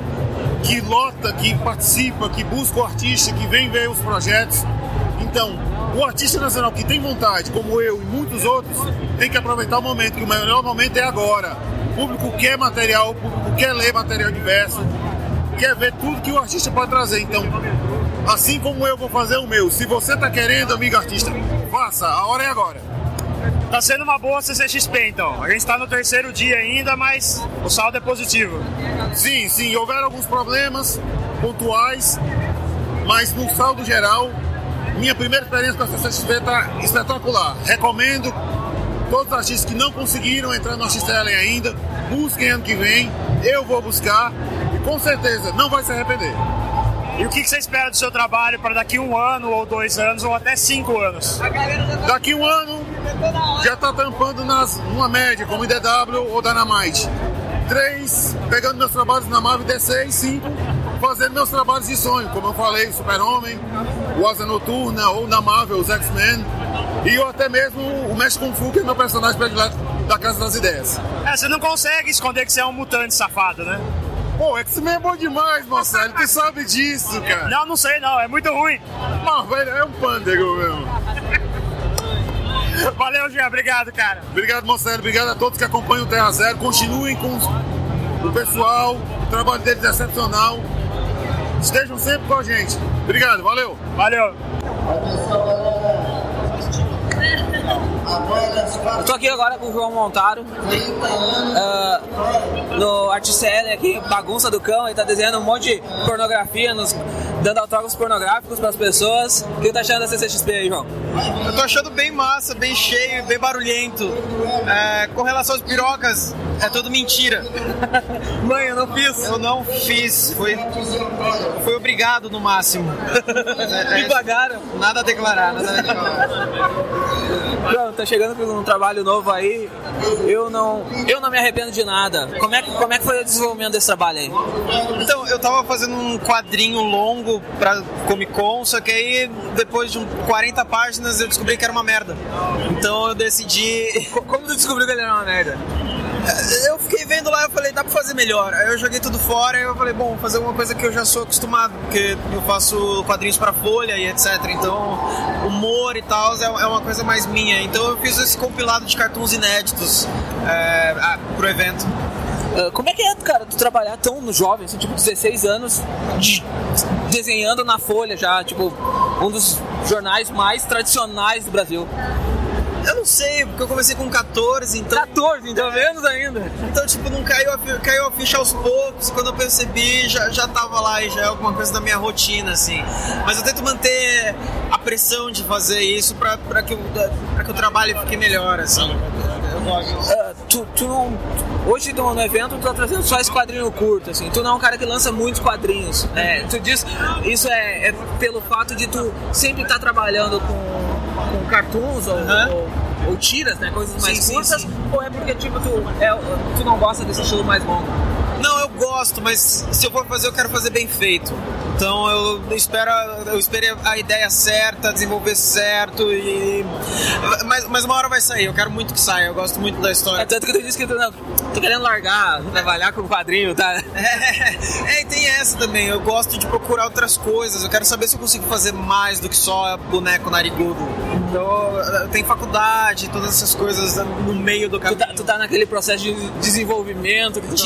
que lota, que participa, que busca o artista, que vem ver os projetos. Então, o artista nacional que tem vontade, como eu e muitos outros, tem que aproveitar o momento, que o melhor momento é agora. O público quer material, o público quer ler material diverso, quer ver tudo que o artista pode trazer. Então, assim como eu vou fazer o meu, se você está querendo, amigo artista, faça, a hora é agora. Tá sendo uma boa CCXP então. A gente está no terceiro dia ainda, mas o saldo é positivo. Sim, sim, houveram alguns problemas pontuais, mas no saldo geral, minha primeira experiência com a CCXP está espetacular. Recomendo todos os artistas que não conseguiram entrar no XTL ainda, busquem ano que vem, eu vou buscar e com certeza não vai se arrepender. E o que você espera do seu trabalho para daqui um ano, ou dois anos, ou até cinco anos? Daqui um ano já está tampando nas, numa média, como IDW ou Dynamite. Três, pegando meus trabalhos na Marvel DC e cinco, fazendo meus trabalhos de sonho, como eu falei, Super-Homem, o Asa Noturna, ou na Marvel, os X-Men, e ou até mesmo o Mestre Kung Fu, que é meu personagem predileto da Casa das Ideias. É, você não consegue esconder que você é um mutante safado, né? Pô, X-Men é bom demais, Marcelo. Tu sabe disso, cara. Não, não sei não. É muito ruim. Mas, velho, é um pândego mesmo. Valeu, Jean. Obrigado, cara. Obrigado, Marcelo. Obrigado a todos que acompanham o Terra Zero. Continuem com o pessoal. O trabalho deles é excepcional. Estejam sempre com a gente. Obrigado, valeu. Valeu. Eu tô aqui agora com o João Montaro, uh, no Articele aqui, bagunça do cão, ele tá desenhando um monte de pornografia, nos, dando autógrafos pornográficos para as pessoas. O que tá achando da CCXP aí, João? Eu tô achando bem massa, bem cheio, bem barulhento. É, com relação às pirocas, é tudo mentira. Mãe, eu não fiz. Eu não fiz, foi, foi obrigado no máximo. Me pagaram. Nada a declarar, nada a declarar. João, tá chegando com um trabalho novo aí. Eu não, eu não me arrependo de nada. Como é que, como é que foi o desenvolvimento desse trabalho aí? Então, eu tava fazendo um quadrinho longo pra Comic Con, só que aí depois de um 40 páginas eu descobri que era uma merda. Então eu decidi. Como tu descobriu que ele era uma merda? Eu fiquei vendo lá, eu falei, dá pra fazer melhor. Aí eu joguei tudo fora e eu falei, bom, vou fazer uma coisa que eu já sou acostumado, porque eu faço quadrinhos pra Folha e etc. Então, humor e tal é, é uma coisa mais minha. Então eu fiz esse compilado de cartoons inéditos é, ah, pro evento. Uh, como é que é, cara, tu trabalhar tão jovem, assim, tipo 16 anos, de, desenhando na Folha já, tipo, um dos jornais mais tradicionais do Brasil? Eu não sei, porque eu comecei com 14, então. 14, então menos ainda. Então, tipo, não caiu a, caiu a ficha aos poucos. Quando eu percebi, já, já tava lá e já é alguma coisa da minha rotina, assim. Mas eu tento manter a pressão de fazer isso pra, pra, que, o, pra que o trabalho fique melhor, assim. Eu gosto. Uh, tu, tu não. Hoje no, no evento tu tá trazendo só esse quadrinho curto, assim. Tu não é um cara que lança muitos quadrinhos. É, tu diz. Isso é, é pelo fato de tu sempre estar tá trabalhando com, com cartoons ou, ou, ou, tiras, né? Coisas mais Sim, curtas. sim, sim. Ou é porque, tipo, tu, é, tu não gosta desse estilo mais longo? Não, eu gosto, mas se eu for fazer, eu quero fazer bem feito. Então eu espero, eu esperei a ideia certa, desenvolver certo e. Mas, mas uma hora vai sair, eu quero muito que saia, eu gosto muito da história. É tanto que tu disse que tu não, tô querendo largar, trabalhar com quadrinho, tá? É, é, e tem essa também, eu gosto de procurar outras coisas, eu quero saber se eu consigo fazer mais do que só boneco narigudo. Então, tem faculdade, todas essas coisas no meio do caminho. Tu tá, tu tá naquele processo de desenvolvimento que tu de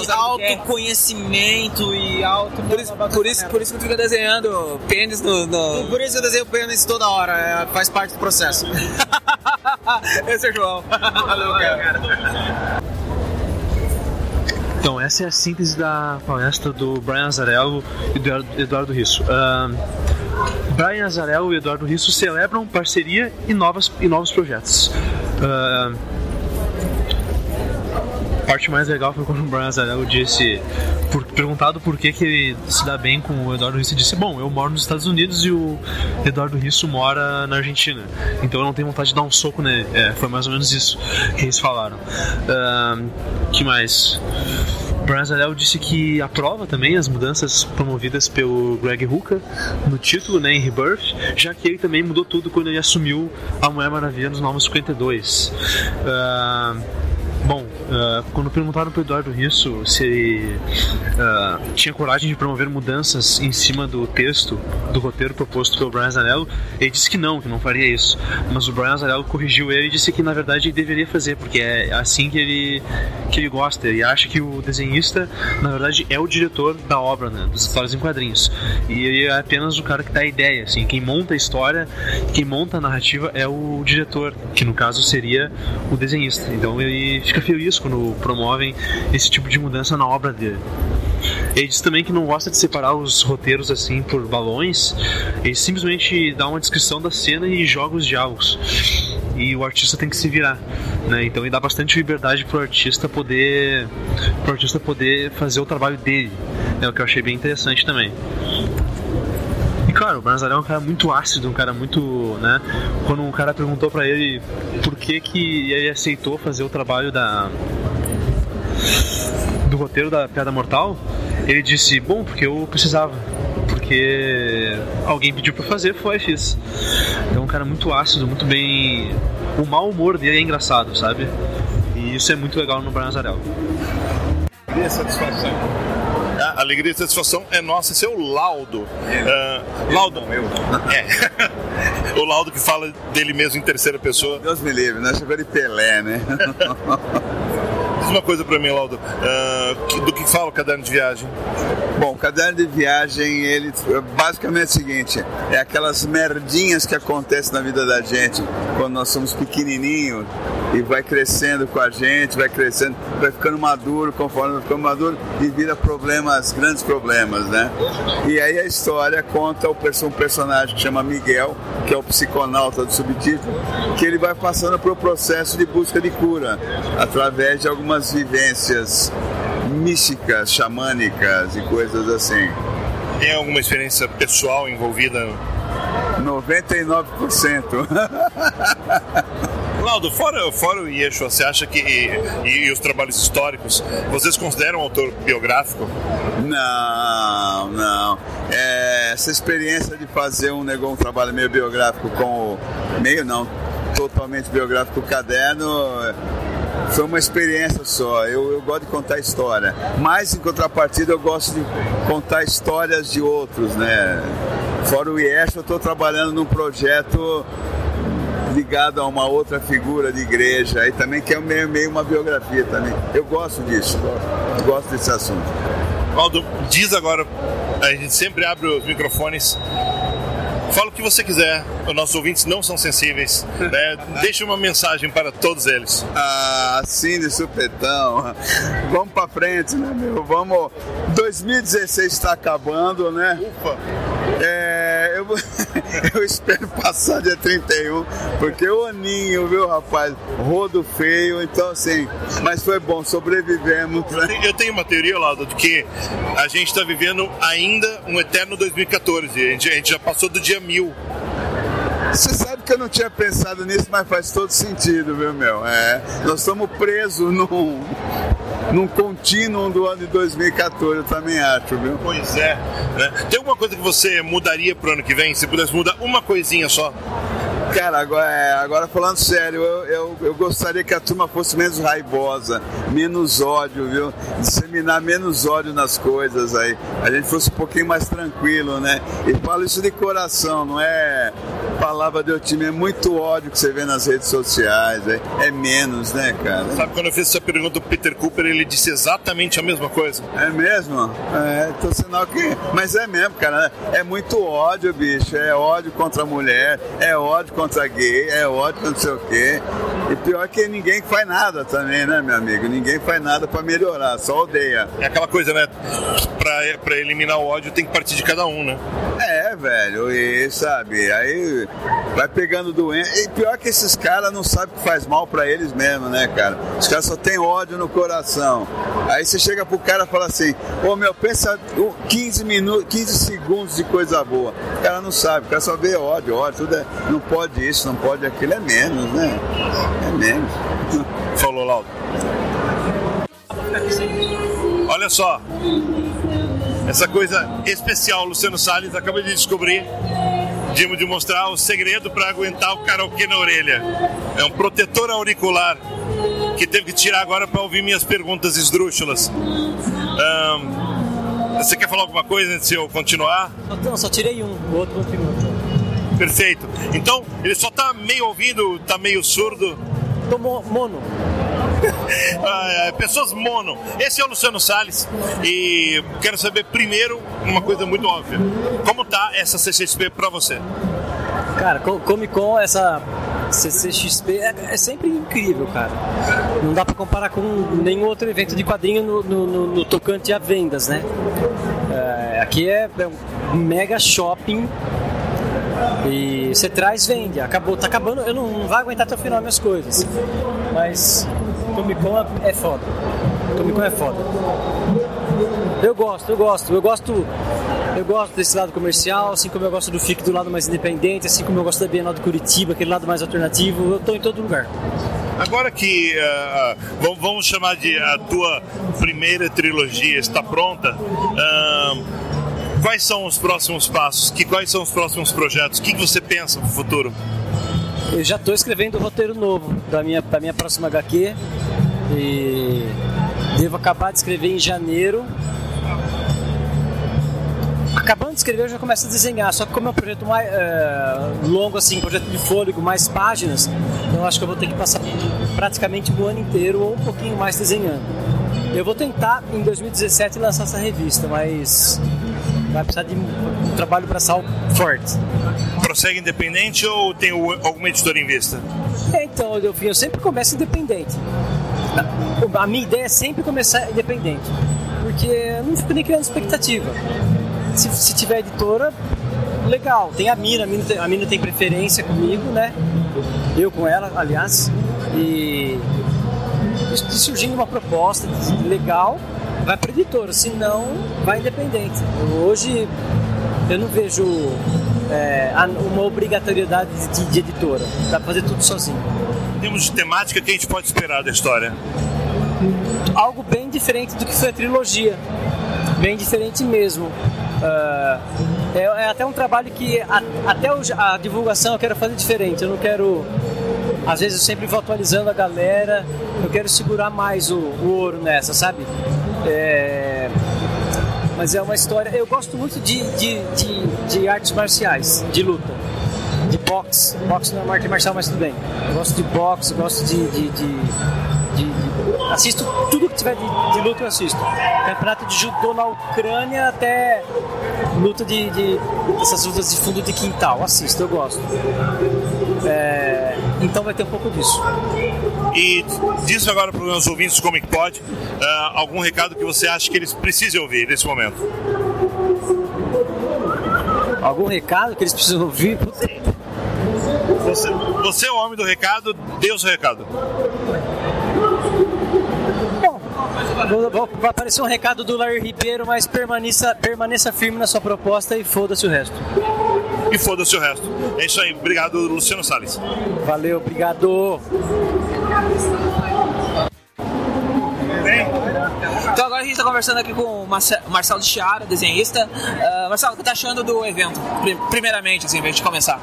autoconhecimento e auto. Por isso, por, isso, por isso que tu fica desenhando pênis no, no... Por isso eu desenho pênis toda hora, é, faz parte do processo. Esse é o João. Valeu, cara. Então, essa é a síntese da palestra do Brian Azarello e do Eduardo Risso. Uh, Brian Azarello e Eduardo Risso celebram parceria e, novas, e novos projetos. Uh, a parte mais legal foi quando o Brian Azarello disse, por, perguntado por que, que ele se dá bem com o Eduardo Risso, disse: Bom, eu moro nos Estados Unidos e o Eduardo Risso mora na Argentina, então eu não tenho vontade de dar um soco nele. É, foi mais ou menos isso que eles falaram. Uh, que mais? Brian disse que aprova também as mudanças promovidas pelo Greg Hooker no título, né, em Rebirth, já que ele também mudou tudo quando ele assumiu a Mulher Maravilha nos Novos 52. Uh, Bom, uh, quando perguntaram para Eduardo Risso se ele uh, tinha coragem de promover mudanças em cima do texto do roteiro proposto pelo Brian Zanello, ele disse que não, que não faria isso. Mas o Brian Zanello corrigiu ele e disse que na verdade ele deveria fazer, porque é assim que ele, que ele gosta. Ele acha que o desenhista, na verdade, é o diretor da obra, né, das histórias em quadrinhos. E ele é apenas o cara que dá a ideia. Assim, quem monta a história, quem monta a narrativa é o diretor, que no caso seria o desenhista. Então ele fica feliz quando promovem esse tipo de mudança na obra dele. Ele diz também que não gosta de separar os roteiros assim por balões, ele simplesmente dá uma descrição da cena e joga os diálogos. E o artista tem que se virar, né? Então ele dá bastante liberdade pro artista poder pro artista poder fazer o trabalho dele. É o que eu achei bem interessante também. Claro, o Bernazaré é um cara muito ácido, um cara muito, né? Quando um cara perguntou para ele por que que ele aceitou fazer o trabalho da do roteiro da Piada Mortal, ele disse: "Bom, porque eu precisava, porque alguém pediu para fazer, foi e fiz". Então, um cara muito ácido, muito bem, o mau humor dele é engraçado, sabe? E isso é muito legal no Brian Azarel. E satisfação. A alegria e satisfação é nossa, esse é o Laudo. Uh, Laudo. Meu. É. o Laudo que fala dele mesmo em terceira pessoa. Deus me livre, né? Chegou de Pelé, né? Diz uma coisa pra mim, Laudo. Uh, fala o caderno de viagem? Bom, o caderno de viagem, ele basicamente é o seguinte: é aquelas merdinhas que acontecem na vida da gente quando nós somos pequenininhos e vai crescendo com a gente, vai crescendo, vai ficando maduro, conforme vai ficando maduro e vira problemas, grandes problemas, né? E aí a história conta o um personagem que chama Miguel, que é o psiconauta do subtítulo, que ele vai passando por um processo de busca de cura através de algumas vivências místicas, xamânicas e coisas assim. Tem alguma experiência pessoal envolvida? 99%. Laudo, fora, fora o Yeshua, você acha que. E, e, os trabalhos históricos, vocês consideram um autor biográfico? Não, não. É, essa experiência de fazer um, um trabalho meio biográfico com o. meio não, totalmente biográfico, o caderno foi uma experiência só. Eu, eu, gosto de contar história. Mas, em contrapartida, eu gosto de contar histórias de outros, né? Fora o IES, eu estou trabalhando num projeto ligado a uma outra figura de igreja e também que é meio, meio uma biografia também. Eu gosto disso, gosto, gosto desse assunto. Aldo, diz agora, a gente sempre abre os microfones Fala o que você quiser, os nossos ouvintes não são sensíveis. Né? Deixa uma mensagem para todos eles. Ah, sim, de supetão. Vamos para frente, né, meu? Vamos. 2016 está acabando, né? Ufa! Eu, espero passar dia 31, porque o aninho, viu, rapaz? Rodo feio, então assim, mas foi bom, sobrevivemos. Né? Eu tenho uma teoria, Laudo, de que a gente está vivendo ainda um eterno 2014. A gente, a gente já passou do dia mil. Você sabe que eu não tinha pensado nisso, mas faz todo sentido, viu, meu? É, nós estamos presos num, num contínuo do ano de 2014, eu também acho, viu? Pois é. Né? Tem alguma coisa que você mudaria pro ano que vem? Se pudesse mudar uma coisinha só? Cara, agora, é, agora falando sério, eu, eu, eu, gostaria que a turma fosse menos raivosa, menos ódio, viu? Disseminar menos ódio nas coisas aí. A gente fosse um pouquinho mais tranquilo, né? E falo isso de coração, não é palavra de otimismo. É muito ódio que você vê nas redes sociais. É, é menos, né, cara? Sabe, quando eu fiz essa pergunta do Peter Cooper, ele disse exatamente a mesma coisa. É mesmo? É, então sinal que. Mas é mesmo, cara. É muito ódio, bicho. É ódio contra a mulher, é ódio contra gay, é ódio contra não sei o quê. E pior que ninguém faz nada também, né, meu amigo? Ninguém faz nada pra melhorar, só odeia. É aquela coisa, né? Pra, pra eliminar o ódio tem que partir de cada um, né? É, velho, e sabe, aí vai pegando doença. E pior que esses caras não sabem que faz mal pra eles mesmo, né, cara? Os caras só têm ódio no coração. Aí você chega pro cara e fala assim, ô meu, pensa 15 minutos, 15 segundos de coisa boa. O cara não sabe, o cara só vê ódio, ódio, tudo é, não pode isso, não pode aquilo, é menos, né? É menos. Falou, Laudo. Olha só, essa coisa especial, Luciano Salles acabou de descobrir, de, de mostrar o segredo para aguentar o karaokê na orelha. É um protetor auricular que teve que tirar agora para ouvir minhas perguntas esdrúxulas. Um, você quer falar alguma coisa antes de eu continuar? Não, só tirei um, o outro continua. Perfeito. Então, ele só tá meio ouvindo, tá meio surdo. Tô mo mono. ah, pessoas mono. Esse é o Luciano Salles e quero saber primeiro uma coisa muito óbvia. Como tá essa CCXP para você? Cara, Comic Con, essa CCXP é, é, sempre incrível, cara. Não dá para comparar com nenhum outro evento de quadrinho no, no, no, no tocante a vendas, né? É, aqui é, é um mega shopping e você traz, vende. Acabou, tá acabando. Eu não, não vou aguentar até o final minhas coisas. Mas Comic Con é foda. Comic Con é foda. Eu gosto, eu gosto, eu gosto. Eu gosto desse lado comercial, assim como eu gosto do FIC do lado mais independente, assim como eu gosto da Bienal do Curitiba, aquele lado mais alternativo, eu tô em todo lugar. Agora que uh, vamos chamar de a tua primeira trilogia está pronta, uh, quais são os próximos passos? Que, quais são os próximos projetos? O que, que você pensa para o futuro? Eu já estou escrevendo o roteiro novo da minha, da minha próxima HQ e devo acabar de escrever em janeiro. Acabando de escrever, eu já começo a desenhar. Só que como é um projeto mais é, longo, assim, um projeto de fôlego, mais páginas, eu acho que eu vou ter que passar praticamente o ano inteiro ou um pouquinho mais desenhando. Eu vou tentar em 2017 lançar essa revista, mas vai precisar de um, trabalho para sal forte. Prossegue independente ou tem alguma editora em vista? É, então, eu, eu sempre começo independente. A minha ideia é sempre começar independente, porque eu não fico nem criando expectativa. Se, se tiver editora, legal. Tem a Mina, a Mina tem, a Mina tem preferência comigo, né? Eu com ela, aliás. E surgindo uma proposta legal, vai para editora, se não, vai independente. Hoje eu não vejo é, uma obrigatoriedade de, de editora, dá para fazer tudo sozinho. Em termos de temática, que a gente pode esperar da história? Algo bem diferente do que foi a trilogia, bem diferente mesmo. Uh, é, é, até um trabalho que a, até a divulgação eu quero fazer diferente. Eu não quero às vezes eu sempre vou atualizando a galera, eu quero segurar mais o, o ouro nessa, sabe? É... Mas é uma história. Eu gosto muito de, de, de, de artes marciais, de luta de boxe. Boxe não é arte marcial, mas tudo bem. Eu gosto de boxe, gosto de, de, de assisto tudo que tiver de, de, luta, eu assisto. Campeonato de judô na Ucrânia até luta de, de. essas lutas de fundo de quintal. Assisto, eu gosto. É, então vai ter um pouco disso. E diz agora para os meus ouvintes do Comic Pod uh, algum recado que você acha que eles precisam ouvir nesse momento. Algum recado que eles precisam ouvir? Você, você é o homem do recado, dê o seu recado. Vai aparecer um recado do Larry Ribeiro, mas permaneça, permaneça firme na sua proposta e foda-se o resto e foda-se o resto. É isso aí. Obrigado, Luciano Salles. Valeu, obrigado. Então agora a gente está conversando aqui com o Marcelo de Chiara, desenhista. Uh, Marcelo, o que tá achando do evento? Primeiramente, assim, pra gente começar.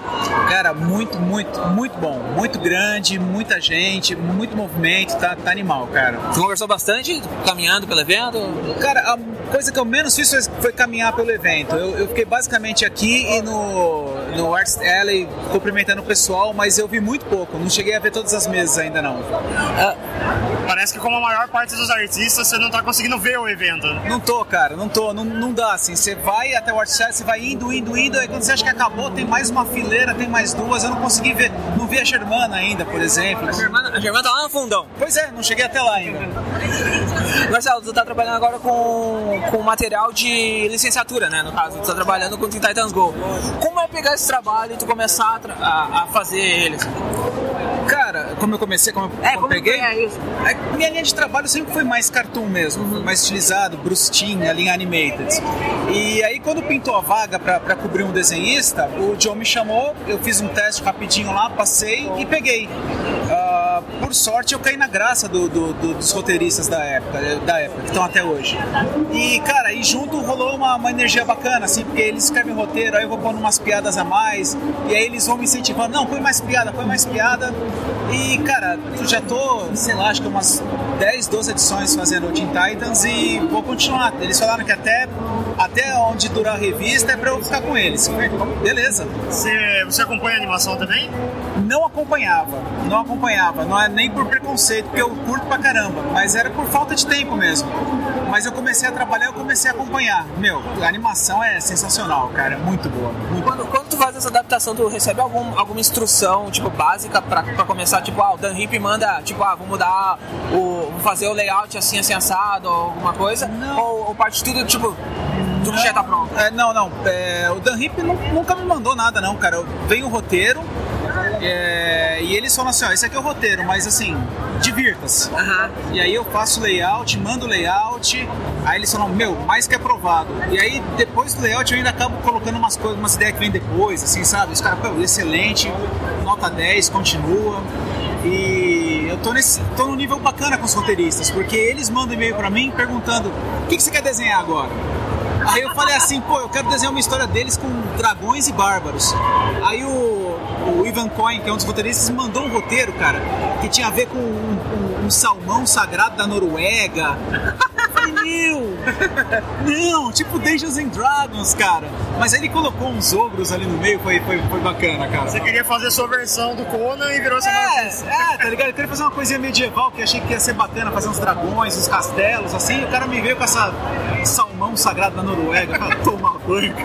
Cara, muito, muito, muito bom. Muito grande, muita gente, muito movimento, tá, tá animal, cara. Você conversou bastante caminhando pelo evento? Cara, a coisa que eu menos fiz foi, caminhar pelo evento. Eu, eu, fiquei basicamente aqui e no, no Arts Alley cumprimentando o pessoal, mas eu vi muito pouco, não cheguei a ver todas as mesas ainda não. Parece que como a maior parte dos artistas, você não tá conseguindo ver o evento. Não tô, cara, não tô, não, não dá assim. Você vai até o Arts Alley, você vai indo, indo, indo, aí quando você acha que acabou, tem mais uma fileira, tem mais duas, eu não consegui ver, não vi a Germana ainda, por exemplo. A Germana, a Germana tá lá no fundão. Pois é, não cheguei até lá ainda. Marcelo, tu tá trabalhando agora com, com material de licenciatura, né? No caso, tu tá trabalhando com Teen Titans Go. Como é pegar esse trabalho e tu começar a, a, a fazer ele? Cara, como eu comecei, como eu, É, como como peguei, é isso? a minha linha de trabalho sempre foi mais cartoon mesmo, Uhum. mais estilizado, Bruce Timm, a linha animated. E aí quando pintou a vaga pra cobrir um desenhista, o John me chamou, eu fiz um teste rapidinho lá, passei e peguei. Ah, por sorte eu caí na graça do- do- do- dos roteiristas da época, da época, que estão até hoje. E cara, e junto rolou uma, uma energia bacana, assim, porque eles escrevem roteiro, aí eu vou pondo umas piadas a mais, e aí eles vão me incentivando, não, põe mais piada, põe mais piada. E cara, eu já tô, sei lá, acho que umas 10, 12 edições fazendo o Teen Titans e vou continuar. Eles falaram que até, até onde durar a revista é pra eu ficar com eles. Beleza. Você, você acompanha a animação também? Não acompanhava, não acompanhava. Não é nem por preconceito, porque eu curto pra caramba, mas era por falta de tempo mesmo. Mas eu comecei a trabalhar, eu comecei a acompanhar. Meu, a animação é sensacional, cara, é muito boa. Muito Quando, quando tu faz essa adaptação, tu recebe algum, alguma instrução, tipo, básica pra, pra começar? Tipo, ah, o Dan Hip manda, tipo, ah, vou mudar o... vou fazer o layout assim, assim, assado, ou alguma coisa? Ou, ou parte de tudo, tipo, tudo já tá pronto? É, não, não. é, o Dan Hip nu- nunca me mandou nada, não, cara. Vem o roteiro é, e eles falam assim: ó, esse aqui é o roteiro, mas assim, divirta-se. E aí eu faço o layout, mando o layout, aí eles falam: meu, mais que aprovado. E aí depois do layout eu ainda acabo colocando umas coisas, umas ideias que vem depois, assim, sabe? Os caras, pô, excelente, nota 10, continua. E eu tô, nesse, tô num nível bacana com os roteiristas, porque eles mandam e-mail pra mim perguntando: o que, que você quer desenhar agora? Aí eu falei assim, pô, eu quero desenhar uma história deles com dragões e bárbaros. Aí o, o Ivan Coin, que é um dos roteiristas, mandou um roteiro, cara, que tinha a ver com um, um- um salmão sagrado da Noruega. Falei, meu, não, tipo Dungeons and Dragons, cara. Mas aí ele colocou uns ogros ali no meio, foi, foi, foi bacana, cara. Você queria fazer sua versão do Conan e virou essa É, é, tá ligado? Eu queria fazer uma coisinha medieval que achei que ia ser bacana, fazer uns dragões, uns castelos, assim. E o cara me veio com essa salmão sagrado da Noruega. Cara, toma banho.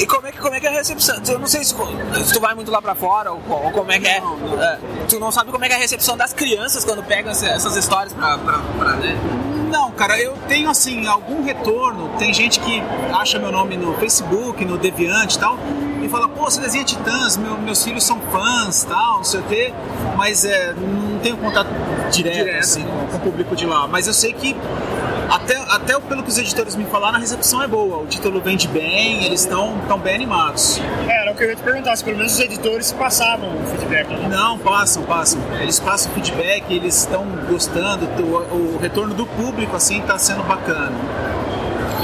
E como é que, como é que é a recepção? Eu não sei se, se tu vai muito lá pra fora ou, ou como é que é, é, Tu não sabe como é que é a recepção das crianças quando pegam essa- essas histórias pra, pra, pra né? Não, cara, eu tenho assim algum retorno. Tem gente que acha meu nome no Facebook, no Deviante e tal, e fala, pô, você desenha Titãs, meu- meus filhos são fãs tal, não sei o quê, mas é, não tenho contato direto, Direto. assim, com, com o público de lá. Mas eu sei que até, até pelo que os editores me falaram, a recepção é boa. O título vende bem, eles estão tão bem animados. É, era o que eu ia te perguntar, se pelo menos os editores passavam o feedback. Né? Não, passam, passam. Eles passam feedback, eles estão gostando. O, o retorno do público, assim, tá sendo bacana.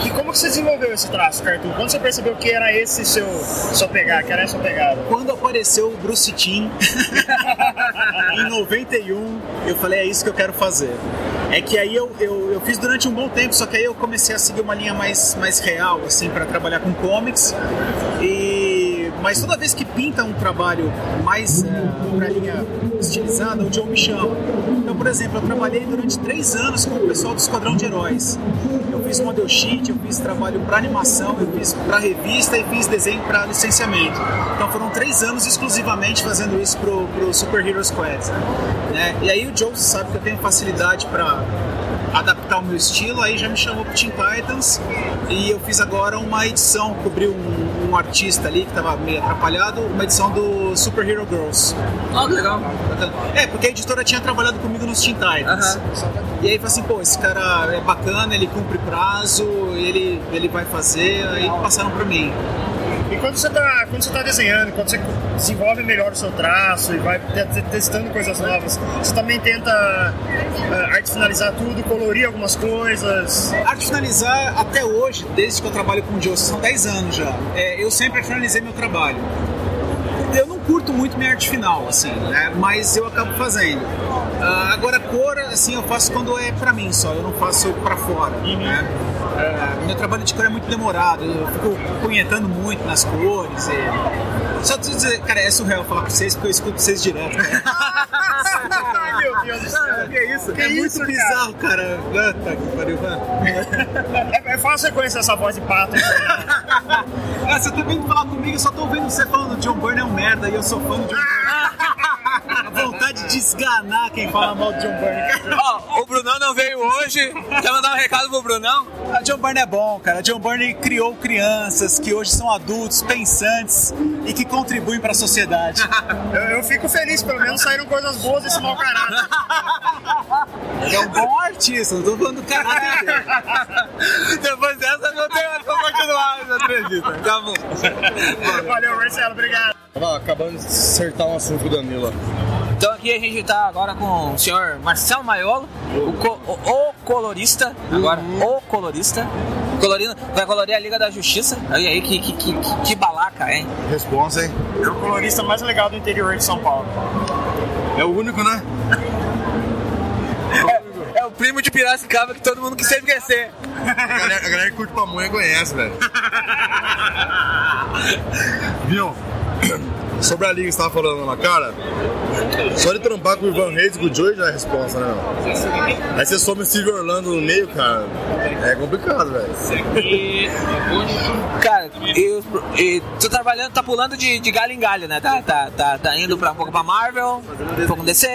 E como que você desenvolveu esse traço, Cartoon? Quando você percebeu que era esse seu sua pegada, que era essa pegada? Quando apareceu o Bruce Timm em 91, eu falei, é isso que eu quero fazer. É que aí eu, eu, eu fiz durante um bom tempo, só que aí eu comecei a seguir uma linha mais, mais real, assim, para trabalhar com comics. E... Mas toda vez que pinta um trabalho mais uh, pra linha estilizada, o John me chama. Então, por exemplo, eu trabalhei durante três anos com o pessoal do Esquadrão de Heróis. Eu fiz model sheet, eu fiz trabalho para animação, eu fiz para revista e fiz desenho para licenciamento. Então foram três anos exclusivamente fazendo isso pro, pro Super Hero Squad. Né? E aí o Joe sabe que eu tenho facilidade para adaptar o meu estilo, aí já me chamou pro Teen Titans e eu fiz agora uma edição, cobri um, um artista ali que estava meio atrapalhado, uma edição do Super Hero Girls. Ah, que legal. É, porque a editora tinha trabalhado comigo nos Teen Titans. E aí falei assim, pô, esse cara é bacana, ele cumpre prazo, ele, ele vai fazer, aí passaram pra mim. E quando você tá, quando você tá desenhando, quando você desenvolve melhor o seu traço e vai te- te- testando coisas novas, você também tenta ah, arte finalizar tudo, colorir algumas coisas. Arte finalizar até hoje, desde que eu trabalho com Joe, são 10 anos já. É, eu sempre finalizei meu trabalho. Eu não curto muito minha arte final, assim, né? Mas eu acabo fazendo. Ah, agora, cor, assim, eu faço quando é pra mim só, eu não faço pra fora, né? É, meu trabalho de cor é muito demorado, eu fico punhetando muito nas cores. E... Só preciso dizer, cara, é surreal falar com vocês porque eu escuto vocês direto. Né? Meu Deus do céu. Que isso? Que é isso, muito bizarro, cara. Ah, tá, que pariu, vai. É, é fácil reconhecer essa voz de pato. Ah, você tá vindo falar comigo, eu só tô ouvindo você falando John Byrne é um merda e eu sou fã do John Byrne. Vontade de esganar quem fala mal do John Byrne. Ó, o Brunão não veio hoje. Quer mandar um recado pro Brunão? A John Byrne é bom, cara. A John Byrne criou crianças que hoje são adultos, pensantes e que contribuem para a sociedade. Eu, eu fico feliz, pelo menos saíram coisas boas desse mau caráter. Ele é um bom artista, não tô falando do dele. Depois dessa não tem mais pra continuar essa entrevista. Tá bom. Valeu, Marcelo, obrigado. Tava acabando de acertar um assunto com o Danilo. Então aqui a gente tá agora com o senhor Marcelo Maiolo, o, co- o- o colorista, agora o colorista, colorindo, vai colorir a Liga da Justiça. Olha aí que, que, que, que- que balaca, hein? Responsa, hein? É o colorista mais legal do interior de São Paulo. É o único, né? É, é o primo de Piracicaba que todo mundo que sempre quer ser. A galera, a galera que curte pamonha conhece, velho. Viu? Sobre a liga que você tava falando lá, cara, só de trampar com o Ivan Reis e com o Joey já é a resposta, né? meu? Aí você some o Steve Orlando no meio, cara, é complicado, velho. Cara, e, e tu trabalhando, tá pulando de, de galho em galho, né? Tá, tá, tá, tá indo pra, um pouco pra Marvel, um pouco DC,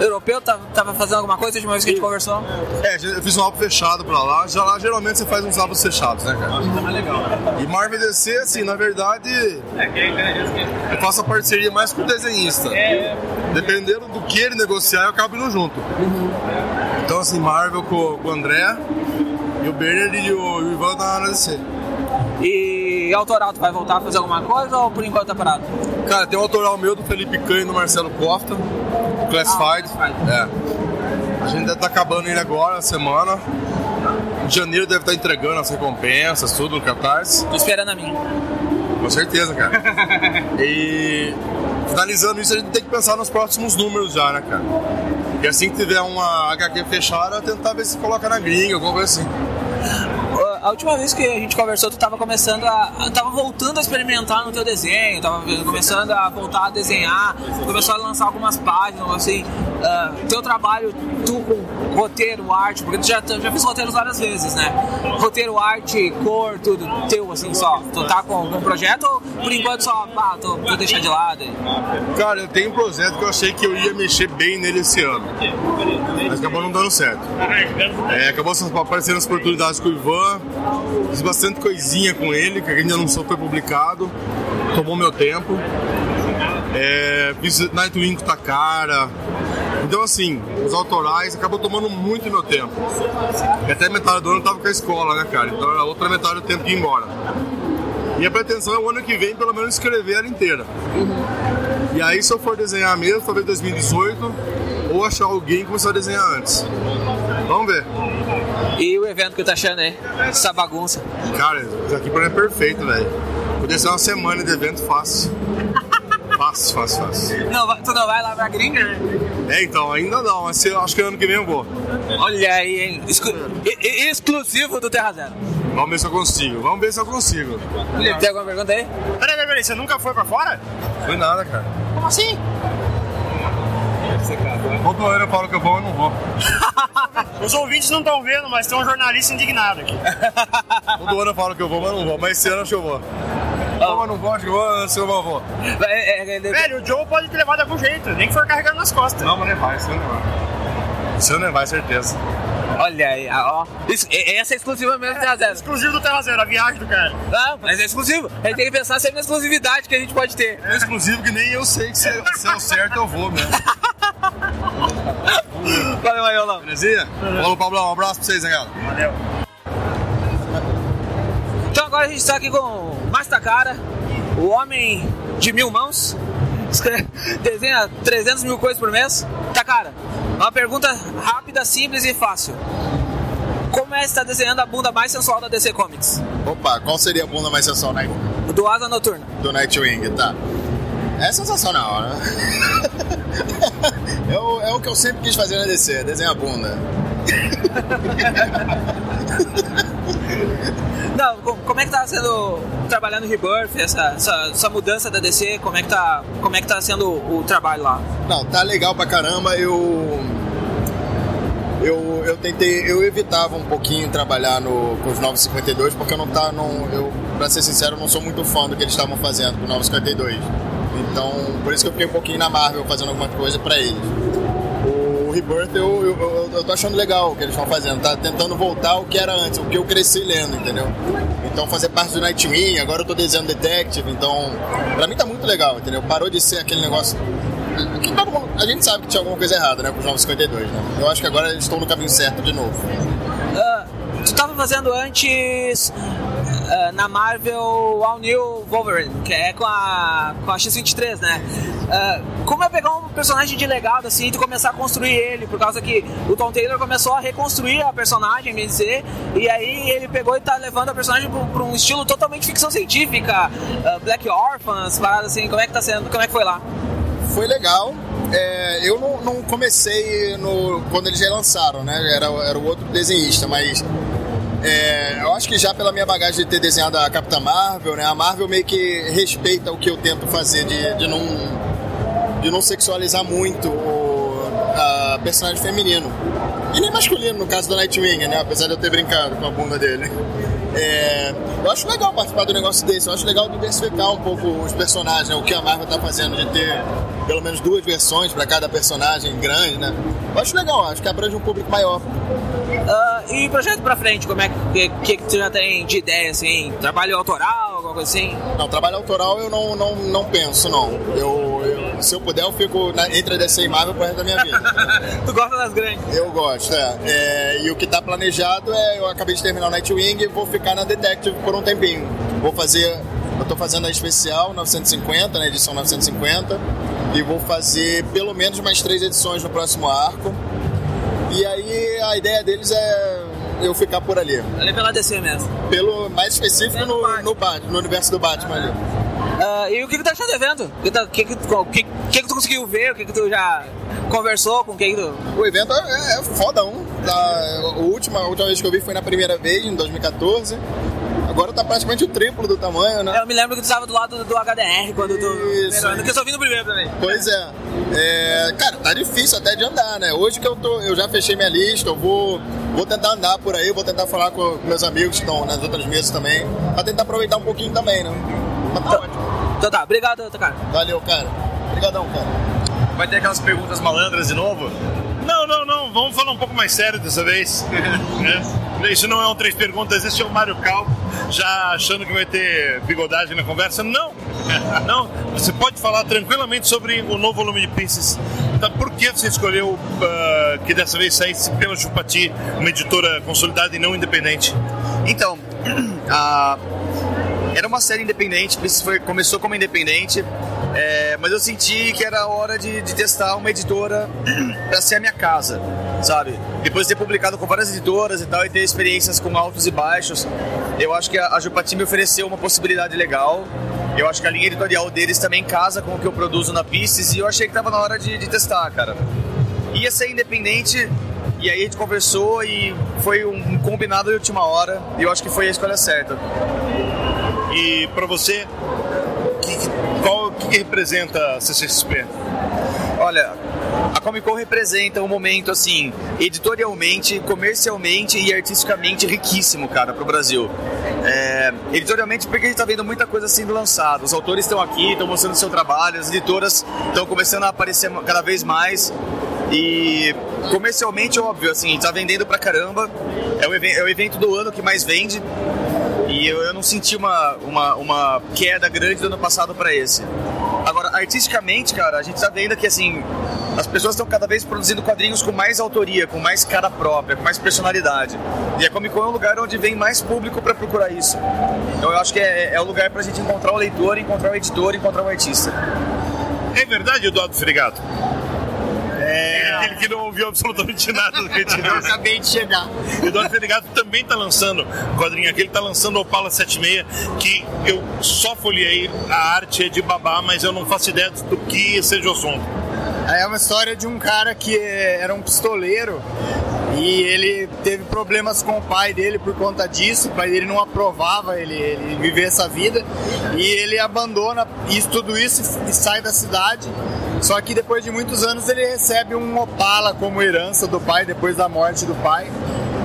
europeu, tá, tava fazendo alguma coisa de uma vez que a gente conversou? É, eu fiz um álbum fechado pra lá. Já lá geralmente você faz uns álbuns fechados, né, cara? E Marvel e DC, assim, na verdade, eu faço a parceria mais com o desenhista. Dependendo do que ele negociar, eu acabo indo junto. Então, assim, Marvel com, com o André e o Bernard e o, e o Ivan na na DC. E autoral, tu vai voltar a fazer alguma coisa ou por enquanto tá parado? Cara, tem um autoral meu do Felipe Canho e do Marcelo Costa, do Classified. É. A gente deve estar acabando ele agora, na semana. Em janeiro deve estar entregando as recompensas, tudo no Catarse. Tô esperando a mim. Com certeza, cara. e finalizando isso, a gente tem que pensar nos próximos números já, né, cara? E assim que tiver uma HQ fechada, tentar ver se coloca na gringa, alguma coisa assim. A última vez que a gente conversou, tu tava começando a. tava voltando a experimentar no teu desenho, tava começando a voltar a desenhar, tu começou a lançar algumas páginas, assim. ah, teu trabalho, tu com roteiro, arte, porque tu já, já fez roteiros várias vezes, né? Roteiro, arte, cor, tudo teu, assim, só. Tu tá com, com um projeto ou por enquanto só, pá, tô, tô deixando de lado? Cara, eu tenho um projeto que eu achei que eu ia mexer bem nele esse ano. Mas acabou não dando certo. É, acabou aparecendo as oportunidades com o Ivan. Fiz bastante coisinha com ele, que ainda não foi publicado. Tomou meu tempo. É, fiz Nightwing com Takara. Então, assim, os autorais acabou tomando muito meu tempo. E até metade do ano eu tava com a escola, né, cara? Então a outra metade do tempo que ir embora. Minha pretensão é o ano que vem, pelo menos, escrever ela inteira. E aí, se eu for desenhar mesmo, talvez 2018, ou achar alguém e começar a desenhar antes. Vamos ver. E o evento que tu tá achando aí? Essa bagunça. Cara, isso aqui pra mim é perfeito, velho. Podia ser uma semana de evento fácil. Fácil, fácil, fácil. Não, tu não vai lá pra gringa? É, então, ainda não, mas eu acho que ano que vem eu vou. Olha aí, hein? Exclu- e- exclusivo do Terra Zero. Vamos ver se eu consigo. Vamos ver se eu consigo. Guilherme, tem alguma pergunta aí? Peraí, peraí, peraí, você nunca foi pra fora? Foi nada, cara. Como assim? Todo ano eu falo que eu vou, eu não vou. Os ouvintes não estão vendo, mas tem um jornalista indignado aqui. Todo ano eu falo que eu vou, mas não vou. Mas esse ano acho que eu vou. Vou, mas não vou, acho que eu vou, se eu vou, eu vou. Velho, o Joe pode te levar de algum jeito, nem que for carregando nas costas. Não, mas nem vai, esse ano não vai. Esse ano não vai, certeza. Olha aí, ah, ó. Isso, e- essa é exclusiva mesmo do Terra Zero. Exclusivo do Terra Zero, a viagem do cara. Não, mas é exclusivo. A gente tem que pensar sempre na exclusividade que a gente pode ter. É exclusivo que nem eu sei que se, se é o certo eu vou mesmo. Valeu, Maiolão. Belezinha? Falou, Pablão. Um abraço pra vocês, cara? Valeu. Então agora a gente tá aqui com o Mastacara, o homem de mil mãos. Desenha 300 mil coisas por mês. Tá, cara, uma pergunta rápida, simples e fácil. Como é que você tá desenhando a bunda mais sensual da DC Comics? Opa, qual seria a bunda mais sensual né? Do Asa Noturna. do Nightwing, tá? É sensacional, né? é, o, é o que eu sempre quis fazer na DC, desenhar a bunda. Não, co- como é que tá sendo trabalhando no Rebirth, essa, essa, essa mudança da DC, como é que tá, como é que tá sendo o, o trabalho lá? Não, tá legal pra caramba. Eu. Eu, eu tentei, eu evitava um pouquinho trabalhar no, com os 952 porque eu não tá, não, eu, pra ser sincero, eu não sou muito fã do que eles estavam fazendo com o 952. Então, por isso que eu fiquei um pouquinho na Marvel fazendo alguma coisa pra eles. O Rebirth eu, eu, eu, eu tô achando legal o que eles estão fazendo, tá tentando voltar ao que era antes, o que eu cresci lendo, entendeu? Então fazer parte do Nightwing, agora eu tô desenhando Detective, então pra mim tá muito legal, entendeu? Parou de ser aquele negócio que todo mundo, a gente sabe que tinha alguma coisa errada, né, com os 952, né? Eu acho que agora eles estão no caminho certo de novo. Ah, tu tava fazendo antes ah, na Marvel All New Wolverine, que é com a, com a X-23, né? Ah, como é pegar um personagem de legado assim e começar a construir ele, por causa que o Tom Taylor começou a reconstruir a personagem, bem dizer, e aí ele pegou e tá levando a personagem pra um estilo totalmente ficção científica, ah, Black Orphans, paradas assim, como é que tá sendo, como é que foi lá? Foi legal. É, eu não, não comecei no, quando eles já lançaram, né? Era, era o outro desenhista, mas é, eu acho que já pela minha bagagem de ter desenhado a Capitã Marvel, né? A Marvel meio que respeita o que eu tento fazer de, de não de não sexualizar muito o a personagem feminino. E nem masculino, no caso do Nightwing, né? Apesar de eu ter brincado com a bunda dele. É, eu acho legal participar do negócio desse, eu acho legal diversificar um pouco os personagens, né? o que a Marvel tá fazendo, de ter pelo menos duas versões para cada personagem grande, né? Eu acho legal, acho que abrange um público maior. Ah, e projeto pra frente, como é que, que, que tu já tem de ideia, assim? Trabalho autoral, alguma coisa assim? Não, trabalho autoral eu não, não, não penso, não. Eu- se eu puder, eu fico na, entre a DC e Marvel pro resto da minha vida. tu gosta das grandes? Eu gosto, é. É, E o que tá planejado é, eu acabei de terminar o Nightwing e vou ficar na Detective por um tempinho. Vou fazer, eu tô fazendo a especial 950, na edição 950, e vou fazer pelo menos mais três edições no próximo arco. E aí a ideia deles é eu ficar por ali. Ali pela DC mesmo. Pelo mais específico no, no, Batman, no universo do Batman ali. Ah, e o que, que tu achou do evento? O que, tá- que, que, que, que, tu conseguiu ver? O que, que tu já conversou com quem que tu. O evento é, é foda um. Tá, o último, a última vez que eu vi foi na primeira vez, em 2014. Agora tá praticamente o triplo do tamanho, né? Eu me lembro que tu estava do lado do, do HDR quando tu. Isso. Que eu só vi no primeiro também. Pois é. É, Cara, tá difícil até de andar, né? Hoje que eu tô, eu já fechei minha lista, eu vou, vou tentar andar por aí, vou tentar falar com meus amigos que estão nas outras mesas também, pra tentar aproveitar um pouquinho também, né? Mas tá ótimo. Então tá, obrigado, cara. Valeu, cara. Obrigadão, cara. Vai ter aquelas perguntas malandras de novo? Não, não, não. Vamos falar um pouco mais sério dessa vez. né? Isso não é um três perguntas, esse é o Mário Cal, já achando que vai ter bigodagem na conversa. Não! Não, você pode falar tranquilamente sobre o novo volume de Pieces. Então, por que você escolheu ah, que dessa vez saísse pela Chupati, uma editora consolidada e não independente? Então, a- era uma série independente, foi- começou como independente, é, mas eu senti que era hora de, de testar uma editora pra ser a minha casa, sabe? Depois de ter publicado com várias editoras e tal, e ter experiências com altos e baixos, eu acho que a, a Jupati me ofereceu uma possibilidade legal. Eu acho que a linha editorial deles também casa com o que eu produzo na Pisces e eu achei que tava na hora de, de testar, cara. Ia ser independente, e aí a gente conversou e foi um combinado de última hora, e eu acho que foi a escolha certa. E pra você, que, qual que, representa a CCXP? Olha, a Comic Con representa um momento assim, editorialmente, comercialmente e artisticamente riquíssimo, cara, pro Brasil. É, editorialmente porque a gente tá vendo muita coisa sendo lançada. Os autores estão aqui, estão mostrando seu trabalho, as editoras estão começando a aparecer cada vez mais. E comercialmente, óbvio, assim, a gente tá vendendo pra caramba. É o, é o evento do ano que mais vende. E eu, eu não senti uma, uma, uma queda grande do ano passado pra esse. Agora, artisticamente, cara, a gente tá vendo que, assim, as pessoas estão cada vez produzindo quadrinhos com mais autoria, com mais cara própria, com mais personalidade. E a Comic Con é um lugar onde vem mais público pra procurar isso. Então eu acho que é, é o lugar pra gente encontrar o leitor, encontrar o editor, encontrar o artista. É verdade, Eduardo Fregato? É aquele que não ouviu absolutamente nada do que a gente disse. Eu acabei de chegar. Eduardo Fregato também está lançando quadrinho aqui, ele está lançando Opala 76, que eu só folhei, a arte é de babá, mas eu não faço ideia do que seja o assunto. É uma história de um cara que era um pistoleiro E ele teve problemas com o pai dele por conta disso. O pai dele não aprovava ele, ele viver essa vida. E ele abandona isso, tudo isso e sai da cidade. Só que depois de muitos anos ele recebe um Opala como herança do pai, depois da morte do pai.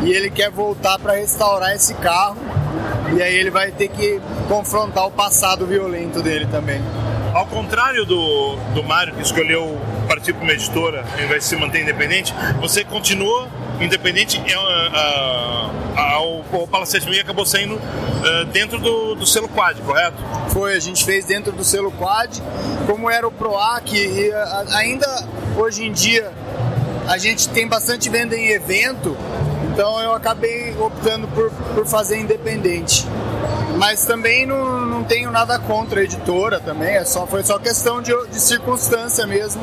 E ele quer voltar para restaurar esse carro. E aí ele vai ter que confrontar o passado violento dele também. Ao contrário do, do Mário, que escolheu partir para uma editora ao invés de se manter independente, você continua independente. É, a, o Opala 7000 acabou saindo ah, dentro do, do selo Quad, correto? Foi, a gente fez dentro do selo Quad, como era o PROAC, e ainda hoje em dia a gente tem bastante venda em evento, então eu acabei optando por, por fazer independente. Mas também não, não tenho nada contra a editora também, é só, foi só questão de, de circunstância mesmo.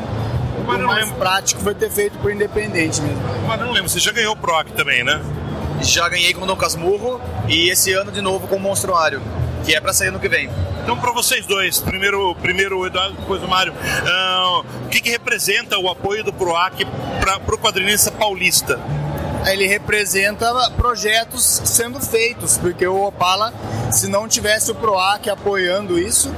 O mais prático foi ter feito por independente mesmo. Mas não lembro, você já ganhou o PROC também, né? Já ganhei com o Dom Casmurro e esse ano de novo com o Monstruário, que é pra sair ano que vem. Então, para vocês dois, primeiro, primeiro o Eduardo, depois o Mário, ah, o que, que representa o apoio do PROAC para o quadrinista paulista? Ele representa projetos sendo feitos, porque o Opala, se não tivesse o PROAC apoiando isso,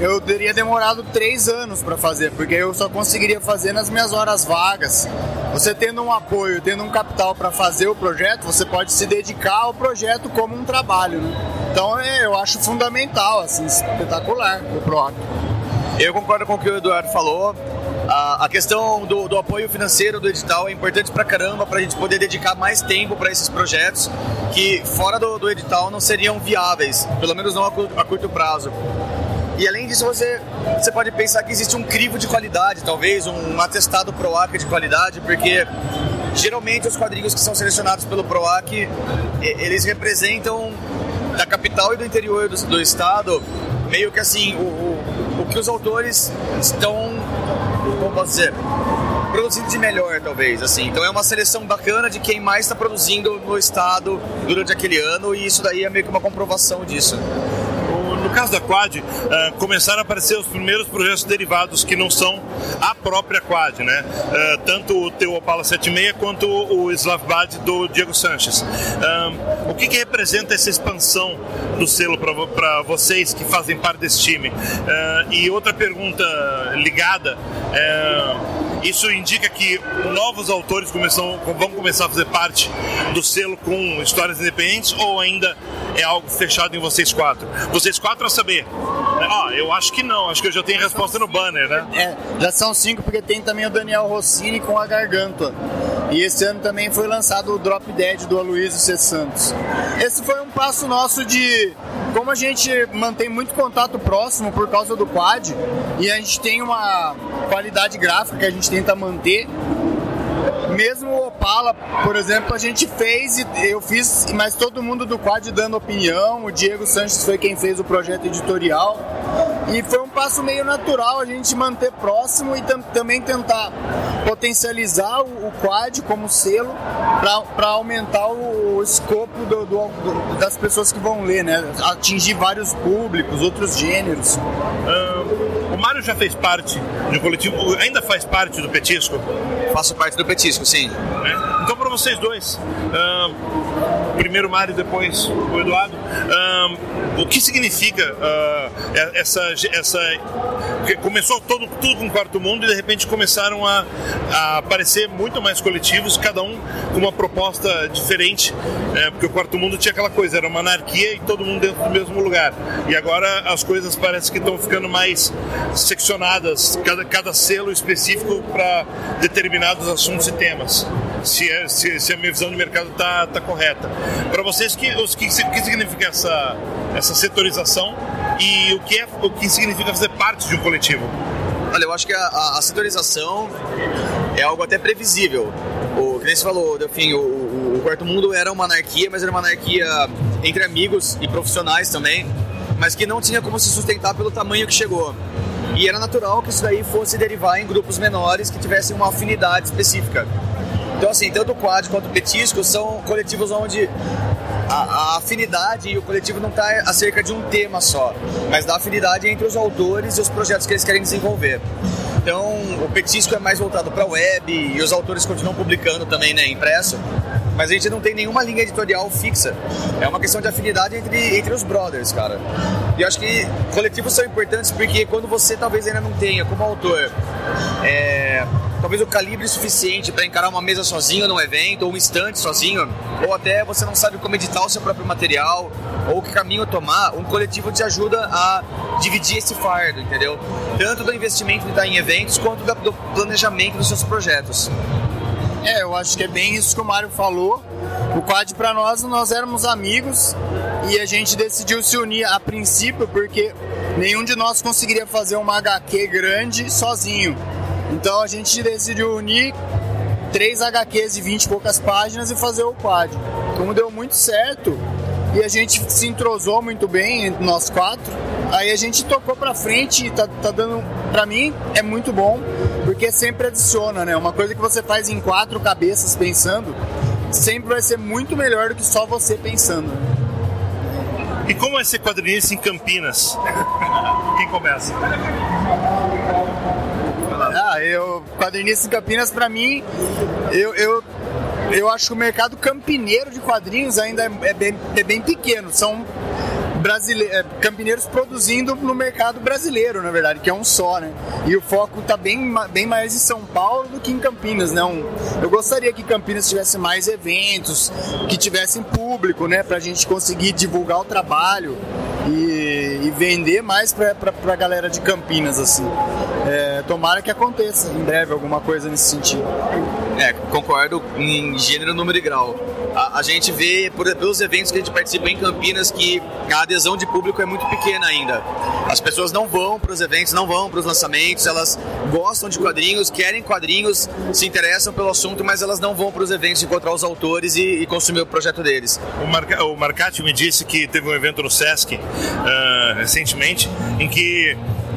eu teria demorado três anos para fazer, porque eu só conseguiria fazer nas minhas horas vagas. Você tendo um apoio, tendo um capital para fazer o projeto, você pode se dedicar ao projeto como um trabalho. Né? Então é, eu acho fundamental, assim, espetacular o PROAC. Eu concordo com o que o Eduardo falou. A, questão do, do apoio financeiro do edital é importante pra caramba pra gente poder dedicar mais tempo para esses projetos que fora do, do edital não seriam viáveis, pelo menos não a, curto- a curto prazo. E além disso, você, você pode pensar que existe um crivo de qualidade, talvez, um atestado PROAC de qualidade, porque geralmente os quadrinhos que são selecionados pelo PROAC, eles representam da capital e do interior do, do estado, meio que assim, o, o, o que os autores estão, como posso dizer, produzindo de melhor, talvez, assim. Então é uma seleção bacana de quem mais está produzindo no estado durante aquele ano e isso daí é meio que uma comprovação disso. No caso da Quad, ah, começaram a aparecer os primeiros projetos derivados que não são a própria Quad, né? Ah, tanto o teu Opala 76 quanto o Slavbad do Diego Sanches. Ah, o que, que representa essa expansão do selo para vocês que fazem parte desse time? E outra pergunta ligada. é, isso indica que novos autores começam, vão começar a fazer parte do selo com histórias independentes ou ainda é algo fechado em vocês quatro? Vocês quatro a saber. Ah, eu acho que não, acho que eu já tenho resposta no banner, né? É, já são cinco, porque tem também o Daniel Rossini com a Garganta. E esse ano também foi lançado o Drop Dead do Aloysio C. Santos. Esse foi um passo nosso de. Como a gente mantém muito contato próximo por causa do quad, e a gente tem uma qualidade gráfica que a gente tenta manter, mesmo o Opala, por exemplo, a gente fez eu fiz, mas todo mundo do quad dando opinião. O Diego Sanches foi quem fez o projeto editorial. E foi um passo meio natural a gente manter próximo e tam- também tentar potencializar o, o quad como selo para aumentar o, escopo do- do- do- das pessoas que vão ler, né? Atingir vários públicos, outros gêneros. O Mário já fez parte de um coletivo, ainda faz parte do Petisco? Faço parte do Petisco, sim. Então, para vocês dois, ah, primeiro Mário, depois o Eduardo, ah, o que significa é- essa, essa. Começou todo, tudo com o quarto mundo e de repente começaram a, a aparecer muito mais coletivos, cada um com uma proposta diferente, né? porque o quarto mundo tinha aquela coisa, era uma anarquia e todo mundo dentro do mesmo lugar. E agora as coisas parecem que estão ficando mais seccionadas, cada, cada selo específico para determinados assuntos e temas. Se, é- se, se a minha visão de mercado está tá correta. Para vocês, que, que, que significa essa, essa setorização e o que, é, o que significa fazer parte de um coletivo? Olha, eu acho que a, a, a setorização é algo até previsível. O que você falou, Delfim, o, o, o Quarto Mundo era uma anarquia, mas era uma anarquia entre amigos e profissionais também, mas que não tinha como se sustentar pelo tamanho que chegou. E era natural que isso daí fosse derivar em grupos menores que tivessem uma afinidade específica. Então, assim, tanto o Quad quanto o Petisco são coletivos onde a, a afinidade e o coletivo não está acerca de um tema só, mas da afinidade entre os autores e os projetos que eles querem desenvolver. Então, o Petisco é mais voltado para a web e os autores continuam publicando também, né, impresso. mas a gente não tem nenhuma linha editorial fixa. É uma questão de afinidade entre, entre os brothers, cara. E acho que coletivos são importantes porque quando você talvez ainda não tenha, como autor, é, talvez o calibre suficiente para encarar uma mesa sozinho num evento, ou um estante sozinho, ou até você não sabe como editar o seu próprio material, ou que caminho tomar, um coletivo te ajuda a dividir esse fardo, entendeu? Tanto do investimento que está em eventos, quanto do planejamento dos seus projetos. É, eu acho que é bem isso que o Mário falou. O Quad para nós, nós éramos amigos e a gente decidiu se unir a princípio porque nenhum de nós conseguiria fazer uma HQ grande sozinho. Então a gente decidiu unir três HQs de 20 e poucas páginas e fazer o Quad. Como deu muito certo e a gente se entrosou muito bem entre nós quatro, aí a gente tocou pra frente e tá, tá dando, pra mim, é muito bom, porque sempre adiciona, né? Uma coisa que você faz em quatro cabeças pensando, sempre vai ser muito melhor do que só você pensando. E como é ser quadrinista em Campinas? Quem começa? Eu, quadrinista em Campinas, pra mim, eu, eu, eu acho que o mercado campineiro de quadrinhos ainda é, é bem, é bem pequeno. São brasile... é, campineiros produzindo no mercado brasileiro, na verdade, que é um só, né? E o foco tá bem, bem mais em São Paulo do que em Campinas, né? Um- eu gostaria que Campinas tivesse mais eventos, que tivessem público, né? Pra gente conseguir divulgar o trabalho e vender mais pra, pra, pra galera de Campinas, assim. É, tomara que aconteça em breve alguma coisa nesse sentido. É, concordo em gênero, número e grau. A, a gente vê por, pelos eventos que a gente participa em Campinas que a adesão de público é muito pequena ainda. As pessoas não vão para os eventos, não vão para os lançamentos, elas gostam de quadrinhos, querem quadrinhos, se interessam pelo assunto, mas elas não vão para os eventos encontrar os autores e, e consumir o projeto deles. O, Marca, o Marcati me disse que teve um evento no Sesc ah, recentemente em que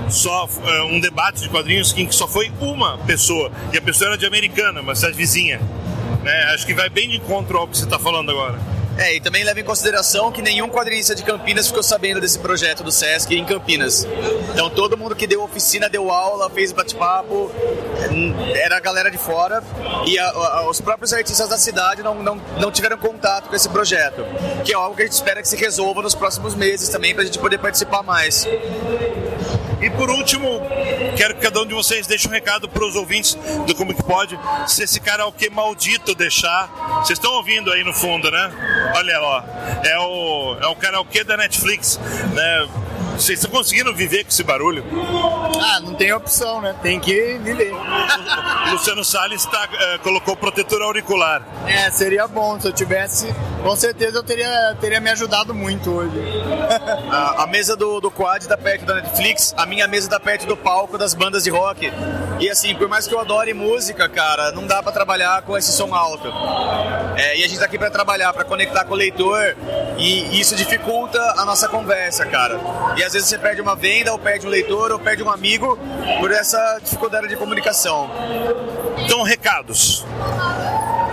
só ah, um debate de quadrinhos em que só foi uma pessoa e a pessoa era de Americana, uma cidade vizinha. Né? Acho que vai bem de encontro ao que você está falando agora. É, e também leva em consideração que nenhum quadrinista de Campinas ficou sabendo desse projeto do Sesc em Campinas. Então todo mundo que deu oficina, deu aula, fez bate-papo, era a galera de fora e a- a- os próprios artistas da cidade não, não, não tiveram contato com esse projeto, que é algo que a gente espera que se resolva nos próximos meses também pra gente poder participar mais. E por último, quero que cada um de vocês deixe um recado para os ouvintes do Como Que Pode, se esse karaokê maldito deixar. Vocês estão ouvindo aí no fundo, né? Olha ó, é o, é o karaokê da Netflix, né? Vocês estão conseguindo viver com esse barulho? Ah, não tem opção, né? Tem que viver. O Luciano Salles tá, eh, colocou protetor auricular. É, seria bom. Se eu tivesse, com certeza eu teria, teria me ajudado muito hoje. A, a mesa do, do quad tá perto da Netflix, a minha mesa tá perto do palco das bandas de rock. E assim, por mais que eu adore música, cara, não dá pra trabalhar com esse som alto. É, e a gente tá aqui pra trabalhar, pra conectar com o leitor, e isso dificulta a nossa conversa, cara. E às vezes você perde uma venda, ou perde um leitor, ou perde um amigo por essa dificuldade de comunicação. Então, recados.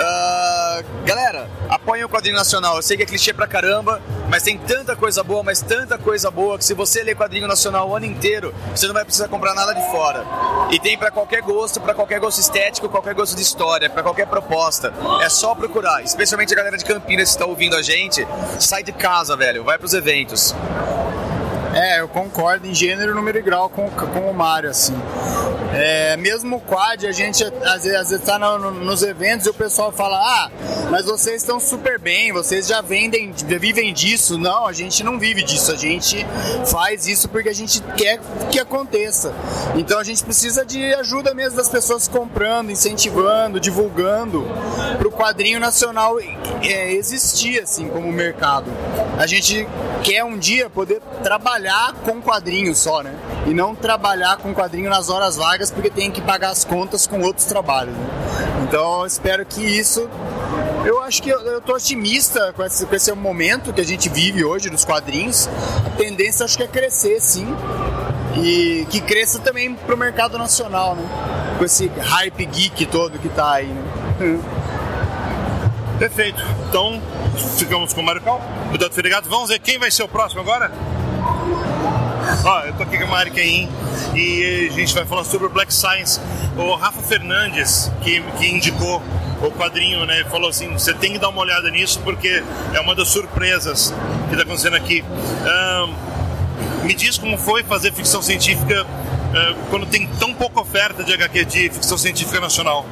Ah, galera, apoiem o quadrinho nacional. Eu sei que é clichê pra caramba, mas tem tanta coisa boa, mas tanta coisa boa que se você ler quadrinho nacional o ano inteiro, você não vai precisar comprar nada de fora. E tem pra qualquer gosto, pra qualquer gosto estético, qualquer gosto de história, pra qualquer proposta. É só procurar, especialmente a galera de Campinas que está ouvindo a gente, sai de casa, velho, vai pros eventos. É, eu concordo em gênero, número e grau com, com o Mário, assim. É, mesmo o quad, a gente às vezes, às vezes tá no- no- nos eventos e o pessoal fala: Ah, mas vocês estão super bem, vocês já vendem, vivem disso. Não, a gente não vive disso, a gente faz isso porque a gente quer que aconteça. Então a gente precisa de ajuda mesmo das pessoas comprando, incentivando, divulgando para o quadrinho nacional é, existir assim como mercado. A gente quer um dia poder trabalhar com quadrinho só, né? E não trabalhar com quadrinho nas horas vagas porque tem que pagar as contas com outros trabalhos. né? Então espero que isso. Eu acho que eu, eu tô otimista com esse, com esse momento que a gente vive hoje dos quadrinhos. A tendência acho que é crescer, sim. E que cresça também pro mercado nacional, né? Com esse hype geek todo que tá aí, né? Perfeito. Então, ficamos com o Mário Cal, o Dado Ferigato. Vamos ver quem vai ser o próximo agora? Ó, eu tô aqui com a Mari e a gente vai falar sobre o Black Science. O Rafa Fernandes, que, que indicou o quadrinho, né? Falou assim, você tem que dar uma olhada nisso porque é uma das surpresas que está acontecendo aqui. Ahn, me diz como foi fazer ficção científica ah, quando tem tão pouca oferta de HQ de ficção científica nacional.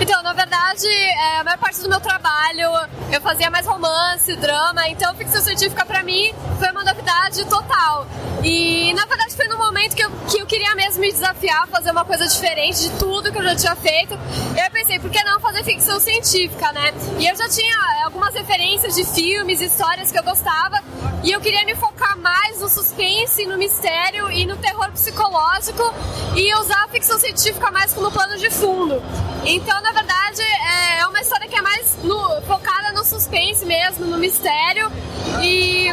Então, na verdade, é, a maior parte do meu trabalho eu fazia mais romance, drama, então ficção científica pra mim foi uma novidade total. E na verdade foi no momento que eu, que eu queria mesmo me desafiar, fazer uma coisa diferente de tudo que eu já tinha feito. E eu pensei, por que não fazer ficção científica, né? E eu já tinha é, algumas referências de filmes, histórias que eu gostava, e eu queria me focar mais no suspense, no mistério e no terror psicológico e usar a ficção científica mais como plano de fundo. Então, na verdade, é uma história que é mais no- focada no suspense mesmo, no mistério. E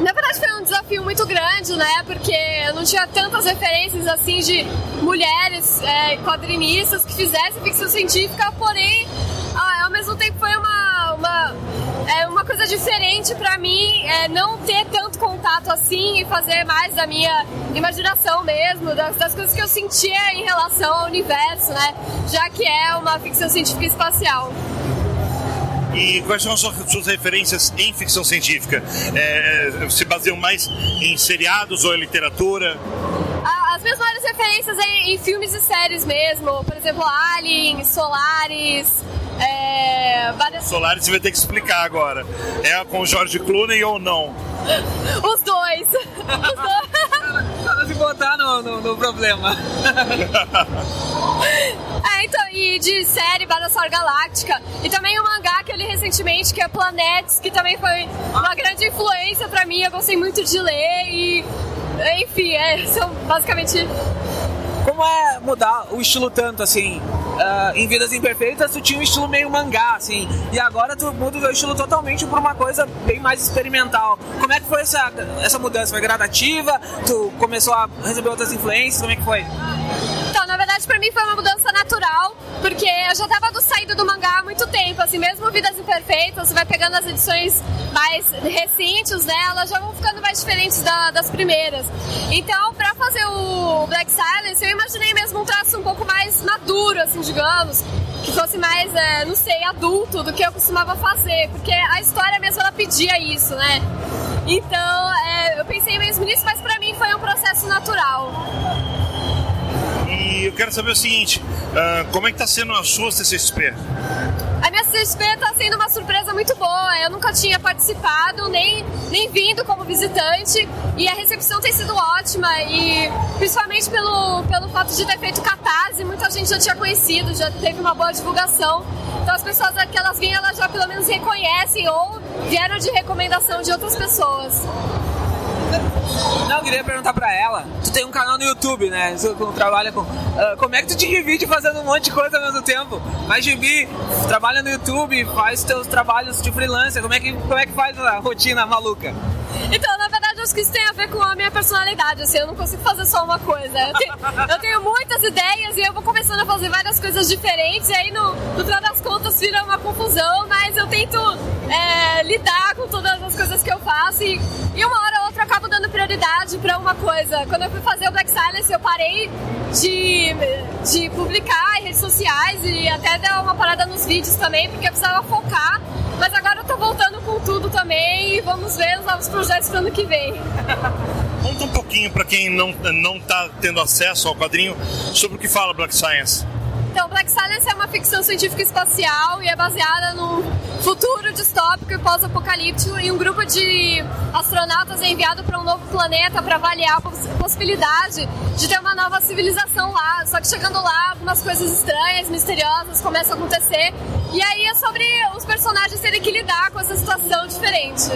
na verdade foi um desafio muito grande, né? Porque eu não tinha tantas referências assim de mulheres é, quadrinistas que fizessem ficção científica, porém, ah, ao mesmo tempo foi uma, uma, é, uma coisa diferente pra mim é, não ter tanto contato assim e fazer mais da minha imaginação mesmo, das, das coisas que eu sentia em relação ao universo, né? Já que é uma ficção científica espacial. E quais são as suas referências em ficção científica? É, se baseiam mais em seriados ou em literatura? As minhas maiores referências em, em filmes e séries mesmo, por exemplo, Alien, Solaris, é, várias. Solaris você vai ter que explicar agora. É com o George Clooney ou não? Os dois! Os dois! Se botar no, no, no problema. É, então, e de série Battlestar Galáctica. E também um mangá que eu li recentemente, que é Planets, que também foi uma grande influência pra mim. Eu gostei muito de ler e. Enfim, é, são basicamente. Como é mudar o estilo tanto assim? ah, em Vidas Imperfeitas tu tinha um estilo meio mangá, assim, e agora tu muda o teu estilo totalmente pra uma coisa bem mais experimental. Como é que foi essa, essa mudança? Foi gradativa? Tu começou a receber outras influências? Como é que foi? Então, na verdade, pra mim foi uma mudança natural, porque eu já tava do saído do mangá há muito tempo, assim, mesmo Vidas Imperfeitas, você vai pegando as edições mais recentes, né, elas já vão ficando mais diferentes da- das primeiras. Então, pra fazer o Black Silence, eu imaginei mesmo um traço um pouco mais maduro, assim, digamos, que fosse mais, é, não sei, adulto do que eu costumava fazer, porque a história mesmo, ela pedia isso, né. Então, é, eu pensei mesmo nisso, mas pra mim foi um processo natural. E eu quero saber o seguinte: ah, como é que tá sendo a sua CCXP? A minha CXP tá sendo uma surpresa muito boa. Eu nunca tinha participado, nem, nem vindo como visitante. E a recepção tem sido ótima. E principalmente pelo, pelo fato de ter feito catarse, muita gente já tinha conhecido, já teve uma boa divulgação. Então as pessoas que elas vêm, elas já pelo menos reconhecem ou vieram de recomendação de outras pessoas. Não, queria perguntar pra ela. Tu tem um canal no YouTube, né? Tu tu trabalha com. ah, como é que tu te divide fazendo um monte de coisa ao mesmo tempo? Mas Gibi, trabalha no YouTube, faz teus trabalhos de freelancer. Como é que, como é que faz a rotina maluca? Então, na verdade, que isso tem a ver com a minha personalidade, assim, eu não consigo fazer só uma coisa. Eu tenho, eu tenho muitas ideias e eu vou começando a fazer várias coisas diferentes, e aí no, no final das contas vira uma confusão, mas eu tento é, lidar com todas as coisas que eu faço e, e uma hora ou outra eu acabo dando prioridade pra uma coisa. Quando eu fui fazer o Black Silence, eu parei de, de publicar em redes sociais e até dar uma parada nos vídeos também, porque eu precisava focar. Mas agora eu tô voltando com tudo também e vamos ver os novos projetos pro ano que vem. Conta um pouquinho para quem não, não tá tendo acesso ao quadrinho sobre o que fala Black Science. Então, Black Silence é uma ficção científica espacial e é baseada num futuro distópico e pós-apocalíptico e um grupo de astronautas é enviado para um novo planeta para avaliar a poss- possibilidade de ter uma nova civilização lá. Só que chegando lá, algumas coisas estranhas, misteriosas começam a acontecer e aí é sobre os personagens terem que lidar com essa situação diferente.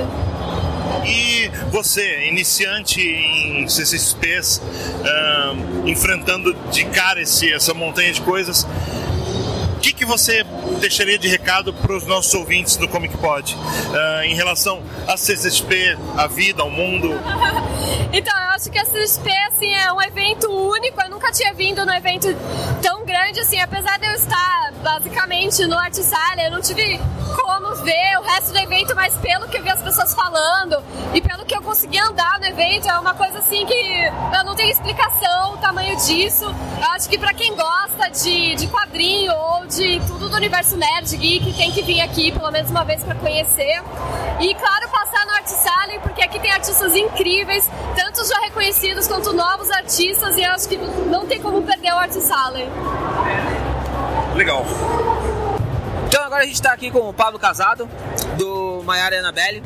E você, iniciante em CCXPs, ahn, enfrentando de cara esse, essa montanha de coisas, que, que você deixaria de recado para os nossos ouvintes do Comic Pod ah, em relação a CCXP, a vida, ao mundo? Então, eu acho que a CXP, assim, é um evento único. Eu nunca tinha vindo num evento tão grande, assim. Apesar de eu estar, basicamente, no Art Sala, eu não tive como ver o resto do evento, mas pelo que eu vi as pessoas falando e pelo que eu consegui andar no evento, é uma coisa assim que eu não tenho explicação o tamanho disso. Eu acho que pra quem gosta de, de quadrinho ou de tudo do universo nerd geek, tem que vir aqui pelo menos uma vez pra conhecer. E claro, passar no Art Sally, porque aqui tem artistas incríveis, tanto já reconhecidos quanto novos artistas, e eu acho que não tem como perder o Art Sally. Legal. Então agora a gente tá aqui com o Pablo Casado, do Maiara Annabelle,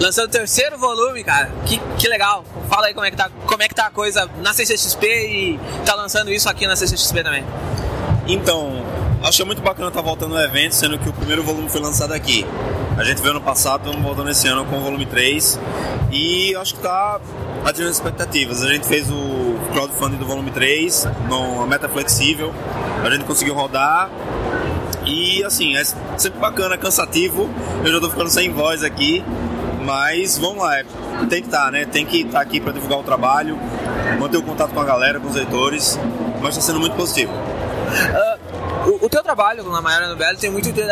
lançando o terceiro volume, cara. Que, que legal. Fala aí como é, que tá, como é que tá a coisa na CCXP e tá lançando isso aqui na CCXP também. Então, achei muito bacana estar voltando ao evento, sendo que o primeiro volume foi lançado aqui. A gente veio ano passado, estamos voltando esse ano com o volume 3 e acho que está atingindo as expectativas. A gente fez o crowdfunding do volume 3, numa meta flexível, a gente conseguiu rodar e assim, é sempre bacana, cansativo. Eu já estou ficando sem voz aqui, mas vamos lá, é, tem que estar, né? Tem que estar aqui para divulgar o trabalho, manter o contato com a galera, com os leitores, mas está sendo muito positivo. Ah, o, o teu trabalho na Maiara Nobel tem muito de,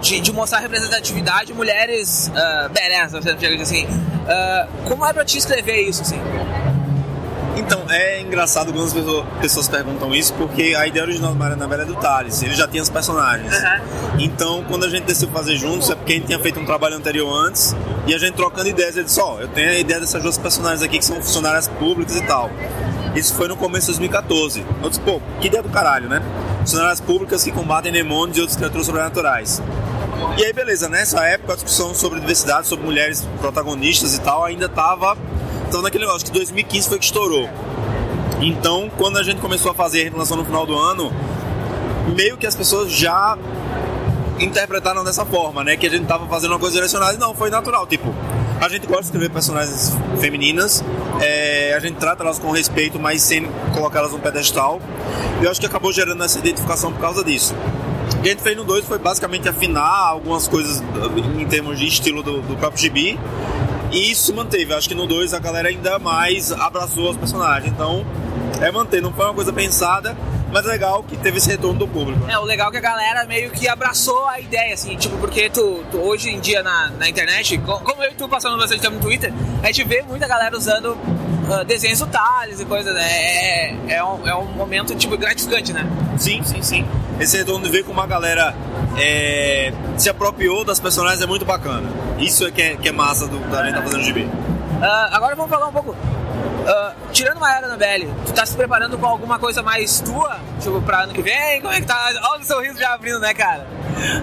de, de mostrar representatividade de mulheres uh, badass, você chega assim. Ah, como é pra te escrever isso, assim? Então, é engraçado quando as pessoas, perguntam isso, porque a ideia original do Mariana Bela é do Thales, ele já tinha os personagens. Então, quando a gente decidiu fazer juntos, é porque a gente tinha feito um trabalho anterior antes, e a gente trocando ideias, ele disse, ó, eu tenho a ideia dessas duas personagens aqui que são funcionárias públicas e tal. Isso foi no começo de 2014. Eu disse, pô, que ideia do caralho, né? Funcionárias públicas que combatem demônios e outras criaturas sobrenaturais. E aí, beleza, nessa época a discussão sobre diversidade, sobre mulheres protagonistas e tal, ainda tava, tava naquele negócio, que 2015 foi que estourou. Então, quando a gente começou a fazer a revelação no final do ano, meio que as pessoas já interpretaram dessa forma, né? Que a gente tava fazendo uma coisa direcionada e não, foi natural. Tipo, a gente gosta de escrever personagens femininas, é, a gente trata elas com respeito, mas sem colocar elas num pedestal. E eu acho que acabou gerando essa identificação por causa disso. O que a gente fez no 2 foi basicamente afinar algumas coisas em termos de estilo do, do próprio gibi. E isso manteve. Acho que no 2 a galera ainda mais abraçou os personagens. Então, é manter. Não foi uma coisa pensada, mas é legal que teve esse retorno do público. É, o legal é que a galera meio que abraçou a ideia, assim, tipo, porque tu, tu- hoje em dia na, na internet, co- como eu e tu passando bastante tempo no Twitter, a gente vê muita galera usando ah, desenhos do Thales e coisas, né? É, é, é, um, é um momento, tipo, gratificante, né? Sim, sim, sim. Esse retorno de ver como a galera é, se apropriou das personagens é muito bacana. Isso é que é, que é massa do, da gente tá fazendo gibi. Ah, agora vamos falar um pouco. Ah, tirando uma era Nobel, tu tá se preparando com alguma coisa mais tua? Tipo, pra ano que vem? Como é que tá? Olha o sorriso já abrindo, né, cara?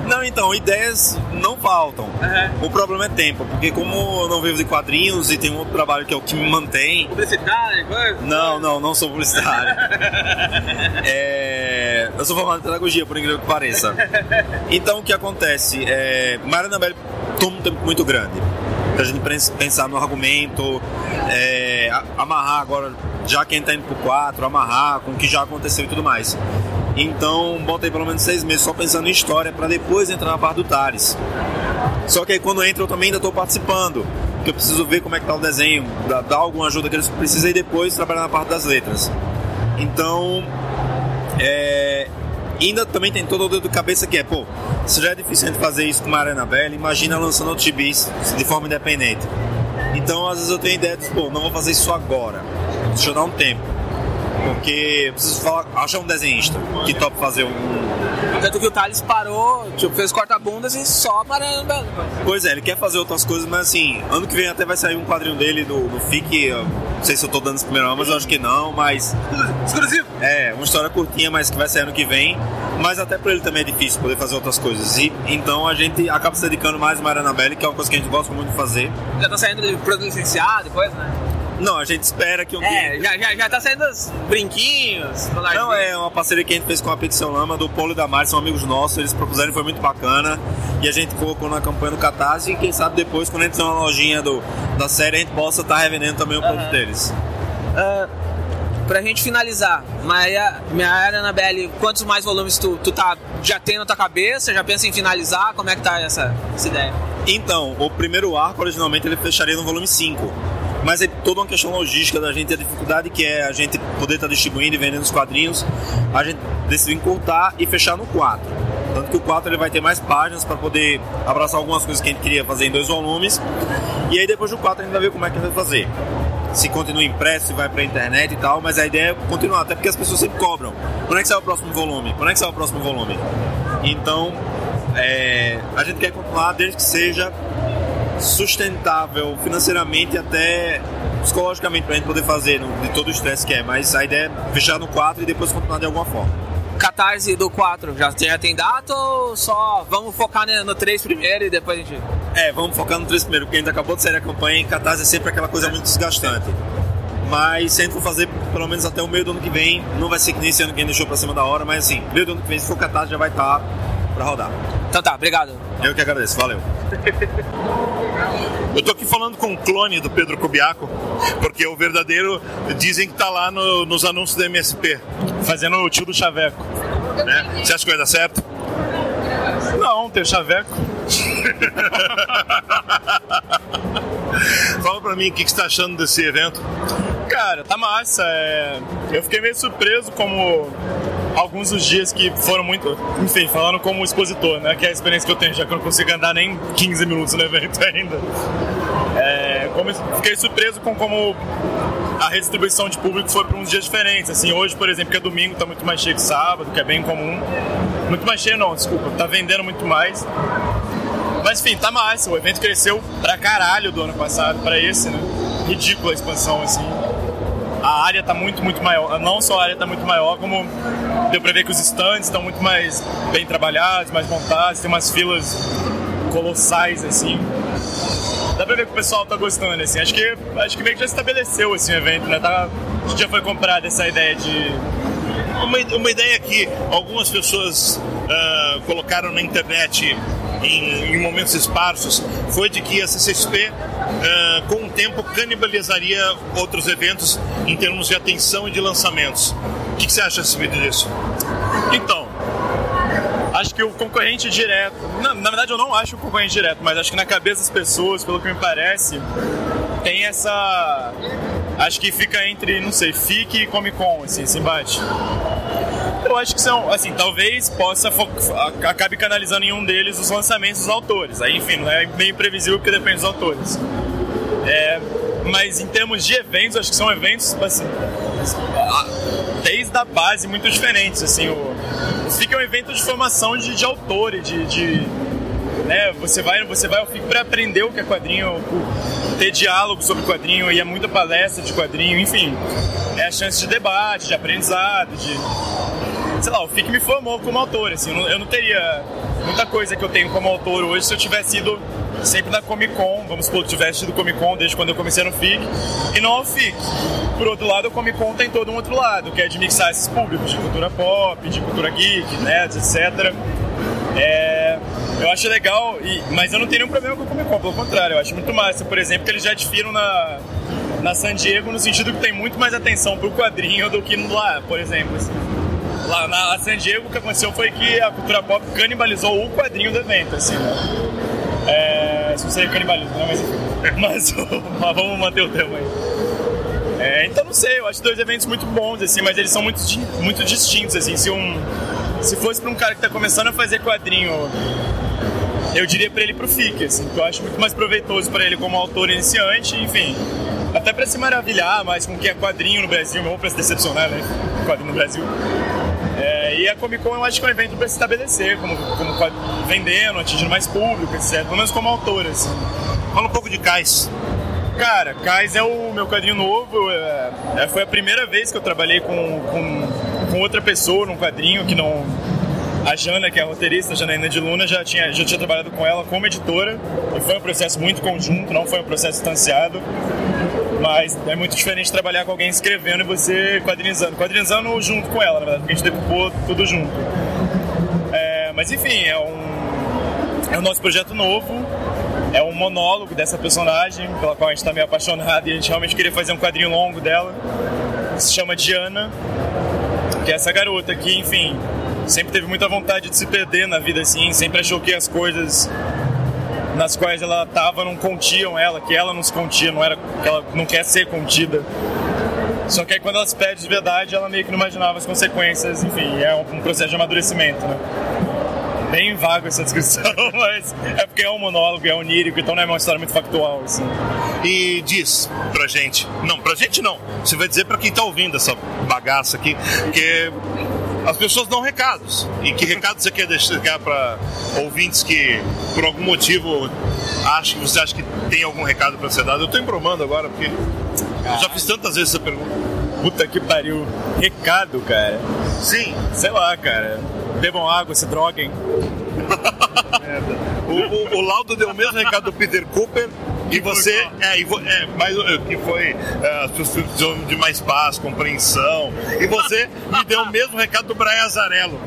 Não, então, ideias não faltam. O problema é tempo, porque como eu não vivo de quadrinhos e tem um outro trabalho que é o que me mantém. Publicidade, coisa? Não, não, não sou publicitário. É, eu sou formado em pedagogia, por incrível que pareça. Então o que acontece? É, Mariana Bell toma um tempo muito grande. Pra gente pens- pensar no argumento, é, amarrar agora, já que a gente tá indo pro 4, amarrar com o que já aconteceu e tudo mais. Então botei pelo menos seis meses só pensando em história pra depois entrar na parte do Tares. Só que aí quando entra eu também ainda tô participando. Porque eu preciso ver como é que tá o desenho, dar, dar alguma ajuda que eles precisam e depois trabalhar na parte das letras. Então, é, ainda também tem todo o dor de cabeça que é, pô, se já é difícil fazer isso com uma Arena Bela, imagina lançando outros gibis de forma independente. Então, às vezes eu tenho ideia de, pô, não vou fazer isso agora. Deixa eu dar um tempo. Porque eu preciso falar, achar um desenhista que topa fazer um, Tanto que o Thales parou, tipo, fez corta-bundas e só para Nobel. Pois é, ele quer fazer outras coisas, mas assim, ano que vem até vai sair um quadrinho dele do, do FIC. eu Não sei se eu tô dando esse primeiro nome, mas eu acho que não, mas. Exclusivo! É, uma história curtinha, mas que vai sair ano que vem. Mas até pra ele também é difícil poder fazer outras coisas. E então a gente acaba se dedicando mais a Mariana Belli, que é uma coisa que a gente gosta muito de fazer. Já tá saindo de produto licenciado depois, né? Não, a gente espera que um É, já, já, já tá saindo os brinquinhos. Não, é uma parceria que a gente fez com a Petição Lama, do Polo e da Mari, são amigos nossos, eles propuseram e foi muito bacana. E a gente colocou na campanha do Catarse e quem sabe depois, quando a gente tem uma lojinha do, da série, a gente possa estar revendendo também o produto deles. Ah, pra gente finalizar, Maia, Maia Annabelle, quantos mais volumes tu, tu tá, já tem na tua cabeça? Já pensa em finalizar? Como é que tá essa, essa ideia? Então, o primeiro arco, originalmente, ele fecharia no volume 5. Mas é toda uma questão logística da gente, a dificuldade que é a gente poder estar distribuindo e vendendo os quadrinhos. A gente decidiu encurtar e fechar no 4. Tanto que o 4 ele vai ter mais páginas para poder abraçar algumas coisas que a gente queria fazer em dois volumes. E aí depois do 4 a gente vai ver como é que a gente vai fazer. Se continua impresso, se vai pra internet e tal, mas a ideia é continuar, até porque as pessoas sempre cobram. Quando é que sai o próximo volume? Quando é que sai o próximo volume? Então, é, a gente quer continuar desde que seja sustentável financeiramente e até psicologicamente pra gente poder fazer de todo o estresse que é. Mas a ideia é fechar no 4 e depois continuar de alguma forma. Catarse do 4, já tem, já tem data ou só vamos focar no 3 primeiro e depois a gente. É, vamos focar no 3 primeiro, porque a gente acabou de sair da campanha e Catarse é sempre aquela coisa muito desgastante. Mas se a gente for fazer pelo menos até o meio do ano que vem, não vai ser que nem esse ano que a gente deixou pra cima da hora, mas assim, meio do ano que vem, se for Catarse, já vai estar pra rodar. Então tá, obrigado. Eu que agradeço, valeu. Eu tô aqui falando com um clone do Pedro Cubiaco, porque o verdadeiro dizem que tá lá no- nos anúncios da MSP, fazendo o tio do Chaveco. Né? Você acha que vai dar certo? Não, tem o Chaveco. Fala pra mim o que, que você tá achando desse evento. Cara, tá massa. é, Eu fiquei meio surpreso como alguns dos dias que foram muito. Enfim, falando como expositor, né? Que é a experiência que eu tenho, já que eu não consigo andar nem 15 minutos no evento ainda. É, como fiquei surpreso com como a redistribuição de público foi para uns dias diferentes. Assim, hoje, por exemplo, que é domingo, tá muito mais cheio que sábado, que é bem comum. Muito mais cheio, não, desculpa. Tá vendendo muito mais. Mas enfim, tá massa. O evento cresceu pra caralho do ano passado pra esse, né? Ridícula a expansão, assim. A área tá muito, muito maior. Não só a área tá muito maior, como deu pra ver que os stands estão muito mais bem trabalhados, mais montados, tem umas filas colossais, assim. Dá pra ver que o pessoal tá gostando, assim. Acho que, acho que meio que já estabeleceu assim, o evento, né? Tá, já foi comprada essa ideia de. Uma, uma ideia que algumas pessoas colocaram na internet em, em momentos esparsos foi de que a CCXP, ah, com o tempo, canibalizaria outros eventos em termos de atenção e de lançamentos. O que, que você acha a respeito disso? Então, acho que o concorrente direto. Na, na verdade, eu não acho o concorrente direto, mas acho que na cabeça das pessoas, pelo que me parece, tem essa. Acho que fica entre, não sei, FIC e Comic Con, assim, esse embate. Eu acho que são, assim, talvez possa acabe canalizando em um deles os lançamentos dos autores. Aí, enfim, não é meio imprevisível porque depende dos autores. É, mas em termos de eventos, acho que são eventos, assim, desde a base muito diferentes, assim, o, o FIC é um evento de formação de, de autor de, de, né, você vai, você vai ao FIC para aprender o que é quadrinho, ter diálogo sobre quadrinho e é muita palestra de quadrinho, enfim, é a chance de debate, de aprendizado, de sei lá, o FIC me formou como autor, assim, eu não, eu não teria muita coisa que eu tenho como autor hoje se eu tivesse ido sempre na Comic Con, vamos supor que tivesse ido Comic Con desde quando eu comecei no FIC, e não ao FIC. Por outro lado, a Comic Con tem todo um outro lado, que é de mixar esses públicos, de cultura pop, de cultura geek, nerds, etc. É, eu acho legal, e, mas eu não tenho nenhum problema com a Comic Con, pelo contrário, eu acho muito massa, por exemplo, que eles já desfilam na, na San Diego no sentido que tem muito mais atenção pro quadrinho do que lá, por exemplo. assim. Lá na San Diego o que aconteceu foi que a cultura pop canibalizou o quadrinho do evento, assim, né? É, isso não seria canibalismo, né? Mas. Mas, mas vamos manter o tema aí. É, então não sei, eu acho dois eventos muito bons, assim, mas eles são muito, muito distintos, assim. Se, um, se fosse pra um cara que tá começando a fazer quadrinho, eu diria pra ele pro FIC, assim, que eu acho muito mais proveitoso pra ele como autor iniciante, enfim. Até pra se maravilhar mais com o que é quadrinho no Brasil, não pra se decepcionar, né? Quadrinho no Brasil. É, e a Comic Con eu acho que é um evento pra se estabelecer, como, como vendendo, atingindo mais público, etc. Pelo menos como autor, assim. Fala um pouco de Cais. Cara, Cais é o meu quadrinho novo. é- é- foi a primeira vez que eu trabalhei com, com, com outra pessoa num quadrinho que não. A Jana, que é a roteirista, a Janaína de Luna, já tinha, já tinha trabalhado com ela como editora. E foi um processo muito conjunto, não foi um processo distanciado. Mas é muito diferente trabalhar com alguém escrevendo e você quadrinizando. Quadrinizando junto com ela, na verdade, porque a gente decupou tudo junto. É, mas enfim, é um, é o nosso projeto novo. É um monólogo dessa personagem, pela qual a gente está meio apaixonado e a gente realmente queria fazer um quadrinho longo dela. Se chama Diana, que é essa garota que, enfim, sempre teve muita vontade de se perder na vida assim, sempre achou que as coisas nas quais ela estava não contiam ela, que ela não se contia, não era ela não quer ser contida. Só que aí quando ela se perde de verdade, ela meio que não imaginava as consequências, enfim, é um, um processo de amadurecimento, né? bem vago essa descrição, mas é porque é um monólogo, é onírico, então não é uma história muito factual, assim. E diz pra gente, não, pra gente não, você vai dizer pra quem tá ouvindo essa bagaça aqui, que as pessoas dão recados. E que recado você quer deixar para ouvintes que, por algum motivo, acham, você acha que tem algum recado para ser dado? Eu tô embromando agora, porque eu já fiz tantas vezes essa pergunta. Puta que pariu. Recado, cara. Sim. Sei lá, cara. Bebam água, se droguem. o, o, o Laudo deu o mesmo recado do Peter Cooper. E você, é, e vo- é, mas, é, que foi é, as pessoas precisam de mais paz, compreensão. E você me deu o mesmo recado do Brian Azarello.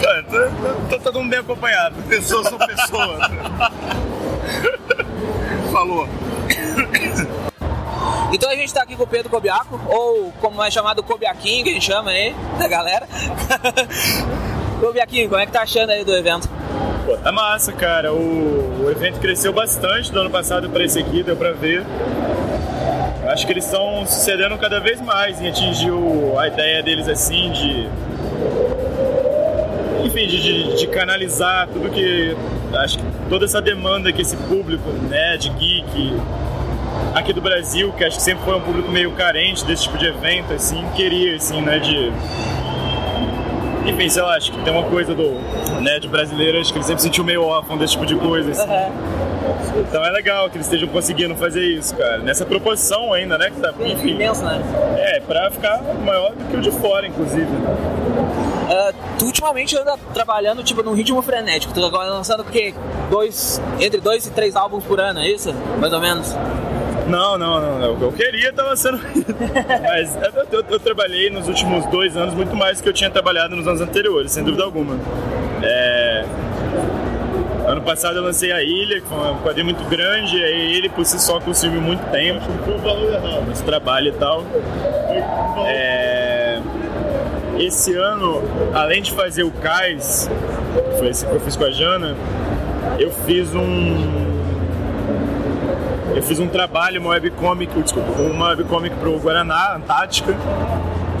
Cara, tô, tô- tô todo mundo bem acompanhado. Pessoas são pessoas. Falou. Então a gente tá aqui com o Pedro Cobiaco, ou como é chamado Cobiaquinho, que a gente chama aí, da galera. Cobiaquinho, como é que tá achando aí do evento? Pô, tá massa, cara. O, o evento cresceu bastante do ano passado para esse aqui, deu pra ver. Acho que eles estão sucedendo cada vez mais em atingir o- a ideia deles assim de. Enfim, de, de- de canalizar tudo que. Acho que toda essa demanda que esse público, né, de geek aqui do Brasil, que acho que sempre foi um público meio carente desse tipo de evento, assim, queria, assim, né, de enfim, sei lá, acho que tem uma coisa do né, de brasileiro, acho que ele sempre sentiu meio órfão desse tipo de coisa, assim. Então é legal que eles estejam conseguindo fazer isso, cara. Nessa proporção ainda, né? Que tá, enfim, imenso, né? É, pra ficar maior do que o de fora, inclusive. Ah, tu ultimamente anda trabalhando tipo num ritmo frenético, tu agora lançando o quê? Dois, entre dois e três álbuns por ano, é isso? Mais ou menos? Não, não, não, eu queria tava sendo. Mas eu, eu- eu trabalhei nos últimos dois anos muito mais do que eu tinha trabalhado nos anos anteriores, sem dúvida alguma. É, Ano passado eu lancei A Ilha, foi um quadrinho muito grande, e aí ele por si só consumiu muito tempo. Esse trabalho e tal. É, Esse ano, além de fazer o Cais, que foi esse que eu fiz com a Jana, eu fiz um eu fiz um trabalho, uma webcomic, desculpa, uma webcomic pro Guaraná, Antártica.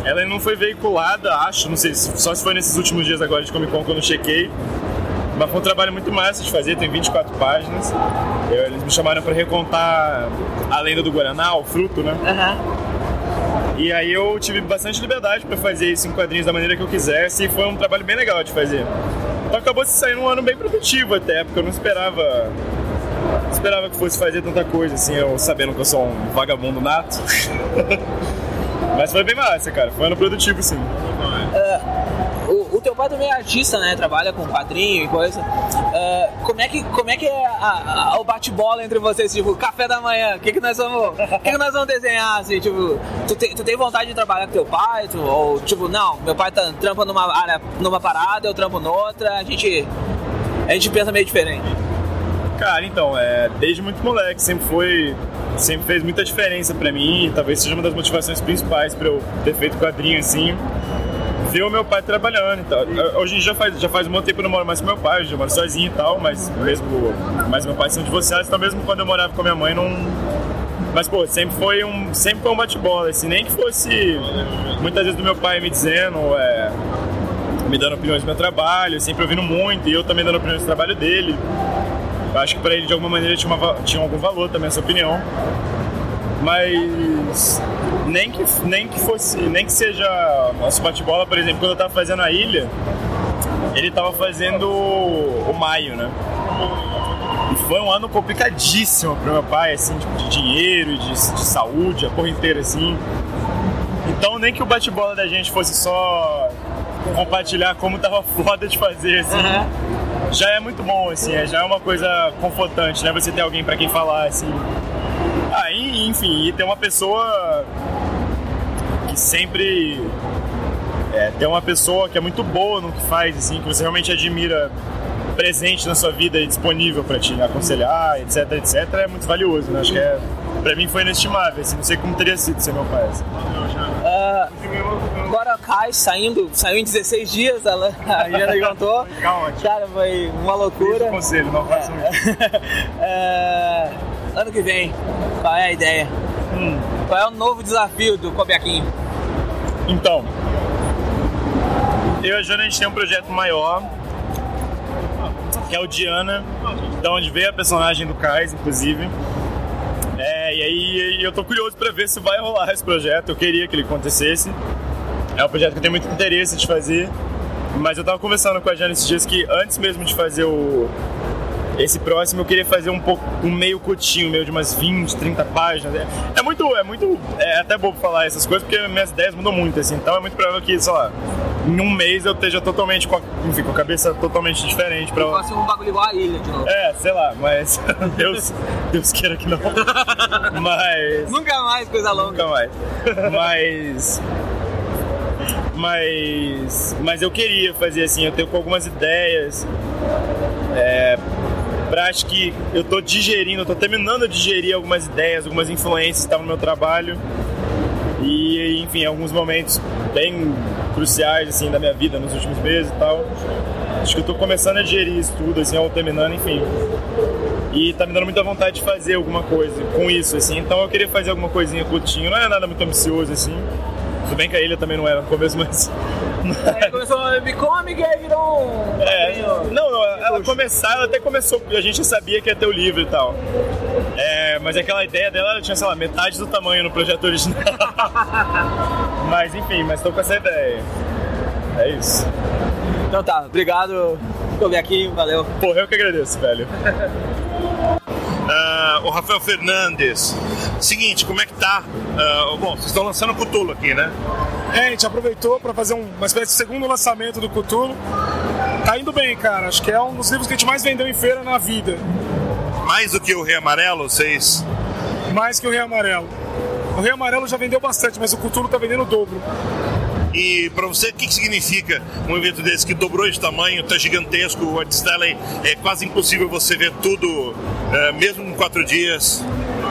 Ela não foi veiculada, acho, não sei, se- só se foi nesses últimos dias agora de Comic Con que eu não chequei. Mas foi um trabalho muito massa de fazer, tem 24 páginas. Eu- eles me chamaram para recontar a lenda do Guaraná, o fruto, né? E aí eu tive bastante liberdade para fazer isso em quadrinhos da maneira que eu quisesse e foi um trabalho bem legal de fazer. Então acabou se saindo um ano bem produtivo até, porque eu não esperava esperava que fosse fazer tanta coisa, assim, eu sabendo que eu sou um vagabundo nato. Mas foi bem massa, cara. Foi ano produtivo, sim. Ah, o, o teu pai também é artista, né? Trabalha com quadrinho e coisa. Ah, como, é que, como é que é a- a- o bate-bola entre vocês? Tipo, café da manhã, o que, que nós vamos. Que, que nós vamos desenhar? Assim, tipo, tu, te- tu tem vontade de trabalhar com teu pai? Tu- ou tipo, não, meu pai tá, trampa numa área, numa parada, eu trampo noutra, a gente. A gente pensa meio diferente. Cara, então, é, desde muito moleque, sempre foi. Sempre fez muita diferença pra mim, talvez seja uma das motivações principais pra eu ter feito quadrinho assim. Ver o meu pai trabalhando e tal. Hoje em dia já faz, já faz um bom tempo que eu não moro mais com meu pai, eu moro sozinho e tal, mas mesmo. Mas meu pai são divorciados, então mesmo quando eu morava com a minha mãe não. Mas, pô, sempre foi um, sempre foi um bate-bola, assim, nem que fosse muitas vezes do meu pai me dizendo, é, me dando opiniões do meu trabalho, sempre ouvindo muito, e eu também dando opiniões do trabalho dele. Eu acho que pra ele, de alguma maneira, tinha, uma tinha algum valor também essa opinião. Mas nem que, nem que fosse, nem que seja nosso bate-bola, por exemplo, quando eu tava fazendo a ilha, ele tava fazendo o maio, né? E foi um ano complicadíssimo pro meu pai, assim, tipo, de dinheiro, de, de saúde, a porra inteira, assim. Então nem que o bate-bola da gente fosse só compartilhar como tava foda de fazer, assim. Já é muito bom, assim, é- já é uma coisa confortante, né? Você ter alguém pra quem falar, assim. Aí, enfim, e ter uma pessoa que sempre é, ter uma pessoa que é muito boa no que faz, assim, que você realmente admira presente na sua vida e disponível pra te aconselhar, etc, etc, é muito valioso, né? Acho que é, pra mim foi inestimável, assim, não sei como teria sido ser meu pai. assim. Ah, agora cai saindo, saiu em 16 dias, ela, a Jana contou. Cara, foi uma loucura. conselho, não façam isso. É, ano que vem, qual é a ideia? Qual é o novo desafio do Cobiaquinho? Então, eu e a Jana, a gente tem um projeto maior, que é o Diana, da onde veio a personagem do Kais, inclusive. É, e aí eu tô curioso pra ver se vai rolar esse projeto. Eu queria que ele acontecesse. É um projeto que eu tenho muito interesse de fazer. Mas eu tava conversando com a Jana esses dias que antes mesmo de fazer o esse próximo eu queria fazer um pouco um meio curtinho, meio de umas 20, 30 páginas. É, é muito, é muito, é até bobo falar essas coisas porque minhas ideias mudam muito assim. Então é muito provável que, sei lá, em um mês eu esteja totalmente com a, enfim, com a cabeça totalmente diferente para Faça um bagulho igual a ilha de novo. É, sei lá, mas Deus, Deus queira que não. Mas Nunca mais coisa longa. Nunca mais. Mas mas mas eu queria fazer assim, eu tenho algumas ideias é, acho que eu tô digerindo, tô terminando de digerir algumas ideias, algumas influências que estavam no meu trabalho e enfim, alguns momentos bem cruciais assim da minha vida nos últimos meses e tal. Acho que eu tô começando a digerir isso tudo assim, ao terminando, enfim. E tá me dando muita vontade de fazer alguma coisa com isso, assim. Então eu queria fazer alguma coisinha curtinho, não é nada muito ambicioso, assim. Tudo bem que a ilha também não era no começo, mas. Aí começou a me come e aí virou um. É, não, não, ela começar, ela até começou, a gente sabia que ia ter o livro e tal. É, mas aquela ideia dela, ela tinha, sei lá, metade do tamanho no projeto original. mas enfim, mas tô com essa ideia. É isso. Então tá, obrigado por vir aqui, valeu. Porra, eu que agradeço, velho. Ah, o Rafael Fernandes. Seguinte, como é que tá? Ah, bom, vocês estão lançando o Cutulo aqui, né? É, a gente aproveitou para fazer um- uma espécie de segundo lançamento do Cthulhu. Tá indo bem, cara. Acho que é um dos livros que a gente mais vendeu em feira na vida. Mais do que o Rei Amarelo, vocês. Mais que o Rei Amarelo. O Rei Amarelo já vendeu bastante, mas o Cthulhu tá vendendo o dobro. E pra você, o que, que significa um evento desse que dobrou de tamanho, tá gigantesco, o Art Stanley, é quase impossível você ver tudo, eh, mesmo em quatro dias.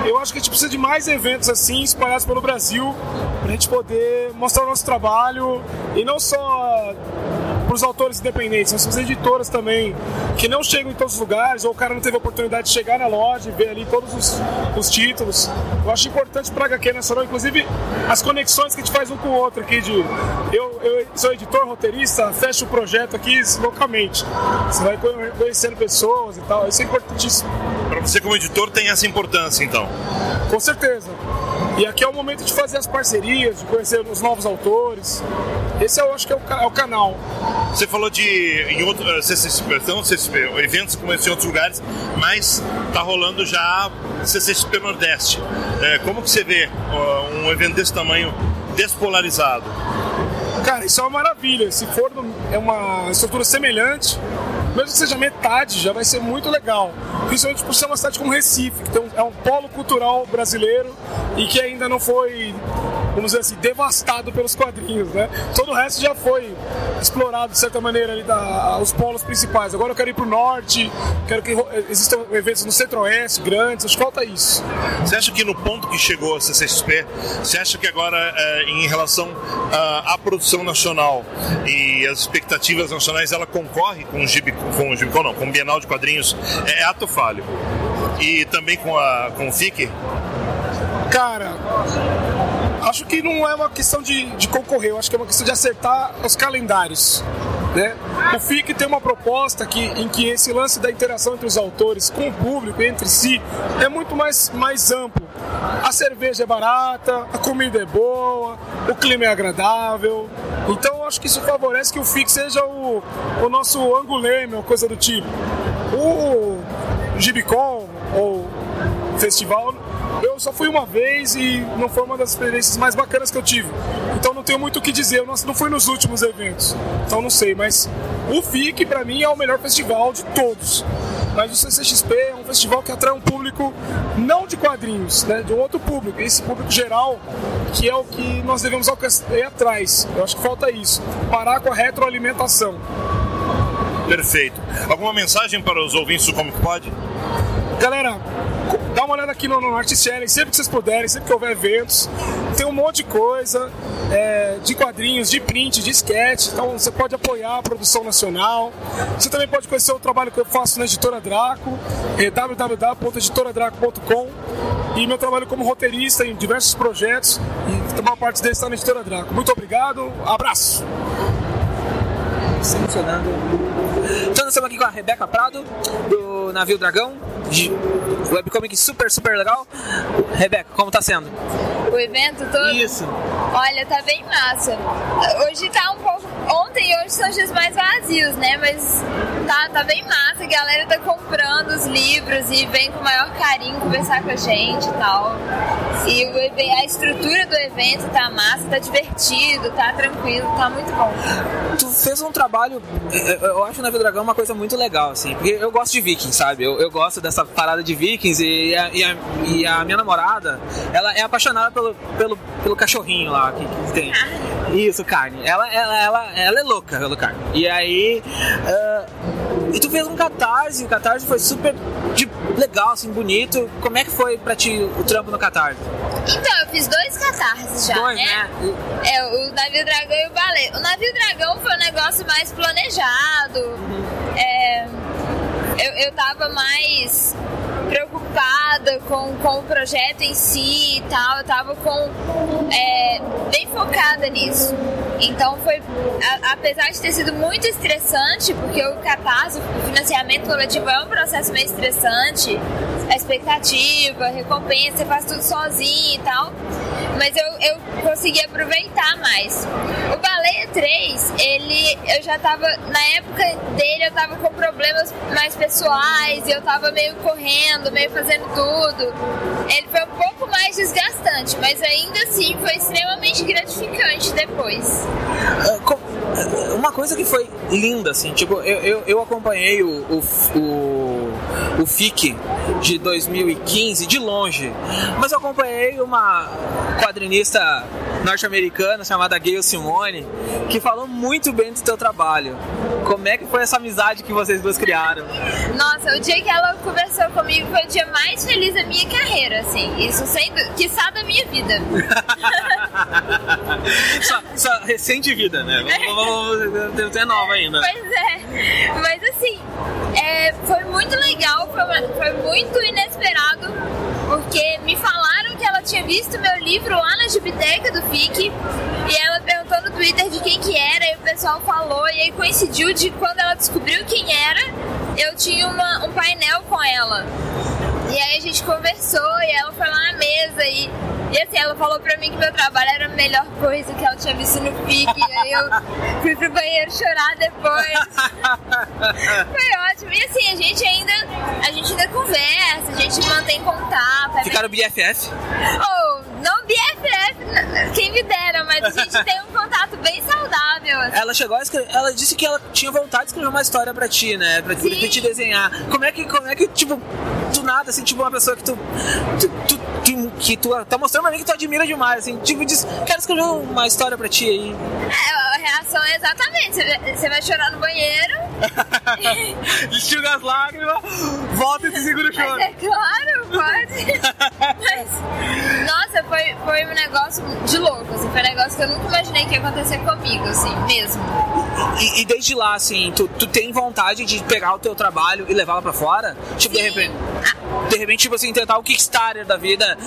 Eu acho que a gente precisa de mais eventos assim, espalhados pelo Brasil, pra gente poder mostrar o nosso trabalho e não só para os autores independentes, para as editoras também, que não chegam em todos os lugares, ou o cara não teve a oportunidade de chegar na loja e ver ali todos os, os títulos. Eu acho importante para a HQ Nacional, inclusive as conexões que a gente faz um com o outro aqui de eu, eu sou editor, roteirista, fecho o projeto aqui localmente. Você vai conhe- conhecendo pessoas e tal, isso é importantíssimo. Pra você, como editor, tem essa importância, então. Com certeza. E aqui é o momento de fazer as parcerias, de conhecer os novos autores. Esse eu acho que é o, é o canal. Você falou de em outro, CCXP, não CCXP, eventos como esse em outros lugares, mas tá rolando já CCXP Nordeste. Eh, como que você vê um evento desse tamanho despolarizado? Cara, isso é uma maravilha. Se for é uma estrutura semelhante, mesmo que seja metade, já vai ser muito legal. Principalmente por ser uma cidade como Recife, que um- é um polo cultural brasileiro e que ainda não foi, vamos dizer assim, devastado pelos quadrinhos, né? Todo o resto já foi explorado de certa maneira ali da, os polos principais. Agora eu quero ir pro norte, quero que existam eventos no centro-oeste grandes, acho que falta isso. Você acha que no ponto que chegou a CCXP, você acha que agora, eh, em relação à, à produção nacional e as expectativas nacionais, ela concorre com o Gibi, com o Gibicon, não, com o Bienal de Quadrinhos, é, é ato falho. E também com, a, com o FIC? Cara, acho que não é uma questão de, de concorrer, eu acho que é uma questão de acertar os calendários. Né? O FIC tem uma proposta que, em que esse lance da interação entre os autores com o público, entre si, é muito mais, mais amplo. A cerveja é barata, a comida é boa, o clima é agradável. Então eu acho que isso favorece que o FIC seja o, o nosso anguleme ou coisa do tipo. O Gibicon ou festival eu só fui uma vez e não foi uma das experiências mais bacanas que eu tive. Então não tenho muito o que dizer. Eu não, não fui nos últimos eventos. Então não sei, mas o FIC pra mim é o melhor festival de todos. Mas o CCXP é um festival que atrai um público não de quadrinhos, né, de um outro público, esse público geral, que é o que nós devemos alcançar ir atrás. Eu acho que falta isso. Parar com a retroalimentação. Perfeito. Alguma mensagem para os ouvintes do Comic Pod? Galera, uma olhada aqui no, no sempre que vocês puderem, sempre que houver eventos. Tem um monte de coisa, é, de quadrinhos, de print, de sketch. Então você pode apoiar a produção nacional. Você também pode conhecer o trabalho que eu faço na Editora Draco, é www.editoradraco.com. E meu trabalho como roteirista em diversos projetos. E uma parte deles está na Editora Draco. Muito obrigado, abraço! funcionando. Então nós estamos aqui com a Rebeca Prado, do Navio Dragão, de webcomic super, super legal. Rebeca, como tá sendo? O evento todo? Isso. Olha, tá bem massa. Hoje tá um pouco. Ontem e hoje são os dias mais vazios, né? Mas tá, tá bem massa. A galera tá comprando os livros e vem com o maior carinho conversar com a gente e tal. E o, a estrutura do evento tá massa, tá divertido, tá tranquilo, tá muito bom. Tu fez um trabalho, eu- eu acho o Navio Dragão uma coisa muito legal, assim, porque eu gosto de vikings, sabe? Eu, eu gosto dessa parada de vikings e a, e, a, e a minha namorada, ela é apaixonada pelo, pelo, pelo cachorrinho lá que, que tem. Isso, carne. Ela, ela, ela, ela é louca pelo carne. E aí. ah, e tu fez um catarse, o catarse foi super de- legal, assim, bonito. Como é que foi pra ti o trampo no catarse? Então, eu fiz dois catarses já, Dois, né? É, o Navio Dragão e o Balé. O Navio Dragão foi um negócio mais planejado. É, eu, eu tava mais preocupada com, com o projeto em si e tal. Eu tava com, é, bem focada nisso. Então foi, a- apesar de ter sido muito estressante, porque o catarse, o financiamento coletivo é um processo meio estressante, a expectativa, a recompensa, você faz tudo sozinho e tal. Mas eu, eu consegui aproveitar mais. O Baleia 3, ele, eu já tava, na época dele eu tava com problemas mais pessoais, e eu tava meio correndo, meio fazendo tudo. Ele foi um pouco mais desgastante, mas ainda assim foi extremamente gratificante depois. Ah, ah, Uma coisa que foi linda, assim, tipo, eu, eu, eu acompanhei o, o, o, o FIC de 2015 de longe, mas eu acompanhei uma quadrinista norte-americana chamada Gayle Simone, que falou muito bem do teu trabalho. Como é que foi essa amizade que vocês duas criaram? Nossa, o dia que ela conversou comigo foi o dia mais feliz da minha carreira, assim. Isso sendo, quiçá da minha vida. só, só recente vida, né? Vamos- Tu é nova ainda. Pois é. Mas assim, é, foi muito legal, foi, foi muito inesperado, porque me falaram que ela tinha visto meu livro lá na biblioteca do FIC e ela perguntou no Twitter de quem que era e o pessoal falou e aí coincidiu de quando ela descobriu quem era, eu tinha uma- um painel com ela. E aí a gente conversou e ela foi lá na mesa e, e assim, ela falou pra mim que meu trabalho era a melhor coisa que ela tinha visto no FIC. E aí eu fui pro banheiro chorar depois. Foi ótimo. E assim, a gente ainda. A gente ainda conversa, a gente mantém contato. é Ficaram BFF? Oh, não BFF, quem me dera, mas a gente tem um contato bem saudável. assim. Ela chegou a escrever, ela disse que ela tinha vontade de escrever uma história pra ti, né? Pra, pra te desenhar. Como é que, como é que, tipo, do nada, assim, tipo, uma pessoa que tu. tu, tu- que, tu tá mostrando pra mim que tu admira demais, assim, tipo, diz, quero escrever uma história pra ti aí. É, a reação é exatamente: você vai- chorar no banheiro. Enxuga as lágrimas, volta e se segura o choro. É claro, pode. Mas, nossa, foi, foi um negócio de louco, assim, foi um negócio que eu nunca imaginei que ia acontecer comigo, assim, mesmo. E, e desde lá, assim, tu, tu tem vontade de pegar o teu trabalho e levá-lo pra fora? Tipo, de repente. De repente, tipo assim, tentar o Kickstarter da vida.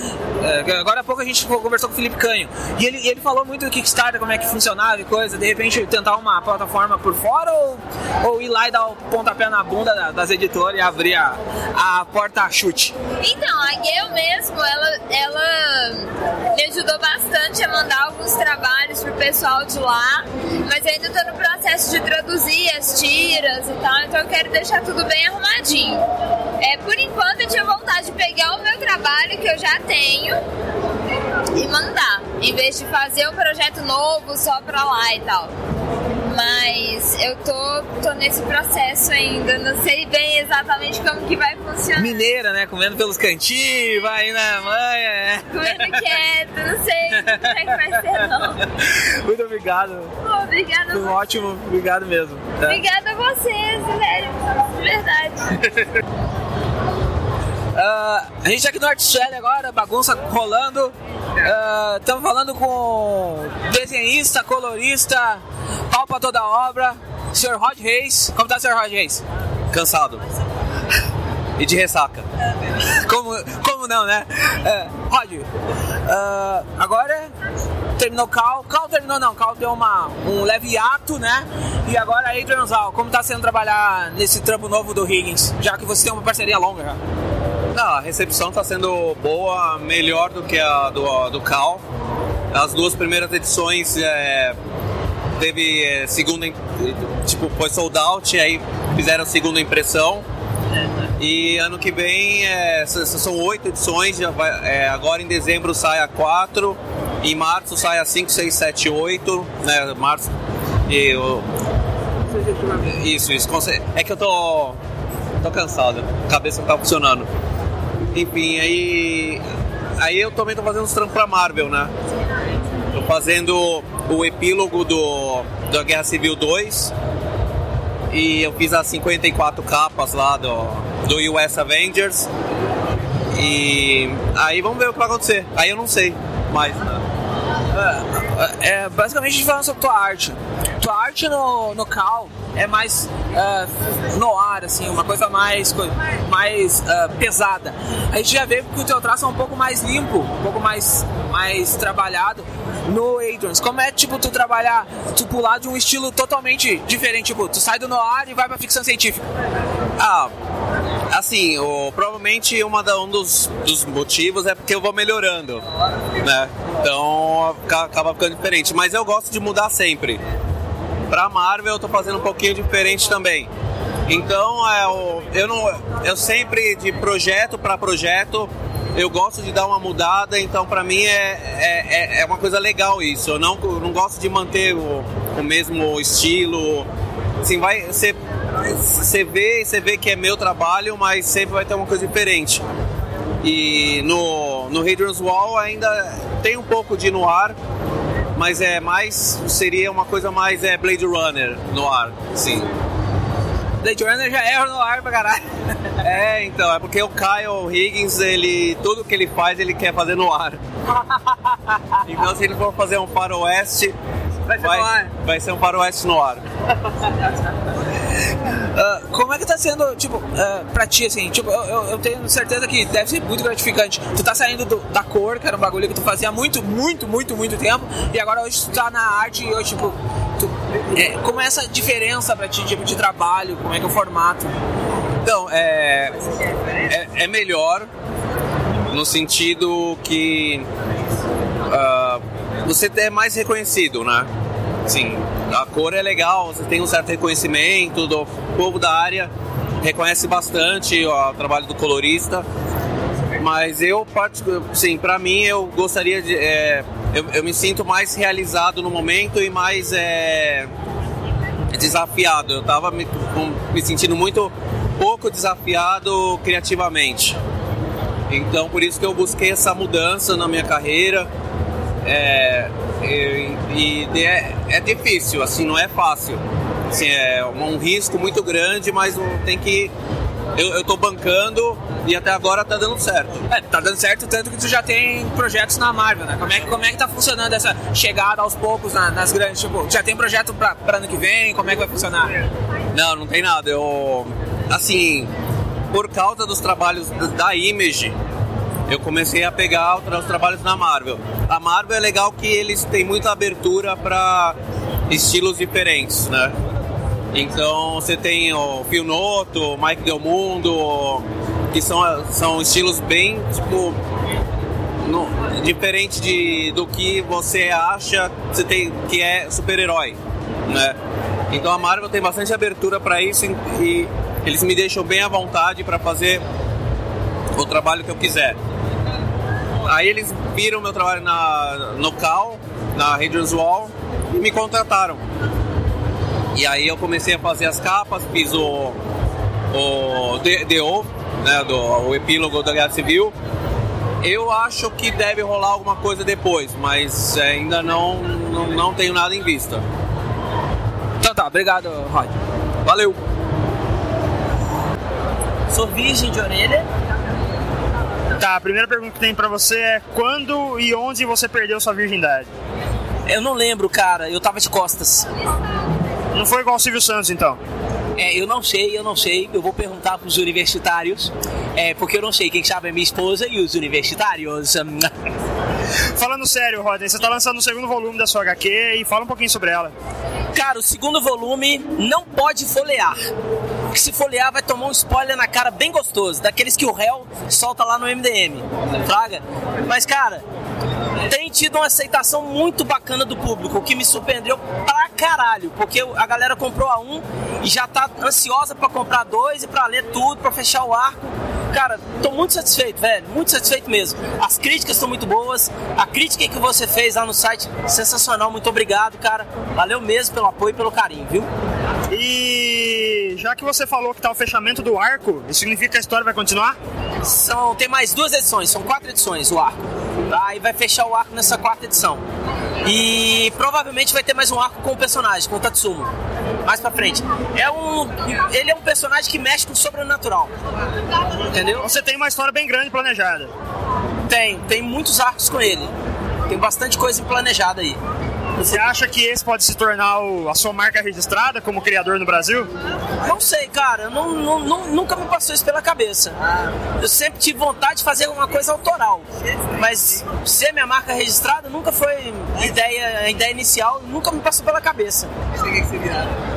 É, agora há pouco a gente conversou com o Felipe Canho. E ele, ele falou muito do Kickstarter, como é que funcionava e coisa. De repente, tentar uma plataforma por fora ou, ou ir lá e dar o pontapé na bunda da- das editoras e abrir a, a porta a chute? Então, a Gayle mesmo, ela, ela me ajudou bastante a mandar alguns trabalhos pro pessoal de lá, mas ainda tô no processo de traduzir as tiras e tal, então eu quero deixar tudo bem arrumadinho. É, por enquanto eu tinha vontade de pegar o meu trabalho que eu já tenho e mandar, em vez de fazer um projeto novo só pra lá e tal. Mas eu tô, tô nesse processo ainda, não sei bem exatamente como que vai funcionar. Mineira, né? Comendo pelos cantinhos, vai na manha. Comendo quieto, não sei como é que vai ser não. Muito obrigado. Pô, obrigada, Foi um ótimo, obrigado mesmo. tá? obrigada a vocês, velho, de verdade. Ah, a gente tá aqui no Artshell agora, bagunça rolando. Estamos falando com desenhista, colorista, pau pra toda obra, Sr. Rod Reis. Como tá, Sr. Rod Reis? Cansado. E de ressaca. Como, como não, né? É, Rod, ah, agora terminou Cal. Cal terminou não, Cal deu uma, um leve ato, né? E agora Adrian Zal, como tá sendo trabalhar nesse trampo novo do Higgins, já que você tem uma parceria longa já? Não, a recepção está sendo boa, melhor do que a do, do Cal. As duas primeiras edições é, teve é, segunda, tipo, foi sold out, aí fizeram segunda impressão. E ano que vem é, são oito edições, vai, é, agora em dezembro sai a quatro, em março sai a 5, 6, 7, 8, né? Março. E o- Isso, isso. É que eu tô. tô cansado, a cabeça não tá funcionando. Enfim, aí. Aí eu também tô fazendo os trampos pra Marvel, né? Tô fazendo o epílogo do, da Guerra Civil 2. E eu fiz as 54 capas lá do, do US Avengers. E aí vamos ver o que vai acontecer. Aí eu não sei mais. Né? É, é, basicamente a gente falando sobre tua arte. Tua arte no, no Cal é mais é, no ar, assim, uma coisa mais, mais é, pesada. A gente já vê que o teu traço é um pouco mais limpo, um pouco mais, mais trabalhado no Adrians. Como é, tipo, tu trabalhar, tu pular de um estilo totalmente diferente, tipo, tu sai do noir e vai pra ficção científica. Ah, assim, o, provavelmente uma da, um dos, dos motivos é porque eu vou melhorando, né? Então aca- acaba ficando diferente. Mas eu gosto de mudar sempre. Pra Marvel eu tô fazendo um pouquinho diferente também. Então é, o- eu não, eu sempre de projeto para projeto eu gosto de dar uma mudada. Então pra mim é, é, é- é uma coisa legal isso. Eu não, eu não gosto de manter o, o mesmo estilo. Assim, vai você você vê, você vê que é meu trabalho, mas sempre vai ter uma coisa diferente. E no, no Hadrian's Wall ainda tem um pouco de noir, mas é mais. seria uma coisa mais é Blade Runner no ar, sim. Blade Runner já é no ar pra caralho. É, então, é porque o Kyle Higgins, ele. tudo que ele faz, ele quer fazer no ar. Então se ele for fazer um faroeste, Vai ser ar. vai ser um faroeste no ar. Ah, como é que tá sendo, tipo, ah, pra ti, assim, tipo, eu, eu- eu tenho certeza que deve ser muito gratificante. Tu tá saindo do- da cor, que era um bagulho que tu fazia muito, muito, muito, muito tempo, e agora hoje tu tá na arte e hoje, tipo, tu, é, como é essa diferença pra ti, tipo, de trabalho, como é que é o formato? Então, é, é, é melhor no sentido que ah, você é mais reconhecido, né? Sim, a cor é legal, você tem um certo reconhecimento do povo da área, reconhece bastante ó, o trabalho do colorista, mas eu, sim, para mim eu gostaria de. é, eu, eu me sinto mais realizado no momento e mais é, desafiado. Eu tava me, me sentindo muito pouco desafiado criativamente. Então por isso que eu busquei essa mudança na minha carreira. É, e e é, é difícil, assim, não é fácil. Assim, é um risco muito grande, mas tem que. Eu, eu tô bancando e até agora tá dando certo. É, tá dando certo tanto que tu já tem projetos na Marvel, né? Como é como é que tá funcionando essa chegada aos poucos na- nas grandes, tipo, já tem projeto pra, pra ano que vem, como é que vai funcionar? Não, não tem nada. Eu, assim, por causa dos trabalhos da Image, eu comecei a pegar os trabalhos na Marvel. A Marvel é legal que eles têm muita abertura para estilos diferentes, né? Então você tem o Phil Noto, o Mike Del Mundo, que são, são estilos bem, tipo, no, diferente de, do que você acha você tem, que é super-herói, né? Então a Marvel tem bastante abertura para isso e, eles me deixam bem à vontade para fazer o trabalho que eu quiser. Aí eles viram meu trabalho na, no Cal, na Hadrian's Wall, e me contrataram. E aí eu comecei a fazer as capas, fiz o, o Oath, né, do, o epílogo da Guerra Civil. Eu acho que deve rolar alguma coisa depois, mas ainda não, não, não tenho nada em vista. Então tá, obrigado, Roy. Valeu! Sou virgem de orelha. Tá, a primeira pergunta que tem pra você é quando e onde você perdeu sua virgindade? Eu não lembro, cara. Eu tava de costas. Não foi igual o Silvio Santos, então? É, eu não sei, eu não sei. Eu vou perguntar pros universitários. É, porque eu não sei. Quem sabe é minha esposa e os universitários. Falando sério, Rodney, você tá lançando o segundo volume da sua HQ e fala um pouquinho sobre ela. Cara, o segundo volume não pode folhear. Porque se folhear vai tomar um spoiler na cara bem gostoso, daqueles que o réu solta lá no MDM. Fraga? Mas, cara, tem tido uma aceitação muito bacana do público, o que me surpreendeu pra caralho, porque a galera comprou a um e já tá ansiosa pra comprar dois e pra ler tudo, pra fechar o arco. Cara, tô muito satisfeito, velho, muito satisfeito mesmo. As críticas estão muito boas, a crítica que você fez lá no site, sensacional, muito obrigado, cara. Valeu mesmo pelo apoio e pelo carinho, viu? E já que você falou que tá o fechamento do arco, isso significa que a história vai continuar? São, tem mais duas edições, são quatro edições o arco. Aí vai fechar o arco nessa quarta edição. E provavelmente vai ter mais um arco com o personagem, com o Tatsumo. Mais pra frente. É um. Ele é um personagem que mexe com o sobrenatural. Entendeu? Você tem uma história bem grande planejada. Tem, tem muitos arcos com ele. Tem bastante coisa planejada aí. Você acha que esse pode se tornar o- a sua marca registrada como criador no Brasil? Não sei, cara. Não, não- não- nunca me passou isso pela cabeça. Eu sempre tive vontade de fazer uma coisa autoral. Mas ser minha marca registrada nunca foi ideia, a ideia inicial, nunca me passou pela cabeça.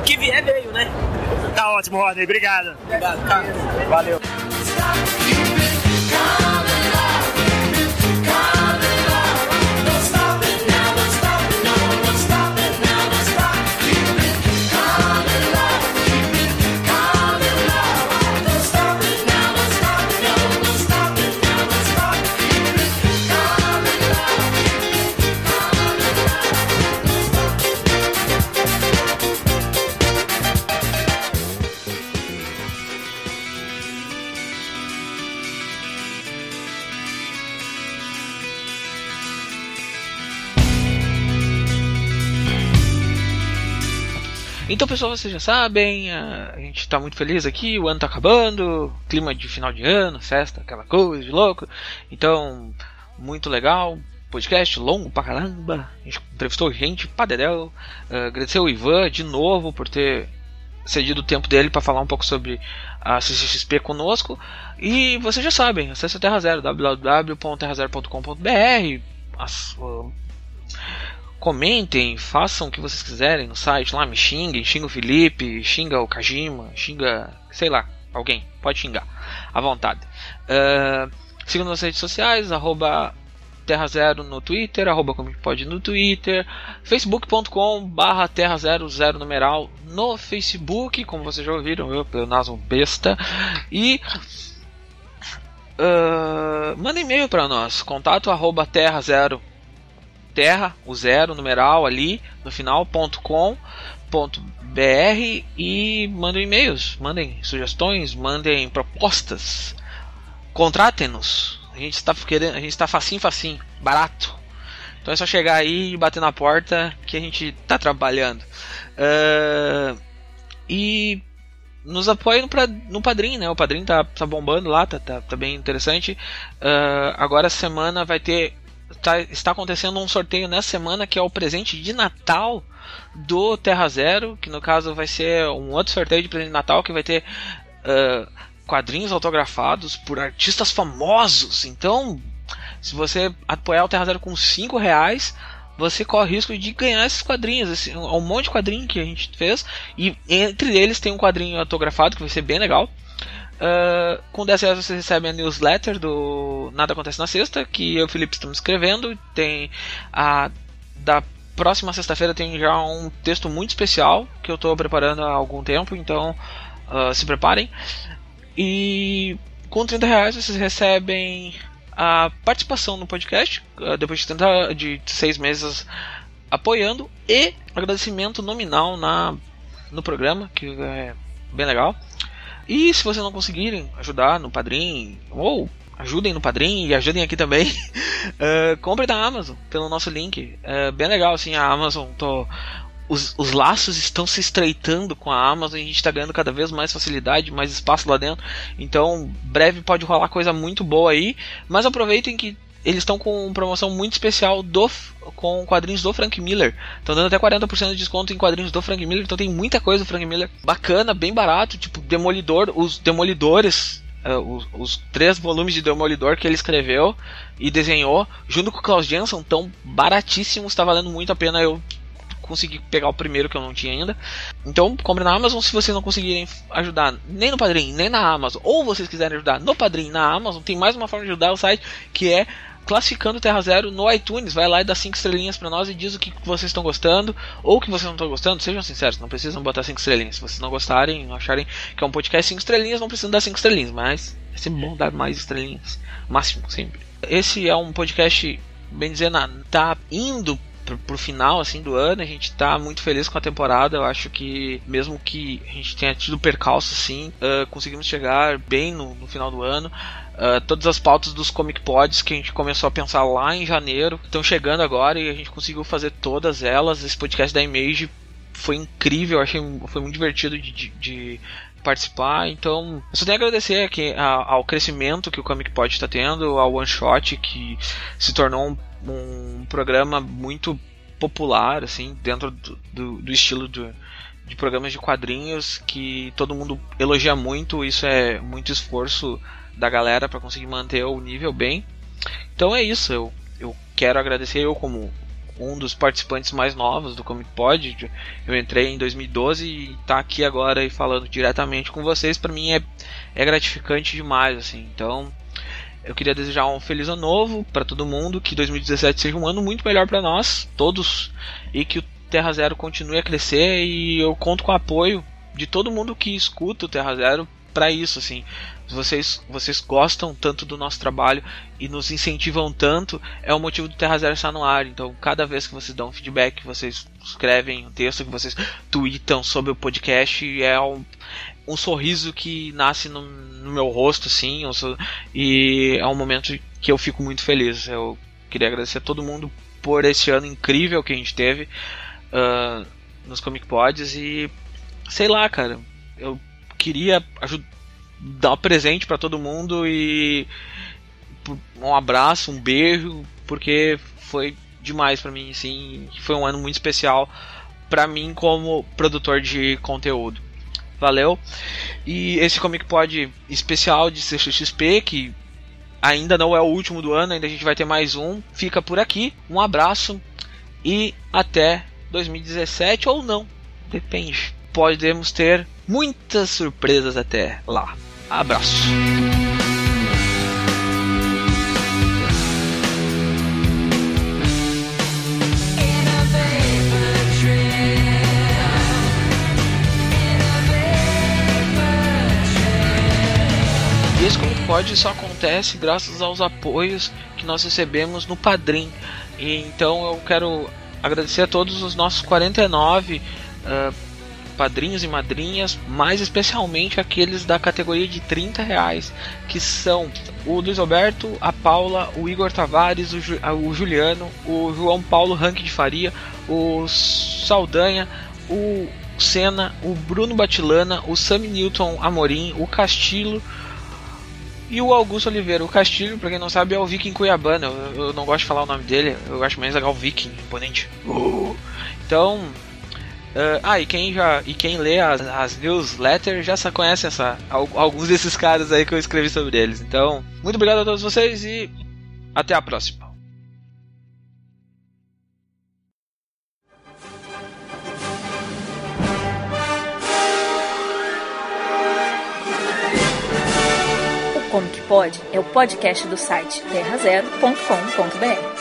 Que vier veio, né? Tá ótimo, Rodney. Obrigado. Obrigado, cara. Valeu. Então, pessoal, vocês já sabem, a gente está muito feliz aqui, o ano está acabando, clima de final de ano, festa, aquela coisa de louco. Então, muito legal, podcast longo pra caramba. A gente entrevistou gente pra dedéu. Uh, agradecer o Ivan de novo por ter cedido o tempo dele para falar um pouco sobre a CCXP conosco. E vocês já sabem, acesse a Terra Zero, www.terrazero.com.br. Comentem, façam o que vocês quiserem no site lá, me xinguem, xinga o Felipe, xinga o Kajima, xinga, sei lá, alguém, pode xingar, à vontade. Uh, sigam nas redes sociais, arroba Terra Zero no Twitter, arroba pode no Twitter, facebook.com barra Terra Zero Zero numeral no Facebook, como vocês já ouviram, eu, pleonasmo besta, e uh, manda e-mail para nós, contato arroba Terra Zero terra, o zero, numeral ali no final, ponto com, ponto br e mandem e-mails, mandem sugestões, mandem propostas, contratem-nos. A gente está querendo, a gente está facinho, facinho, barato. Então é só chegar aí e bater na porta que a gente está trabalhando. Ah, e nos apoiem no, no Padrim, né? O Padrim tá, tá bombando lá, tá, tá, tá bem interessante. Ah, agora semana vai ter. Tá- está acontecendo um sorteio nessa semana que é o presente de Natal do Terra Zero, que no caso vai ser um outro sorteio de presente de Natal que vai ter ah, quadrinhos autografados por artistas famosos. Então, se você apoiar o Terra Zero com 5 reais, você corre o risco de ganhar esses quadrinhos. Esse, um monte de quadrinho que a gente fez. E entre eles tem um quadrinho autografado que vai ser bem legal. Uh, com 10 reais vocês recebem a newsletter do Nada Acontece na Sexta, que eu e o Felipe estamos escrevendo. Tem a da próxima sexta-feira tem já um texto muito especial que eu estou preparando há algum tempo, então uh, se preparem. E com 30 reais vocês recebem a participação no podcast, uh, depois de, 30, de seis meses apoiando, e agradecimento nominal na, no programa, que é bem legal. E se vocês não conseguirem ajudar no Padrim, ou ajudem no Padrim e ajudem aqui também, uh, compre da Amazon pelo nosso link. É bem legal, assim, a Amazon, tô, os, os laços estão se estreitando com a Amazon e a gente está ganhando cada vez mais facilidade, mais espaço lá dentro. Então, breve pode rolar coisa muito boa aí, mas aproveitem que eles estão com promoção muito especial do, com quadrinhos do Frank Miller. Estão dando até 40% de desconto em quadrinhos do Frank Miller. Então tem muita coisa do Frank Miller bacana, bem barato. Tipo, Demolidor, os Demolidores uh, os, os, três volumes de Demolidor que ele escreveu e desenhou, junto com o Klaus Jensen, tão baratíssimos, está valendo muito a pena eu conseguir pegar o primeiro que eu não tinha ainda. Então, compre na Amazon se vocês não conseguirem ajudar nem no Padrim, nem na Amazon, ou vocês quiserem ajudar no Padrim, na Amazon, tem mais uma forma de ajudar o site, que é classificando Terra Zero no iTunes. Vai lá e dá 5 estrelinhas para nós e diz o que vocês estão gostando ou o que vocês não estão gostando. Sejam sinceros, não precisam botar 5 estrelinhas. Se vocês não gostarem, acharem que é um podcast 5 estrelinhas, não precisam dar 5 estrelinhas, mas é sempre bom dar mais estrelinhas. Máximo, sempre. Esse é um podcast, bem dizendo, tá indo pro, pro final assim do ano. A gente tá muito feliz com a temporada. Eu acho que mesmo que a gente tenha tido percalço assim, uh, conseguimos chegar bem no, no final do ano. Uh, todas as pautas dos Comic Pods que a gente começou a pensar lá em janeiro estão chegando agora e a gente conseguiu fazer todas elas. Esse podcast da Image foi incrível, achei foi muito divertido de, de, de participar. Então, eu só tenho a agradecer aqui ao crescimento que o Comic Pod está tendo, ao One Shot que se tornou um, um programa muito popular, assim, dentro do, do, do estilo do, de programas de quadrinhos que todo mundo elogia muito. Isso é muito esforço da galera para conseguir manter o nível bem. Então é isso, eu, eu quero agradecer eu como um dos participantes mais novos do Comic Pod. Eu entrei em 2012 e tá aqui agora e falando diretamente com vocês para mim é, é gratificante demais assim. Então, eu queria desejar um feliz ano novo para todo mundo, que 2017 seja um ano muito melhor para nós todos e que o Terra Zero continue a crescer e eu conto com o apoio de todo mundo que escuta o Terra Zero para isso assim vocês, vocês gostam tanto do nosso trabalho e nos incentivam tanto, é o motivo do Terra Zero estar no ar. Então, cada vez que vocês dão feedback, que vocês escrevem um texto, que vocês tweetam sobre o podcast, é um, um sorriso que nasce no, no meu rosto, assim, e é um momento que eu fico muito feliz. Eu queria agradecer a todo mundo por esse ano incrível que a gente teve uh, nos Comic Pods e sei lá, cara, eu queria dar presente para todo mundo e um abraço, um beijo, porque foi demais para mim, assim, foi um ano muito especial para mim como produtor de conteúdo. Valeu. E esse Comic Pod especial de CXP que ainda não é o último do ano, ainda a gente vai ter mais um. Fica por aqui. Um abraço e até 2017 ou não, depende. Podemos ter muitas surpresas até lá. Abraço. E esse como pode só acontece graças aos apoios que nós recebemos no Padrim. E então eu quero agradecer a todos os nossos 49 uh, padrinhos e madrinhas, mais especialmente aqueles da categoria de 30 reais, que são o Luiz Alberto, a Paula, o Igor Tavares, o, Ju, o Juliano, o João Paulo Ranque de Faria, o Saldanha, o Senna, o Bruno Batilana, o Sammy Newton Amorim, o Castilho e o Augusto Oliveira. O Castilho, pra quem não sabe, é o Viking Cuiabano. Eu, eu não gosto de falar o nome dele, eu acho mais legal o Viking, imponente. Uh. Então, Uh, ah, e quem já e quem lê as, as newsletters já conhece essa, alguns desses caras aí que eu escrevi sobre eles. Então, muito obrigado a todos vocês e até a próxima. O Comic Pod é o podcast do site terrazero.com.br.